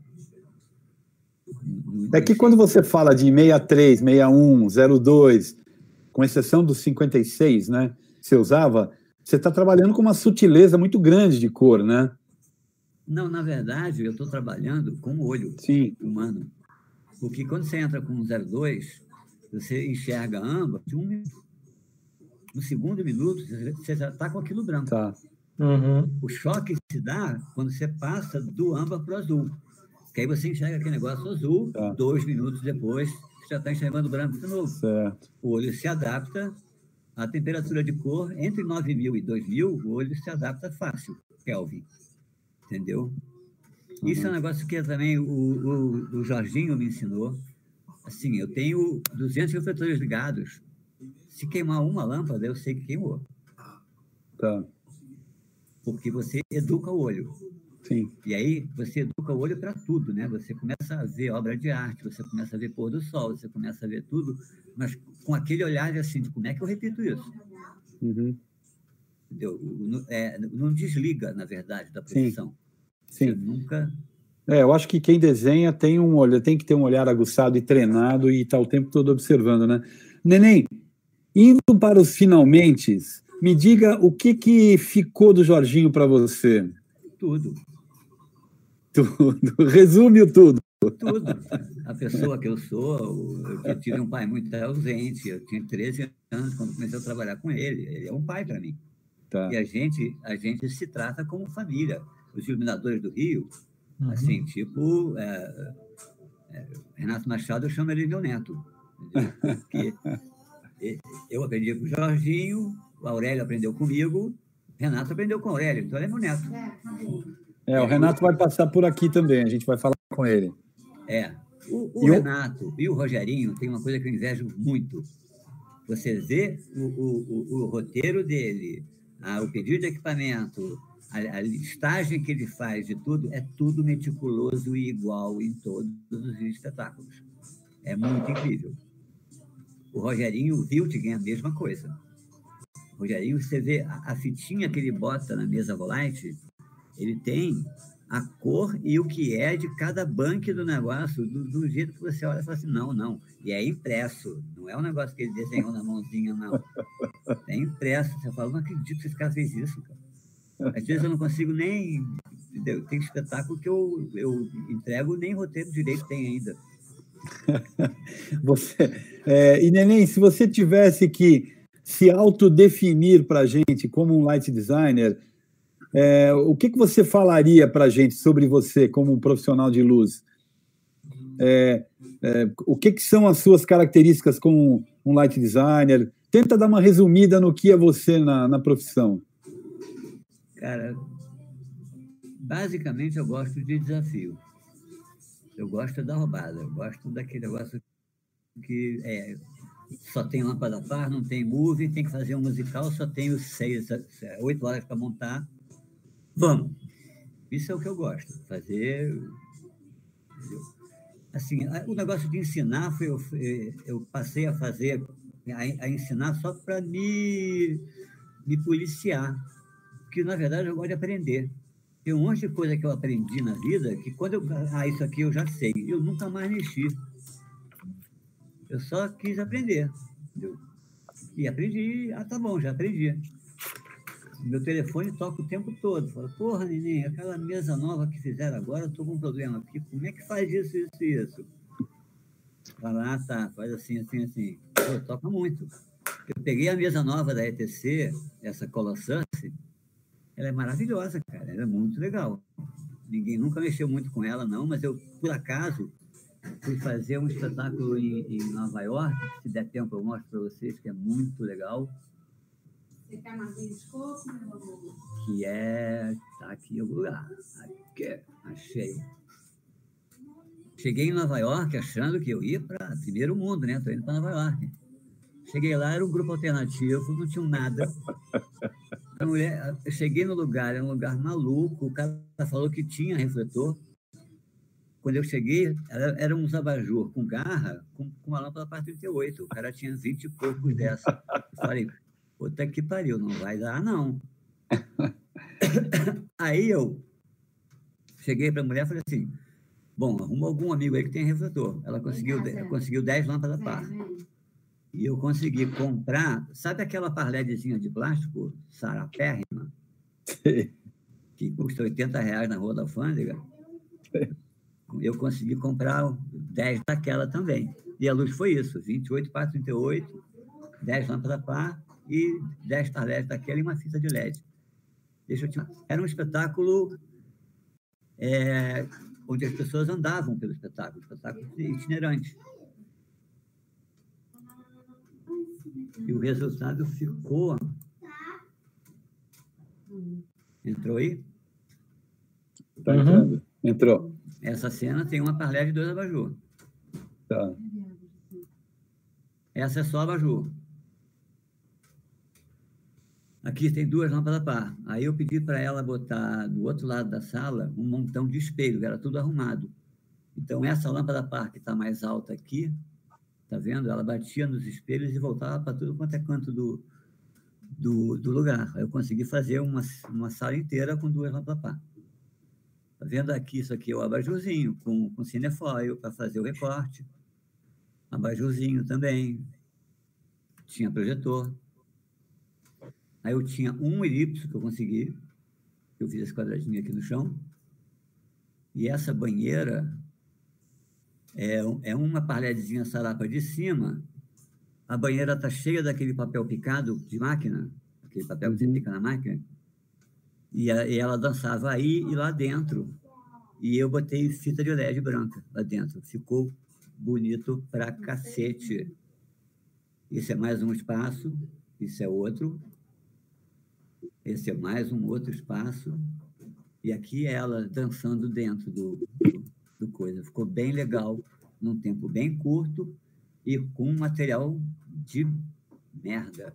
É que quando você fala de 63, 61, 02, com exceção dos 56, né? Você usava, você está trabalhando com uma sutileza muito grande de cor, né? Não, na verdade, eu estou trabalhando com o olho Sim. humano. Porque quando você entra com 02, você enxerga âmbar de um minuto. No segundo minuto, você já está com aquilo branco. Tá. Uhum. O choque se dá quando você passa do âmbar para o azul. Que aí você enxerga aquele negócio azul, tá. dois minutos depois, você já está enxergando branco de novo. Certo. O olho se adapta à temperatura de cor. Entre 9.000 e 2.000, o olho se adapta fácil, Kelvin entendeu? Uhum. Isso é um negócio que também o, o, o, Jorginho me ensinou. Assim, eu tenho 200 refletores ligados. Se queimar uma lâmpada, eu sei que queimou. Tá. Porque você educa o olho. Sim. E aí você educa o olho para tudo, né? Você começa a ver obra de arte, você começa a ver pôr do sol, você começa a ver tudo, mas com aquele olhar assim, de como é que eu repito isso? Uhum. Entendeu? Não, é, não desliga, na verdade, da profissão. Sim. Você nunca. É, eu acho que quem desenha tem um olho, tem que ter um olhar aguçado e treinado e está o tempo todo observando, né? Neném, indo para os finalmente, me diga o que, que ficou do Jorginho para você. Tudo. Tudo. Resume tudo. Tudo. A pessoa que eu sou, eu tive um pai muito ausente, eu tinha 13 anos quando comecei a trabalhar com ele. Ele é um pai para mim. Tá. E a gente, a gente se trata como família. Os iluminadores do Rio, uhum. assim, tipo, é, é, Renato Machado, eu chamo ele de meu neto. Porque eu aprendi com o Jorginho, o Aurélio aprendeu comigo, Renato aprendeu com o Aurélio, então ele é meu neto. É, o Renato vai passar por aqui também, a gente vai falar com ele. É. O, o Renato e o Rogerinho tem uma coisa que eu invejo muito. Você vê o, o, o, o roteiro dele, ah, o pedido de equipamento, a, a, listagem que ele faz de tudo, é tudo meticuloso e igual em todos os espetáculos. É muito incrível. O Rogerinho o Wilting é a mesma coisa. O Rogerinho, você vê a, a fitinha que ele bota na mesa volante, ele tem a cor e o que é de cada banco do negócio, do, do, jeito que você olha e fala assim, não, não. E é impresso, não é um negócio que ele desenhou na mãozinha, não. É impresso. Você fala, não acredito que esse cara fez isso, cara. Às vezes eu não consigo nem. Tem espetáculo que eu, eu entrego, nem roteiro direito tem ainda. você, é, e Neném, se você tivesse que se autodefinir para a gente como um light designer, é, o que, que você falaria para a gente sobre você como um profissional de luz? É, é, o que, que são as suas características como um light designer? Tenta dar uma resumida no que é você na, na profissão. Cara, basicamente eu gosto de desafio. Eu gosto da roubada, eu gosto daquele negócio que é, só tem lâmpada par, não tem movie, tem que fazer um musical, só tenho seis, oito horas para montar Vamos. Isso é o que eu gosto, fazer. Assim, o negócio de ensinar foi eu, eu passei a fazer, a, a ensinar só para me, me policiar, porque na verdade eu gosto de aprender. Tem um monte de coisa que eu aprendi na vida que quando eu. Ah, isso aqui eu já sei. Eu nunca mais mexi. Eu só quis aprender. Entendeu? E aprendi. Ah, tá bom, já aprendi. Meu telefone toca o tempo todo. Fala, porra, neném, aquela mesa nova que fizeram agora, eu estou com um problema aqui. Como é que faz isso, isso e isso? Fala, ah, tá, faz assim, assim, assim. Pô, toca muito. Eu peguei a mesa nova da ETC, essa Colossance, ela é maravilhosa, cara, ela é muito legal. Ninguém nunca mexeu muito com ela, não, mas eu, por acaso, fui fazer um espetáculo em, em Nova York, se der tempo eu mostro para vocês, que é muito legal. Você quer mais coco, meu amor? Que é. Tá aqui algum lugar. Aqui, achei. Cheguei em Nova York achando que eu ia para primeiro mundo, né? Estou indo para Nova York. Cheguei lá, era um grupo alternativo, não tinha nada. A mulher, cheguei no lugar, era um lugar maluco. O cara falou que tinha refletor. Quando eu cheguei, era, era uns abajur com garra, com, com uma lâmpada para 38. O cara tinha 20 e poucos dessa. Eu falei, puta que pariu, não vai dar, não. Aí eu cheguei para a mulher e falei assim: bom, arruma algum amigo aí que tem refletor. Ela conseguiu, conseguiu 10 lâmpadas par. E eu consegui comprar, sabe aquela parledezinha de plástico sarapérrima? Que custa 80 reais na Rua da Alfândega? Eu consegui comprar 10 daquela também. E a luz foi isso: 28 para 38, 10 lâmpadas par e 10 parledes daquela e uma fita de LED. Deixa eu te... Era um espetáculo é, onde as pessoas andavam pelo espetáculo, espetáculo itinerante. E o resultado ficou. Entrou aí? Tá entrando. Uhum. Entrou. Essa cena tem uma parlé de dois abajur. Tá. Essa é só abajur. Aqui tem duas lâmpadas par. Aí eu pedi para ela botar do outro lado da sala um montão de espelho, era tudo arrumado. Então, essa lâmpada par que está mais alta aqui, tá vendo? Ela batia nos espelhos e voltava para tudo quanto é canto do, do, do, lugar. Aí eu consegui fazer uma, uma sala inteira com duas lâmpadas par. Tá vendo aqui? Isso aqui é o abajurzinho, com, com cinefoil para fazer o recorte. Abajurzinho também. Tinha projetor. Aí eu tinha um elipso que eu consegui. Eu fiz esse quadradinho aqui no chão. E essa banheira é, é uma parledezinha sarapa de cima. A banheira está cheia daquele papel picado de máquina, aquele papel que você uhum. pica na máquina. E, a, e ela dançava aí e lá dentro. E eu botei fita de LED branca lá dentro. Ficou bonito pra cacete. Isso é mais um espaço, isso é outro. Esse é mais um outro espaço. E aqui ela dançando dentro do, do, do coisa. Ficou bem legal, num tempo bem curto e com material de merda.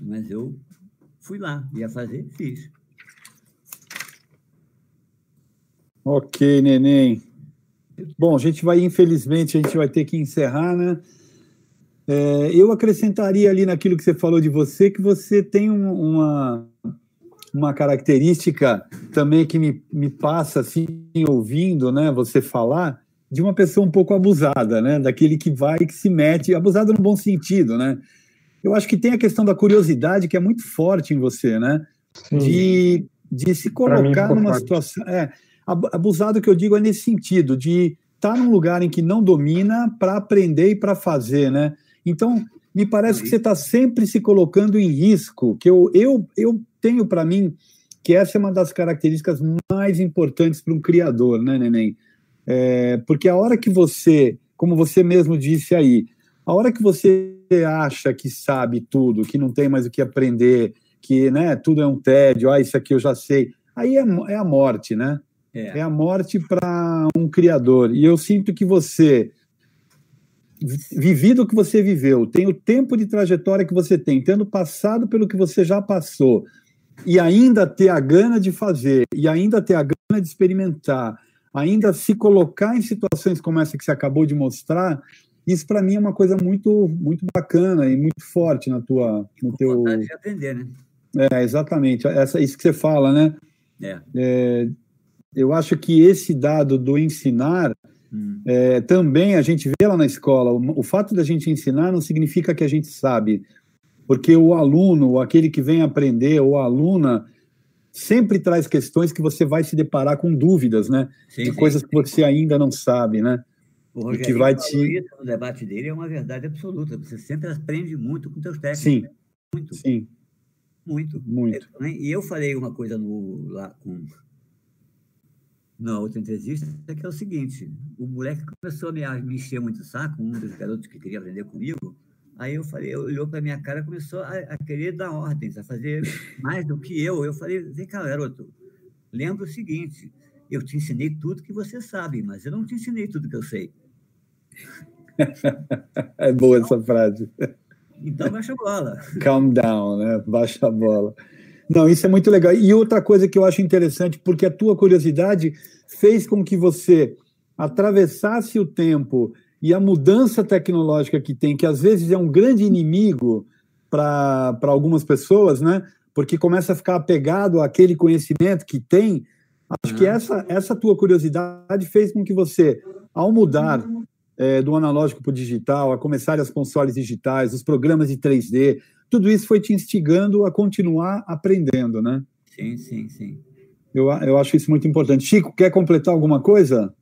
Mas eu fui lá, ia fazer, fiz. Ok, neném. Bom, a gente vai, infelizmente, a gente vai ter que encerrar, né? É, eu acrescentaria ali naquilo que você falou de você, que você tem um, uma, uma característica também que me, me passa, assim, ouvindo né, você falar, de uma pessoa um pouco abusada, né? Daquele que vai e que se mete, abusada no bom sentido, né? Eu acho que tem a questão da curiosidade que é muito forte em você, né? De, de se colocar numa forte. situação. É, abusado que eu digo é nesse sentido, de estar tá num lugar em que não domina para aprender e para fazer, né? Então, me parece que você está sempre se colocando em risco, que eu, eu, eu tenho para mim que essa é uma das características mais importantes para um criador, né, Neném? É, porque a hora que você, como você mesmo disse aí, a hora que você acha que sabe tudo, que não tem mais o que aprender, que né, tudo é um tédio, ah, isso aqui eu já sei, aí é, é a morte, né? É, é a morte para um criador. E eu sinto que você vivido o que você viveu, tem o tempo de trajetória que você tem, tendo passado pelo que você já passou, e ainda ter a gana de fazer, e ainda ter a gana de experimentar, ainda se colocar em situações como essa que você acabou de mostrar, isso para mim é uma coisa muito muito bacana e muito forte na tua no teu de aprender, né? É, exatamente. Essa isso que você fala, né? É. é eu acho que esse dado do ensinar Hum. É, também a gente vê lá na escola, o, o fato da gente ensinar não significa que a gente sabe. porque o aluno, aquele que vem aprender, ou a aluna, sempre traz questões que você vai se deparar com dúvidas, né? Sim, de sim, coisas sim. que você ainda não sabe, né? O Rogério que vai te... isso no debate dele é uma verdade absoluta. Você sempre aprende muito com seus técnicos. Sim. Né? Muito. Sim. Muito. Muito. É, e eu falei uma coisa no, lá com, na outra entrevista, que é o seguinte: o moleque começou a me, encher muito o saco, um dos garotos que queria aprender comigo. Aí eu falei, olhou para minha cara e começou a, a, querer dar ordens, a fazer mais do que eu. Eu falei, vem cá, garoto, lembra o seguinte: eu te ensinei tudo que você sabe, mas eu não te ensinei tudo que eu sei. é boa essa frase. Então baixa a bola. Calm down, né? Baixa a bola. Não, isso é muito legal. E outra coisa que eu acho interessante, porque a tua curiosidade fez com que você atravessasse o tempo e a mudança tecnológica que tem, que às vezes é um grande inimigo para algumas pessoas, né? Porque começa a ficar apegado àquele conhecimento que tem. Acho que essa, essa tua curiosidade fez com que você, ao mudar é, do analógico para o digital, a começar as consoles digitais, os programas de 3D, tudo isso foi te instigando a continuar aprendendo, né? Sim, sim, sim. Eu, eu acho isso muito importante. Chico, quer completar alguma coisa?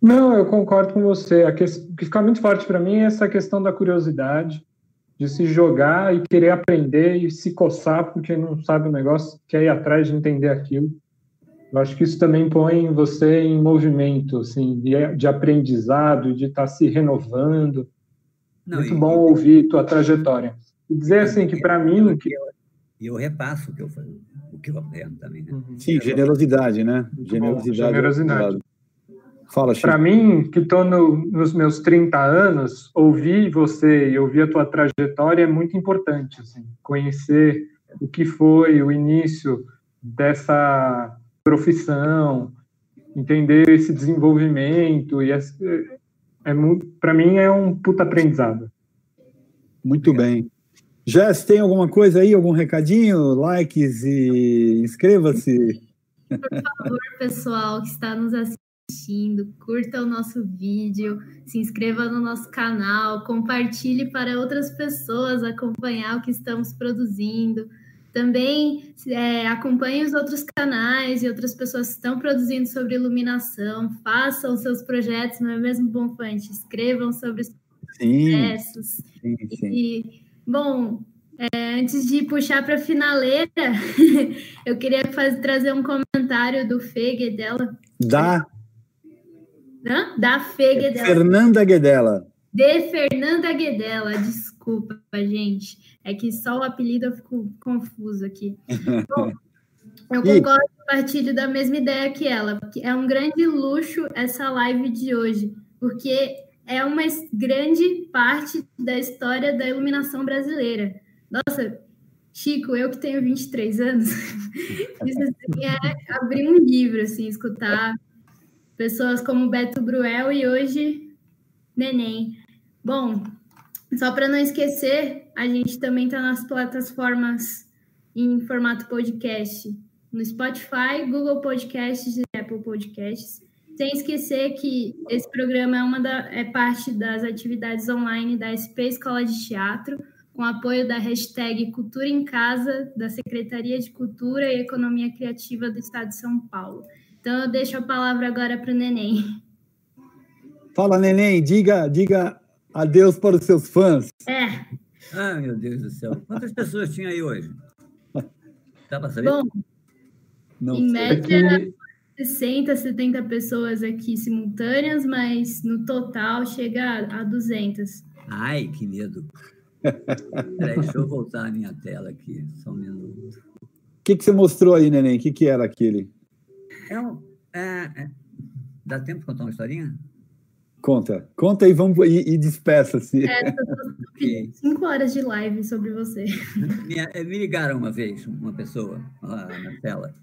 Não, eu concordo com você. O que fica muito forte para mim é essa questão da curiosidade, de se jogar e querer aprender e se coçar porque não sabe o negócio, quer ir atrás de entender aquilo. Eu acho que isso também põe você em movimento, assim, de, de aprendizado, de estar tá se renovando. Não, Muito e, bom e, ouvir tua trajetória. E dizer assim que para mim que e eu repasso o que eu o que eu aprendo também, né? Uhum. Sim, generosidade, né? Generosidade. Bom, generosidade. Fala, Para mim, que estou no, nos meus 30 anos, ouvir você e ouvir a tua trajetória é muito importante, assim, conhecer o que foi o início dessa profissão, entender esse desenvolvimento e é, para mim é um puta aprendizado. Muito bem. Jess, tem alguma coisa aí, algum recadinho, likes e inscreva-se. Por favor, pessoal que está nos assistindo, curta o nosso vídeo, se inscreva no nosso canal, compartilhe para outras pessoas acompanhar o que estamos produzindo. Também é, acompanhe os outros canais e outras pessoas que estão produzindo sobre iluminação, façam seus projetos, não é mesmo, Bonfante? Escrevam sobre os processos. Sim, sim. E, bom, é, antes de puxar para a finaleira, eu queria fazer, trazer um comentário do Fê Guedela. Da? Hã? Da Fê Guedela. Fernanda Guedela. De Fernanda Guedela, desculpa, gente. É que só o apelido eu fico confuso aqui. Bom, eu concordo e partilho da mesma ideia que ela. É um grande luxo essa live de hoje, porque é uma grande parte da história da iluminação brasileira. Nossa, Chico, eu que tenho 23 anos, isso assim, é abrir um livro, assim, escutar pessoas como Beto Bruel e hoje Neném. Bom, só para não esquecer, a gente também está nas plataformas em formato podcast, no Spotify, Google Podcasts e Apple Podcasts. Sem esquecer que esse programa é, uma da, é parte das atividades online da SP Escola de Teatro, com apoio da hashtag Cultura em Casa, da Secretaria de Cultura e Economia Criativa do Estado de São Paulo. Então, eu deixo a palavra agora para o Neném. Fala, Neném, diga, diga adeus para os seus fãs. É. Ah, meu Deus do céu. Quantas pessoas tinha aí hoje? Dá para saber? Bom, Não em sei. média, 60, 70 pessoas aqui simultâneas, mas no total chega a 200. Ai, que medo. Peraí, deixa eu voltar a minha tela aqui, só um minuto. O que, que você mostrou aí, Neném? O que, que era aquele? É um, é, é, dá tempo de contar uma historinha? Conta, conta e vamos e, e despeça-se. É, cinco horas de live sobre você. Me, me, ligaram uma vez, uma pessoa lá na tela,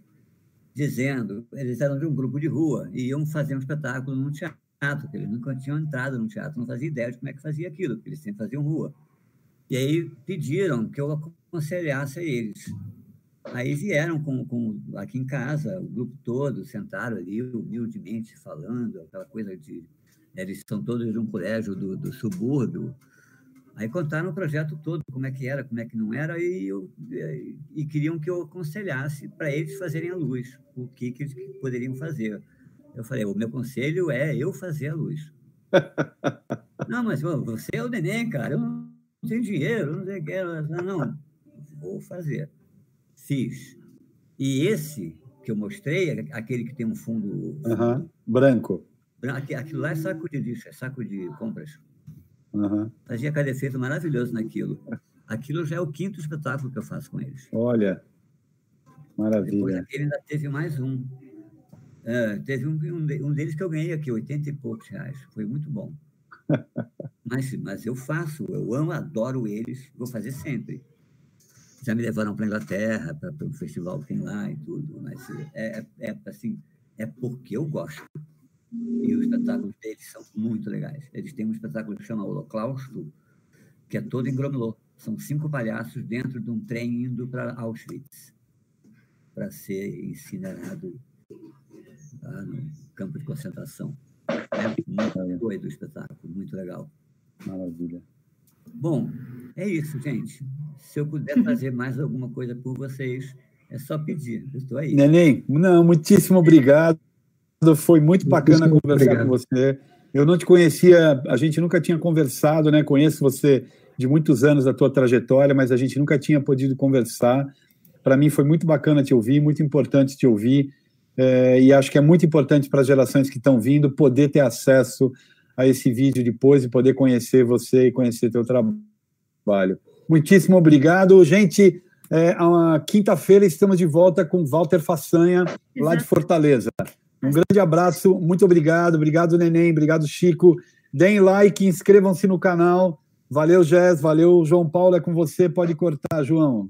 dizendo, eles eram de um grupo de rua e iam fazer um espetáculo num teatro, que eles nunca tinham entrado no teatro, não faziam ideia de como é que fazia aquilo, porque eles sempre faziam rua. E aí pediram que eu aconselhasse a eles. Aí vieram com, com, aqui em casa, o grupo todo, sentaram ali humildemente falando, aquela coisa de eles são todos de um colégio do, do subúrbio, Aí contaram o projeto todo, como é que era, como é que não era, e, eu, e queriam que eu aconselhasse para eles fazerem a luz, o que, que eles poderiam fazer. Eu falei, o meu conselho é eu fazer a luz. não, mas você é o neném, cara, eu não tenho dinheiro, não sei o que. Não, não, vou fazer. Fiz. E esse que eu mostrei, aquele que tem um fundo... Uhum. Branco. Aquilo lá é saco de lixo, é saco de compras. Uhum. Fazia cada efeito maravilhoso naquilo. Aquilo já é o quinto espetáculo que eu faço com eles. Olha, maravilha. Depois aquele ainda teve mais um. É, teve um, um, deles que eu ganhei aqui, 80 e poucos reais. Foi muito bom. mas, mas eu faço, eu amo, adoro eles, vou fazer sempre. Já me levaram para a Inglaterra, para um festival que tem lá e tudo, mas é, é, é assim, é porque eu gosto. E os espetáculos deles são muito legais. Eles têm um espetáculo que chama Holocausto, que é todo em Gromelot. São cinco palhaços dentro de um trem indo para Auschwitz para ser incinerado lá no campo de concentração. É muito doido o espetáculo, muito legal. Maravilha. Bom, é isso, gente. Se eu puder fazer mais alguma coisa por vocês, é só pedir. Eu estou aí. Neném, não, muitíssimo obrigado. Foi muito bacana muito conversar obrigado. com você. Eu não te conhecia, a gente nunca tinha conversado, né? Conheço você de muitos anos da tua trajetória, mas a gente nunca tinha podido conversar. Para mim foi muito bacana te ouvir, muito importante te ouvir, é, e acho que é muito importante para as gerações que estão vindo poder ter acesso a esse vídeo depois e poder conhecer você e conhecer teu trabalho. Muitíssimo obrigado, gente. É, quinta-feira estamos de volta com Walter Façanha, lá de Fortaleza. Um grande abraço, muito obrigado. Obrigado, Neném. Obrigado, Chico. Deem like, inscrevam-se no canal. Valeu, Jess. Valeu, João Paulo. É com você. Pode cortar, João.